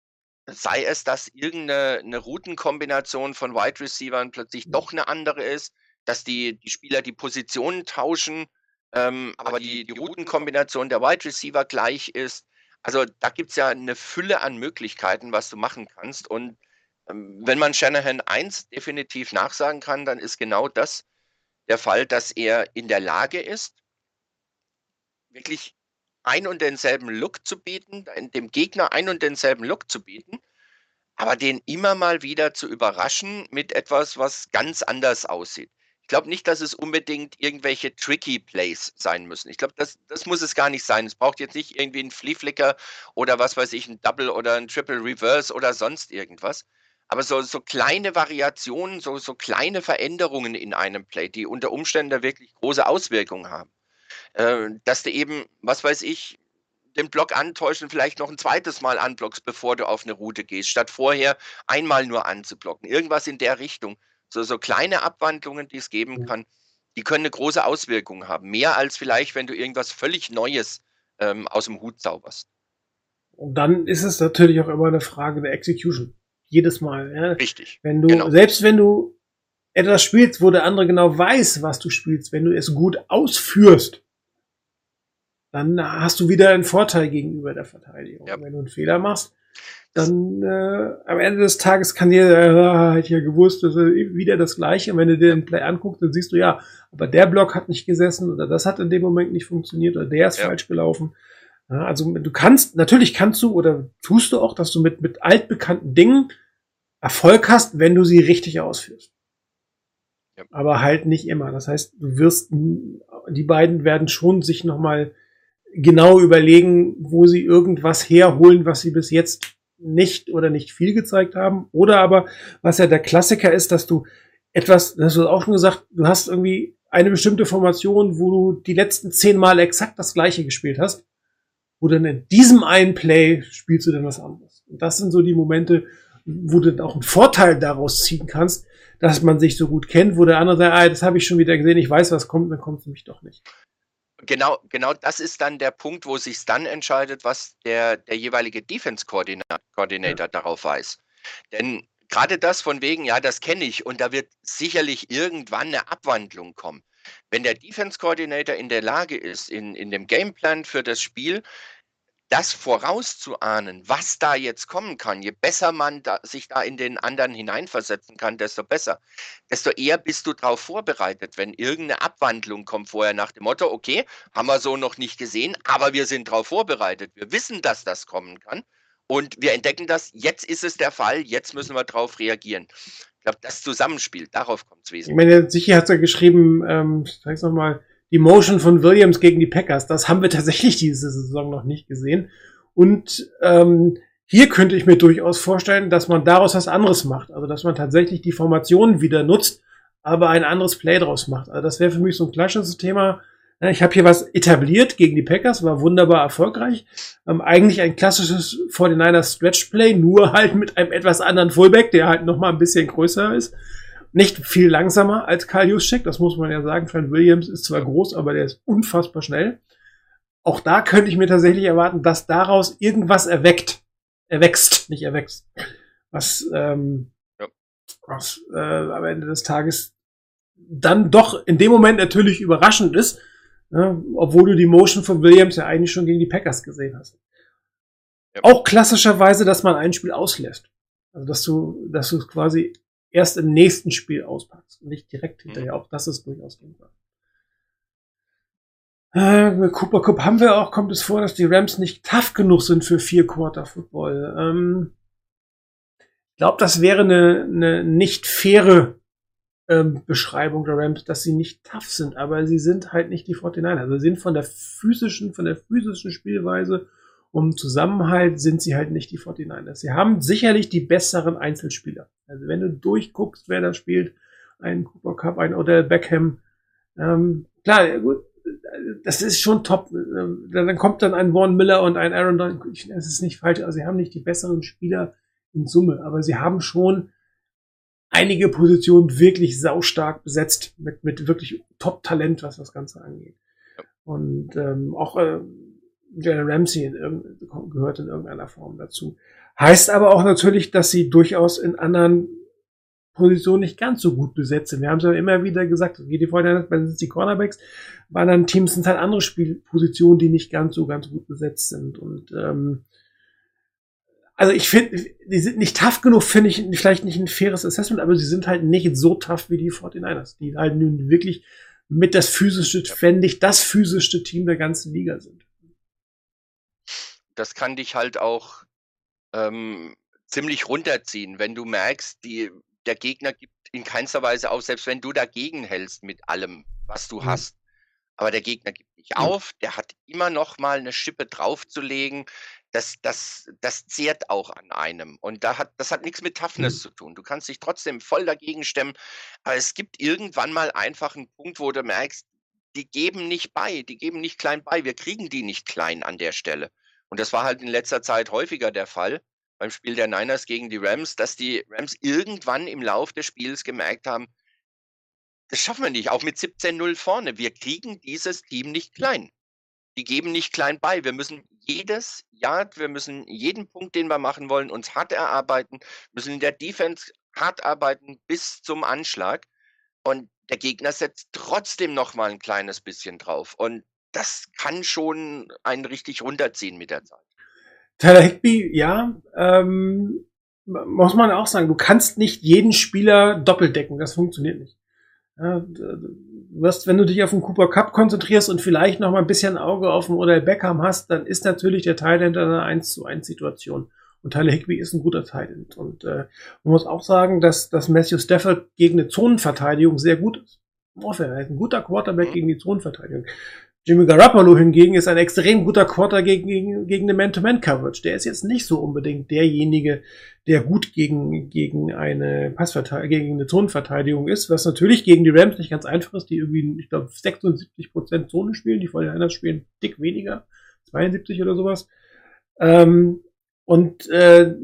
Sei es, dass irgendeine eine Routenkombination von Wide Receivern plötzlich doch eine andere ist, dass die, die Spieler die Positionen tauschen, ähm, aber die, die Routenkombination der Wide Receiver gleich ist. Also da gibt's ja eine Fülle an Möglichkeiten, was du machen kannst. Und wenn man Shanahan eins definitiv nachsagen kann, dann ist genau das der Fall, dass er in der Lage ist, wirklich ein und denselben Look zu bieten, dem Gegner ein und denselben Look zu bieten, aber den immer mal wieder zu überraschen mit etwas, was ganz anders aussieht. Ich glaube nicht, dass es unbedingt irgendwelche tricky Plays sein müssen. Ich glaube, das, das muss es gar nicht sein. Es braucht jetzt nicht irgendwie einen Flea Flicker oder was weiß ich, ein Double oder ein Triple Reverse oder sonst irgendwas. Aber so, so kleine Variationen, so, so kleine Veränderungen in einem Play, die unter Umständen wirklich große Auswirkungen haben. Äh, dass du eben, was weiß ich, den Block antäuschen, vielleicht noch ein zweites Mal anblockst, bevor du auf eine Route gehst, statt vorher einmal nur anzublocken. Irgendwas in der Richtung. So, so kleine Abwandlungen, die es geben kann, die können eine große Auswirkung haben. Mehr als vielleicht, wenn du irgendwas völlig Neues ähm, aus dem Hut zauberst. Und dann ist es natürlich auch immer eine Frage der Execution. Jedes Mal. Ja. Richtig. Wenn du, Genau. selbst wenn du etwas spielst, wo der andere genau weiß, was du spielst, wenn du es gut ausführst, dann hast du wieder einen Vorteil gegenüber der Verteidigung. Ja. Wenn du einen Fehler machst, dann äh, am Ende des Tages kann dir, äh, hätte ich ja gewusst, das ist wieder das Gleiche. Und wenn du dir den Play anguckst, dann siehst du, ja, aber der Block hat nicht gesessen oder das hat in dem Moment nicht funktioniert oder der ist Ja. falsch gelaufen. Ja, also du kannst, natürlich kannst du oder tust du auch, dass du mit, mit altbekannten Dingen Erfolg hast, wenn du sie richtig ausführst. Ja. Aber halt nicht immer. Das heißt, du wirst, die beiden werden schon sich nochmal genau überlegen, wo sie irgendwas herholen, was sie bis jetzt nicht oder nicht viel gezeigt haben. Oder aber, was ja der Klassiker ist, dass du etwas, das hast du auch schon gesagt, du hast irgendwie eine bestimmte Formation, wo du die letzten zehn Mal exakt das gleiche gespielt hast. Wo dann in diesem einen Play spielst du dann was anderes. Und das sind so die Momente, wo du dann auch einen Vorteil daraus ziehen kannst, dass man sich so gut kennt, wo der andere sagt, ah, das habe ich schon wieder gesehen, ich weiß, was kommt, dann kommt es nämlich doch nicht. Genau, genau das ist dann der Punkt, wo sich dann entscheidet, was der, der jeweilige Defense-Coordinator darauf weiß. Denn gerade das von wegen, ja, das kenne ich und da wird sicherlich irgendwann eine Abwandlung kommen. Wenn der Defense-Coordinator in der Lage ist, in, in dem Gameplan für das Spiel, das vorauszuahnen, was da jetzt kommen kann, je besser man da, sich da in den anderen hineinversetzen kann, desto besser. Desto eher bist du darauf vorbereitet, wenn irgendeine Abwandlung kommt vorher nach dem Motto, okay, haben wir so noch nicht gesehen, aber wir sind darauf vorbereitet. Wir wissen, dass das kommen kann und wir entdecken das, jetzt ist es der Fall, jetzt müssen wir darauf reagieren. Ich glaube, das Zusammenspiel, darauf kommt es Ich wesentlich. meine, sicher hat er geschrieben, ähm, ich sag's nochmal, die Motion von Williams gegen die Packers. Das haben wir tatsächlich diese Saison noch nicht gesehen. Und ähm, hier könnte ich mir durchaus vorstellen, dass man daraus was anderes macht. Also dass man tatsächlich die Formationen wieder nutzt, aber ein anderes Play draus macht. Also das wäre für mich so ein klassisches Thema. Ja, Ich habe hier was etabliert gegen die Packers, war wunderbar erfolgreich. Ähm, eigentlich ein klassisches 49ers Stretch Play, nur halt mit einem etwas anderen Fullback, der halt noch mal ein bisschen größer ist. Nicht viel langsamer als Karl Juszczyk, das muss man ja sagen. Trent Williams ist zwar groß, aber der ist unfassbar schnell. Auch da könnte ich mir tatsächlich erwarten, dass daraus irgendwas erweckt. Erwächst, nicht erwächst. Was, ähm, Ja. was äh, am Ende des Tages dann doch in dem Moment natürlich überraschend ist, ne, obwohl du die Motion von Williams ja eigentlich schon gegen die Packers gesehen hast. Ja. Auch klassischerweise, dass man ein Spiel auslässt. Also dass du, dass du es quasi erst im nächsten Spiel auspackst und nicht direkt hinterher. Auch das ist durchaus denkbar. Äh, Cooper Cup haben wir auch, kommt es vor, dass die Rams nicht tough genug sind für vier Quarter Football. Ähm, ich glaube, das wäre eine, eine nicht faire ähm, Beschreibung der Rams, dass sie nicht tough sind, aber sie sind halt nicht die 49ers. Also sie sind von der physischen, von der physischen Spielweise um Zusammenhalt sind sie halt nicht die 49ers. Sie haben sicherlich die besseren Einzelspieler. Also wenn du durchguckst, wer da spielt, ein Cooper Cup, ein Odell Beckham, ähm, klar, gut, das ist schon top. Ähm, Dann kommt dann ein Vaughn Miller und ein Aaron Donald. Das ist nicht falsch. Also sie haben nicht die besseren Spieler in Summe, aber sie haben schon einige Positionen wirklich saustark besetzt mit, mit wirklich Top-Talent, was das Ganze angeht. Und ähm, auch äh, Jalen Ramsey in gehört in irgendeiner Form dazu. Heißt aber auch natürlich, dass sie durchaus in anderen Positionen nicht ganz so gut besetzt sind. Wir haben es ja immer wieder gesagt, wie die Vorteile, wenn es die Cornerbacks, bei anderen Teams sind es halt andere Spielpositionen, die nicht ganz so ganz gut besetzt sind. Und ähm, also ich finde, die sind nicht tough genug, finde ich vielleicht nicht ein faires Assessment, aber sie sind halt nicht so tough wie die 49ers, die halt nun wirklich mit das physischste, fände ich, das physischste Team der ganzen Liga sind. Das kann dich halt auch ähm, ziemlich runterziehen, wenn du merkst, die, der Gegner gibt in keinster Weise auf, selbst wenn du dagegen hältst mit allem, was du Mhm. hast. Aber der Gegner gibt nicht Mhm. auf, der hat immer noch mal eine Schippe draufzulegen. Das, das, das zehrt auch an einem. Und da hat, das hat nichts mit Toughness Mhm. zu tun. Du kannst dich trotzdem voll dagegen stemmen. Aber es gibt irgendwann mal einfach einen Punkt, wo du merkst, die geben nicht bei, die geben nicht klein bei. Wir kriegen die nicht klein an der Stelle. Und das war halt in letzter Zeit häufiger der Fall beim Spiel der Niners gegen die Rams, dass die Rams irgendwann im Lauf des Spiels gemerkt haben, das schaffen wir nicht, auch mit 17-0 vorne. Wir kriegen dieses Team nicht klein. Die geben nicht klein bei. Wir müssen jedes Yard, wir müssen jeden Punkt, den wir machen wollen, uns hart erarbeiten, müssen in der Defense hart arbeiten bis zum Anschlag. Und der Gegner setzt trotzdem noch mal ein kleines bisschen drauf. Und das kann schon einen richtig runterziehen mit der Zeit. Tyler Higby, ja, ähm, muss man auch sagen, du kannst nicht jeden Spieler doppelt decken, das funktioniert nicht. Ja, du wirst, wenn du dich auf den Cooper Cup konzentrierst und vielleicht noch mal ein bisschen Auge auf den Odell Beckham hast, dann ist natürlich der Thailand eine 1 zu 1 Situation. Und Tyler Higby ist ein guter Thailand. Und äh, man muss auch sagen, dass, dass Matthew Stafford gegen eine Zonenverteidigung sehr gut ist. Er ist ein guter Quarterback gegen die Zonenverteidigung. Jimmy Garoppolo hingegen ist ein extrem guter Quarter gegen, gegen, gegen eine Man-to-Man-Coverage. Der ist jetzt nicht so unbedingt derjenige, der gut gegen, gegen eine Passverteidigung, gegen eine Zonenverteidigung ist, was natürlich gegen die Rams nicht ganz einfach ist, die irgendwie, ich glaube, 76 Prozent Zone spielen, die vor den spielen dick weniger, 72 oder sowas. Ähm, und äh,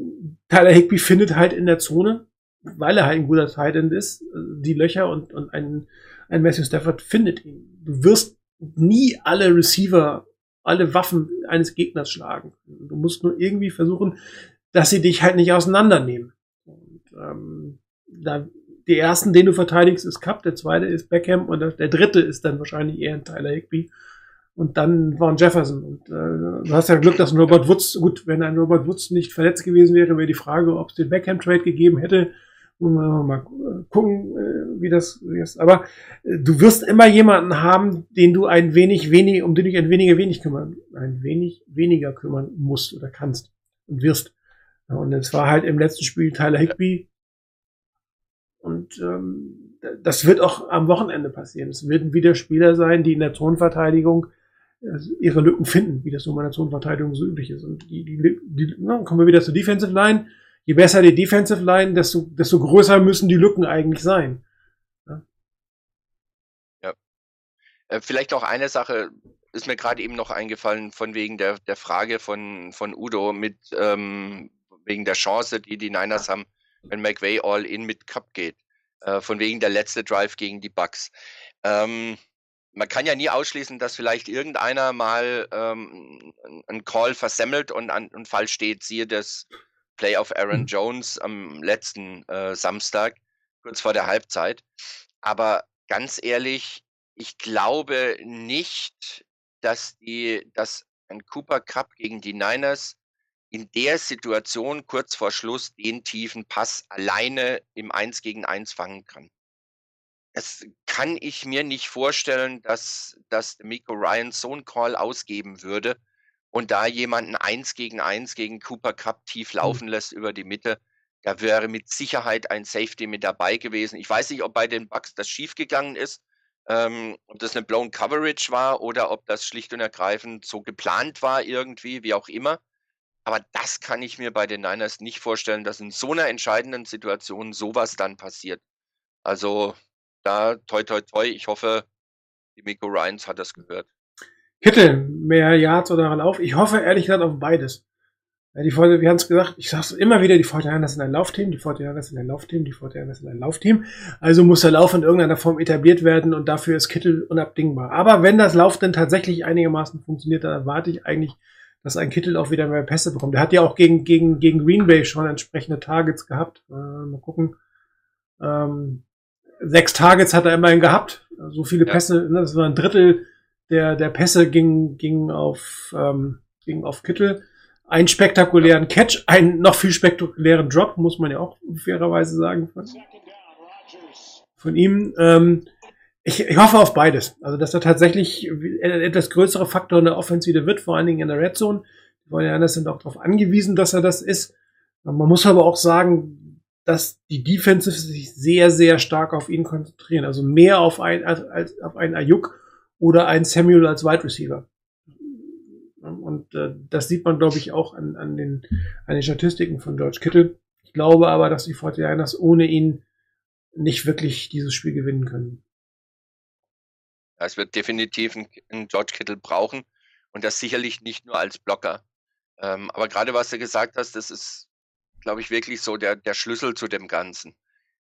Tyler Higby findet halt in der Zone, weil er halt ein guter Tight End ist, die Löcher und, und ein, ein Matthew Stafford findet ihn. Du wirst nie alle Receiver, alle Waffen eines Gegners schlagen. Du musst nur irgendwie versuchen, dass sie dich halt nicht auseinandernehmen. Und, ähm, da, die ersten, den du verteidigst, ist Cup, der zweite ist Beckham und der, dritte ist dann wahrscheinlich eher ein Tyler Higby. Und dann ein Jefferson. Und äh, du hast ja Glück, dass ein Robert Woods, gut, wenn ein Robert Woods nicht verletzt gewesen wäre, wäre die Frage, ob es den Beckham-Trade gegeben hätte. Mal, mal gucken, äh, wie das ist. Aber äh, du wirst immer jemanden haben, den du ein wenig wenig, um den du dich ein weniger wenig kümmern, ein wenig weniger kümmern musst oder kannst und wirst. Und es war halt im letzten Spiel Tyler Higby. Und ähm, das wird auch am Wochenende passieren. Es werden wieder Spieler sein, die in der Zonenverteidigung äh, ihre Lücken finden, wie das so in der Zonenverteidigung so üblich ist. Und die, die, die na, kommen wir wieder zur Defensive Line je besser die Defensive Line, desto, desto größer müssen die Lücken eigentlich sein. Ja. ja. Äh, vielleicht noch eine Sache, ist mir gerade eben noch eingefallen, von wegen der, der Frage von, von Udo mit ähm, wegen der Chance, die die Niners haben, wenn McVay all in mit Cup geht. Äh, von wegen der letzte Drive gegen die Bucks. Ähm, man kann ja nie ausschließen, dass vielleicht irgendeiner mal ähm, einen Call versemmelt und, an, und falsch steht. Siehe das Play auf Aaron Jones am letzten äh, Samstag, kurz vor der Halbzeit. Aber ganz ehrlich, ich glaube nicht, dass die, dass ein Cooper Cup gegen die Niners in der Situation kurz vor Schluss den tiefen Pass alleine im 1 gegen 1 fangen kann. Das kann ich mir nicht vorstellen, dass, dass Miko Ryan so einen Call ausgeben würde und da jemanden eins gegen eins gegen Cooper Cup tief laufen lässt über die Mitte, da wäre mit Sicherheit ein Safety mit dabei gewesen. Ich weiß nicht, ob bei den Bucks das schiefgegangen ist, ähm, ob das eine blown Coverage war oder ob das schlicht und ergreifend so geplant war irgendwie, wie auch immer. Aber das kann ich mir bei den Niners nicht vorstellen, dass in so einer entscheidenden Situation sowas dann passiert. Also da toi toi toi, ich hoffe, die Miko Ryans hat das gehört. Kittel, mehr Yards oder Lauf. Ich hoffe ehrlich gesagt auf beides. Ja, die Folge, wir haben es gesagt, ich sag's immer wieder, die Fortinanders sind ein Laufteam, die Fortinanders sind ein Laufteam, die Fortinanders sind ein Laufteam. Also muss der Lauf in irgendeiner Form etabliert werden und dafür ist Kittel unabdingbar. Aber wenn das Lauf denn tatsächlich einigermaßen funktioniert, dann erwarte ich eigentlich, dass ein Kittel auch wieder mehr Pässe bekommt. Der hat ja auch gegen, gegen, gegen Green Bay schon entsprechende Targets gehabt. Äh, mal gucken, Ähm, sechs Targets hat er immerhin gehabt. So viele Ja. Pässe, ne, das war ein Drittel der, der Pässe ging, ging auf, ähm, ging auf Kittel. Einen spektakulären Catch, einen noch viel spektakulären Drop, muss man ja auch fairerweise sagen von, von ihm. Ähm, ich, ich hoffe auf beides. Also, dass er tatsächlich ein etwas größere Faktor in der Offensive wird, vor allen Dingen in der Red Zone. Die Warriors sind auch darauf angewiesen, dass er das ist. Man muss aber auch sagen, dass die Defensive sich sehr, sehr stark auf ihn konzentrieren. Also mehr auf, ein, als, als auf einen Ayuk oder einen Samuel als Wide Receiver. Und äh, das sieht man, glaube ich, auch an, an, den, an den Statistiken von George Kittle. Ich glaube aber, dass die 49ers ohne ihn nicht wirklich dieses Spiel gewinnen können. Es wird definitiv einen George Kittle brauchen und das sicherlich nicht nur als Blocker. Ähm, aber gerade was du gesagt hast, das ist, glaube ich, wirklich so der, der Schlüssel zu dem Ganzen.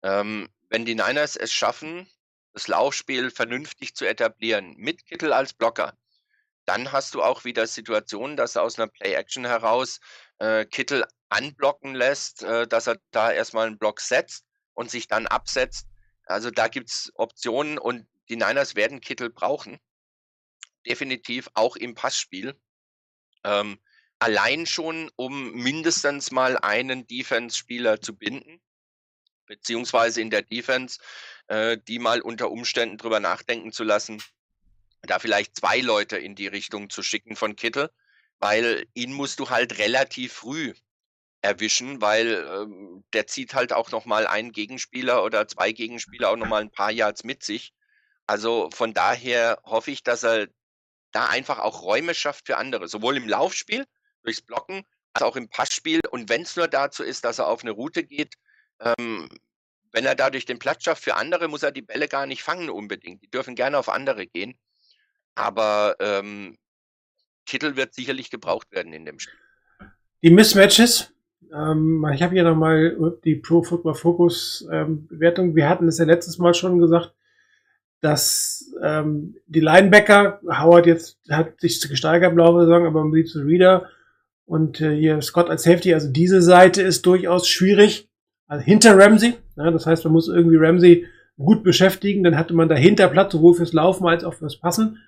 Ähm, wenn die Niners es schaffen, das Laufspiel vernünftig zu etablieren, mit Kittle als Blocker, dann hast du auch wieder Situationen, dass er aus einer Play-Action heraus äh, Kittel anblocken lässt, äh, dass er da erstmal einen Block setzt und sich dann absetzt. Also da gibt's Optionen und die Niners werden Kittel brauchen. Definitiv auch im Passspiel. Ähm, allein schon, um mindestens mal einen Defense-Spieler zu binden, beziehungsweise in der Defense, äh, die mal unter Umständen drüber nachdenken zu lassen, da vielleicht zwei Leute in die Richtung zu schicken von Kittel, weil ihn musst du halt relativ früh erwischen, weil ähm, der zieht halt auch noch mal einen Gegenspieler oder zwei Gegenspieler auch noch mal ein paar Yards mit sich. Also von daher hoffe ich, dass er da einfach auch Räume schafft für andere, sowohl im Laufspiel durchs Blocken als auch im Passspiel. Und wenn es nur dazu ist, dass er auf eine Route geht, ähm, wenn er dadurch den Platz schafft für andere, muss er die Bälle gar nicht fangen unbedingt. Die dürfen gerne auf andere gehen. Aber ähm, Kittel wird sicherlich gebraucht werden in dem Spiel. Die Mismatches. Ähm, ich habe hier nochmal die Pro Football Focus ähm, Bewertung. Wir hatten es ja letztes Mal schon gesagt, dass ähm, die Linebacker, Howard jetzt hat sich gesteigert im Laufe der Saison, aber sieht zu Reader und äh, hier Scott als Safety, also diese Seite ist durchaus schwierig. Also hinter Ramsey, ja, das heißt, man muss irgendwie Ramsey gut beschäftigen, dann hatte man dahinter Platz, sowohl fürs Laufen als auch fürs Passen.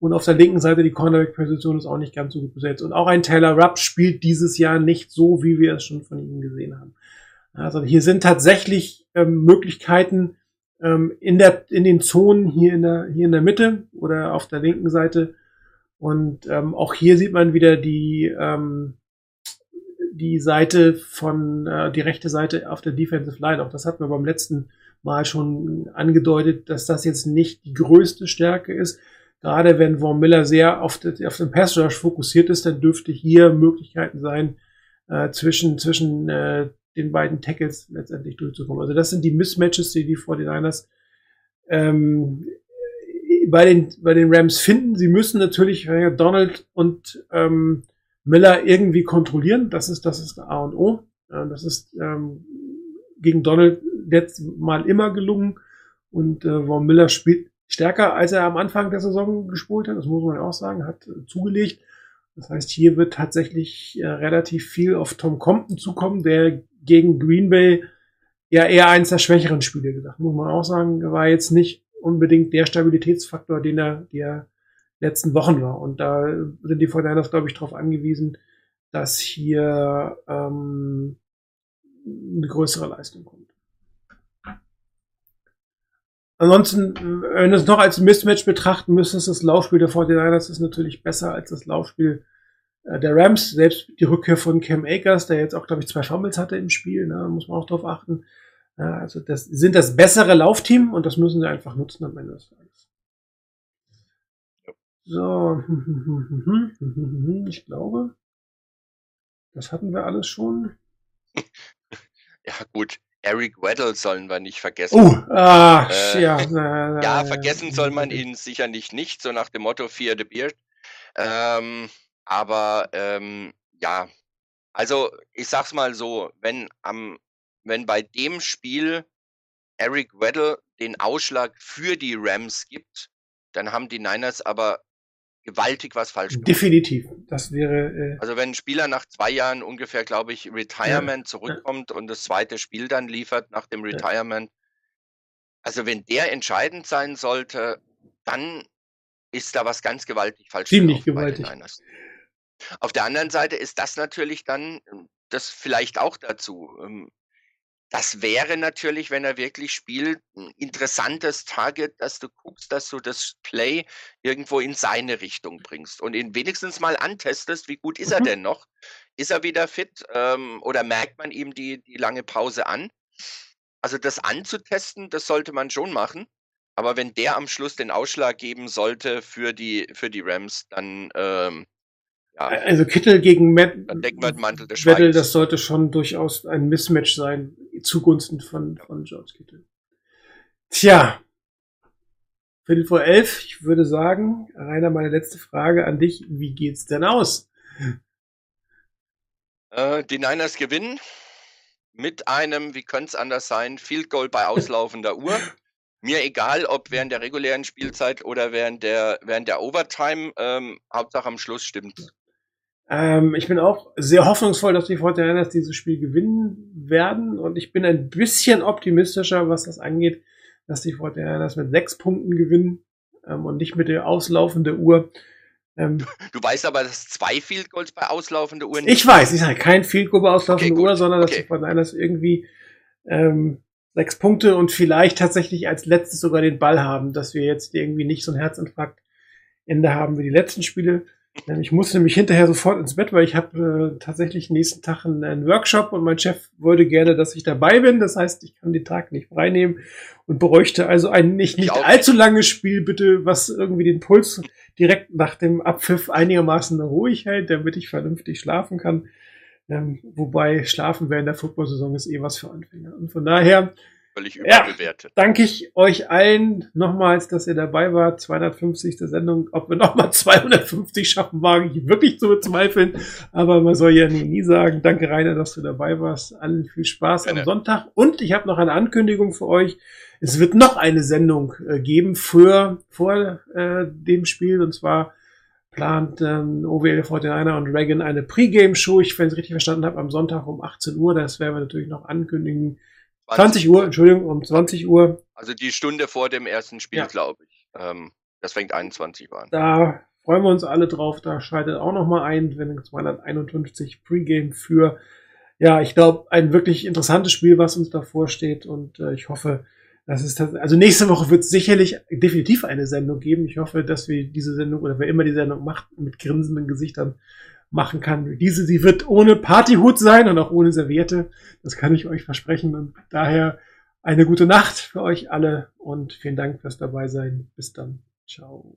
Und auf der linken Seite die Cornerback-Position ist auch nicht ganz so gut besetzt. Und auch ein Taylor Rupp spielt dieses Jahr nicht so, wie wir es schon von ihm gesehen haben. Also hier sind tatsächlich ähm, Möglichkeiten ähm, in der in den Zonen hier in der hier in der Mitte oder auf der linken Seite. Und ähm, auch hier sieht man wieder die ähm, die Seite von äh, die rechte Seite auf der Defensive Line. Auch das hatten wir beim letzten Mal schon angedeutet, dass das jetzt nicht die größte Stärke ist. Gerade wenn Von Miller sehr auf, auf den Pass Rush fokussiert ist, dann dürfte hier Möglichkeiten sein, äh, zwischen, zwischen äh, den beiden Tackles letztendlich durchzukommen. Also das sind die Mismatches, die die 49ers ähm, bei, den, bei den Rams finden. Sie müssen natürlich äh, Donald und ähm, Miller irgendwie kontrollieren. Das ist, das ist A und O. Das ist ähm, gegen Donald jetzt mal immer gelungen. Und äh, Von Miller spielt stärker, als er am Anfang der Saison gespielt hat. Das muss man ja auch sagen, hat äh, zugelegt. Das heißt, hier wird tatsächlich äh, relativ viel auf Tom Compton zukommen, der gegen Green Bay ja eher eins der schwächeren Spiele gesagt. Muss man auch sagen, war jetzt nicht unbedingt der Stabilitätsfaktor, den er der letzten Wochen war. Und da sind die 49ers, glaube ich, darauf angewiesen, dass hier ähm, eine größere Leistung kommt. Ansonsten, wenn wir es noch als Mismatch betrachten müssen, ist das Laufspiel der 49ers ist natürlich besser als das Laufspiel äh, der Rams. Selbst die Rückkehr von Cam Akers, der jetzt auch, glaube ich, zwei Fumbles hatte im Spiel, ne, muss man auch drauf achten. Ja, also das sind das bessere Laufteam und das müssen sie einfach nutzen am Ende des Tages. So, ich glaube, das hatten wir alles schon. Ja, gut. Eric Weddle sollen wir nicht vergessen. Oh, ah, Äh, ja. na, Ja, vergessen soll man ihn sicherlich nicht, so nach dem Motto Fear the Beard. Ähm, aber ähm, ja, also ich sag's mal so, wenn am, wenn bei dem Spiel Eric Weddle den Ausschlag für die Rams gibt, dann haben die Niners aber gewaltig was falsch gemacht. Definitiv. Das wäre äh, Also wenn ein Spieler nach zwei Jahren ungefähr, glaube ich, Retirement zurückkommt und das zweite Spiel dann liefert nach dem Retirement, Also wenn der entscheidend sein sollte, dann ist da was ganz gewaltig falsch Ziemlich gewaltig. Auf der anderen Seite ist das natürlich dann ähm, das vielleicht auch dazu. Das wäre natürlich, wenn er wirklich spielt, ein interessantes Target, dass du guckst, dass du das Play irgendwo in seine Richtung bringst und ihn wenigstens mal antestest, wie gut ist er Mhm. denn noch? Ist er wieder fit ähm, oder merkt man ihm die, die lange Pause an? Also das anzutesten, das sollte man schon machen. Aber wenn der am Schluss den Ausschlag geben sollte für die, für die Rams, dann, ähm, ja, Also Kittel gegen Matt, dann decken wir den Mantel des Vettel, das sollte schon durchaus ein Mismatch sein zugunsten von, von George Kittel. Tja, Viertel vor elf, ich würde sagen, Rainer, meine letzte Frage an dich, wie geht's denn aus? Äh, die Niners gewinnen mit einem, wie könnte es anders sein, Field Goal bei auslaufender Uhr. Mir egal, ob während der regulären Spielzeit oder während der, während der Overtime, ähm, Hauptsache am Schluss stimmt. Ähm, ich bin auch sehr hoffnungsvoll, dass die 49ers dieses Spiel gewinnen werden und ich bin ein bisschen optimistischer, was das angeht, dass die 49ers mit sechs Punkten gewinnen ähm, und nicht mit der auslaufenden Uhr. Ähm, Du weißt aber, dass zwei Field Goals bei auslaufender Uhr ich weiß, ich sage kein Field Goal bei auslaufender Okay. Uhr, sondern dass Okay. die 49ers irgendwie ähm, sechs Punkte und vielleicht tatsächlich als letztes sogar den Ball haben, dass wir jetzt irgendwie nicht so ein Herzinfarkt Ende haben wie die letzten Spiele. Ähm, Ich musste nämlich hinterher sofort ins Bett, weil ich habe äh, tatsächlich nächsten Tag einen, einen Workshop und mein Chef wollte gerne, dass ich dabei bin. Das heißt, ich kann den Tag nicht freinehmen und bräuchte also ein nicht, Ich nicht allzu langes Spiel, bitte, was irgendwie den Puls direkt nach dem Abpfiff einigermaßen ruhig hält, damit ich vernünftig schlafen kann. Ähm, wobei Schlafen während der Football-Saison ist eh was für Anfänger. Und von daher völlig Ja. überbewertet. danke ich euch allen nochmals, dass ihr dabei wart. 250. Sendung. Ob wir nochmal 250 schaffen, wage ich wirklich zu bezweifeln. Aber man soll ja nie, nie sagen. Danke, Rainer, dass du dabei warst. Allen viel Spaß am Gerne. Sonntag. Und ich habe noch eine Ankündigung für euch. Es wird noch eine Sendung äh, geben für, vor äh, dem Spiel. Und zwar plant ähm, OWL 49er und Reagan eine Pre-Game-Show. Ich, wenn ich es richtig verstanden habe, am Sonntag um 18 Uhr. Das werden wir natürlich noch ankündigen. 20 Uhr, Entschuldigung, um 20 Uhr. Also die Stunde vor dem ersten Spiel, Ja. glaube ich. Ähm, das fängt 21 Uhr an. Da freuen wir uns alle drauf. Da schaltet auch noch mal ein, wenn 251 Pre-Game für, ja, ich glaube, ein wirklich interessantes Spiel, was uns davor steht. Und äh, ich hoffe, dass es tats- also nächste Woche wird es sicherlich definitiv eine Sendung geben. Ich hoffe, dass wir diese Sendung oder wer immer die Sendung macht, mit grinsenden Gesichtern machen kann. Diese, sie wird ohne Partyhut sein und auch ohne Serviette. Das kann ich euch versprechen. Und daher eine gute Nacht für euch alle und vielen Dank fürs dabei sein. Bis dann. Ciao.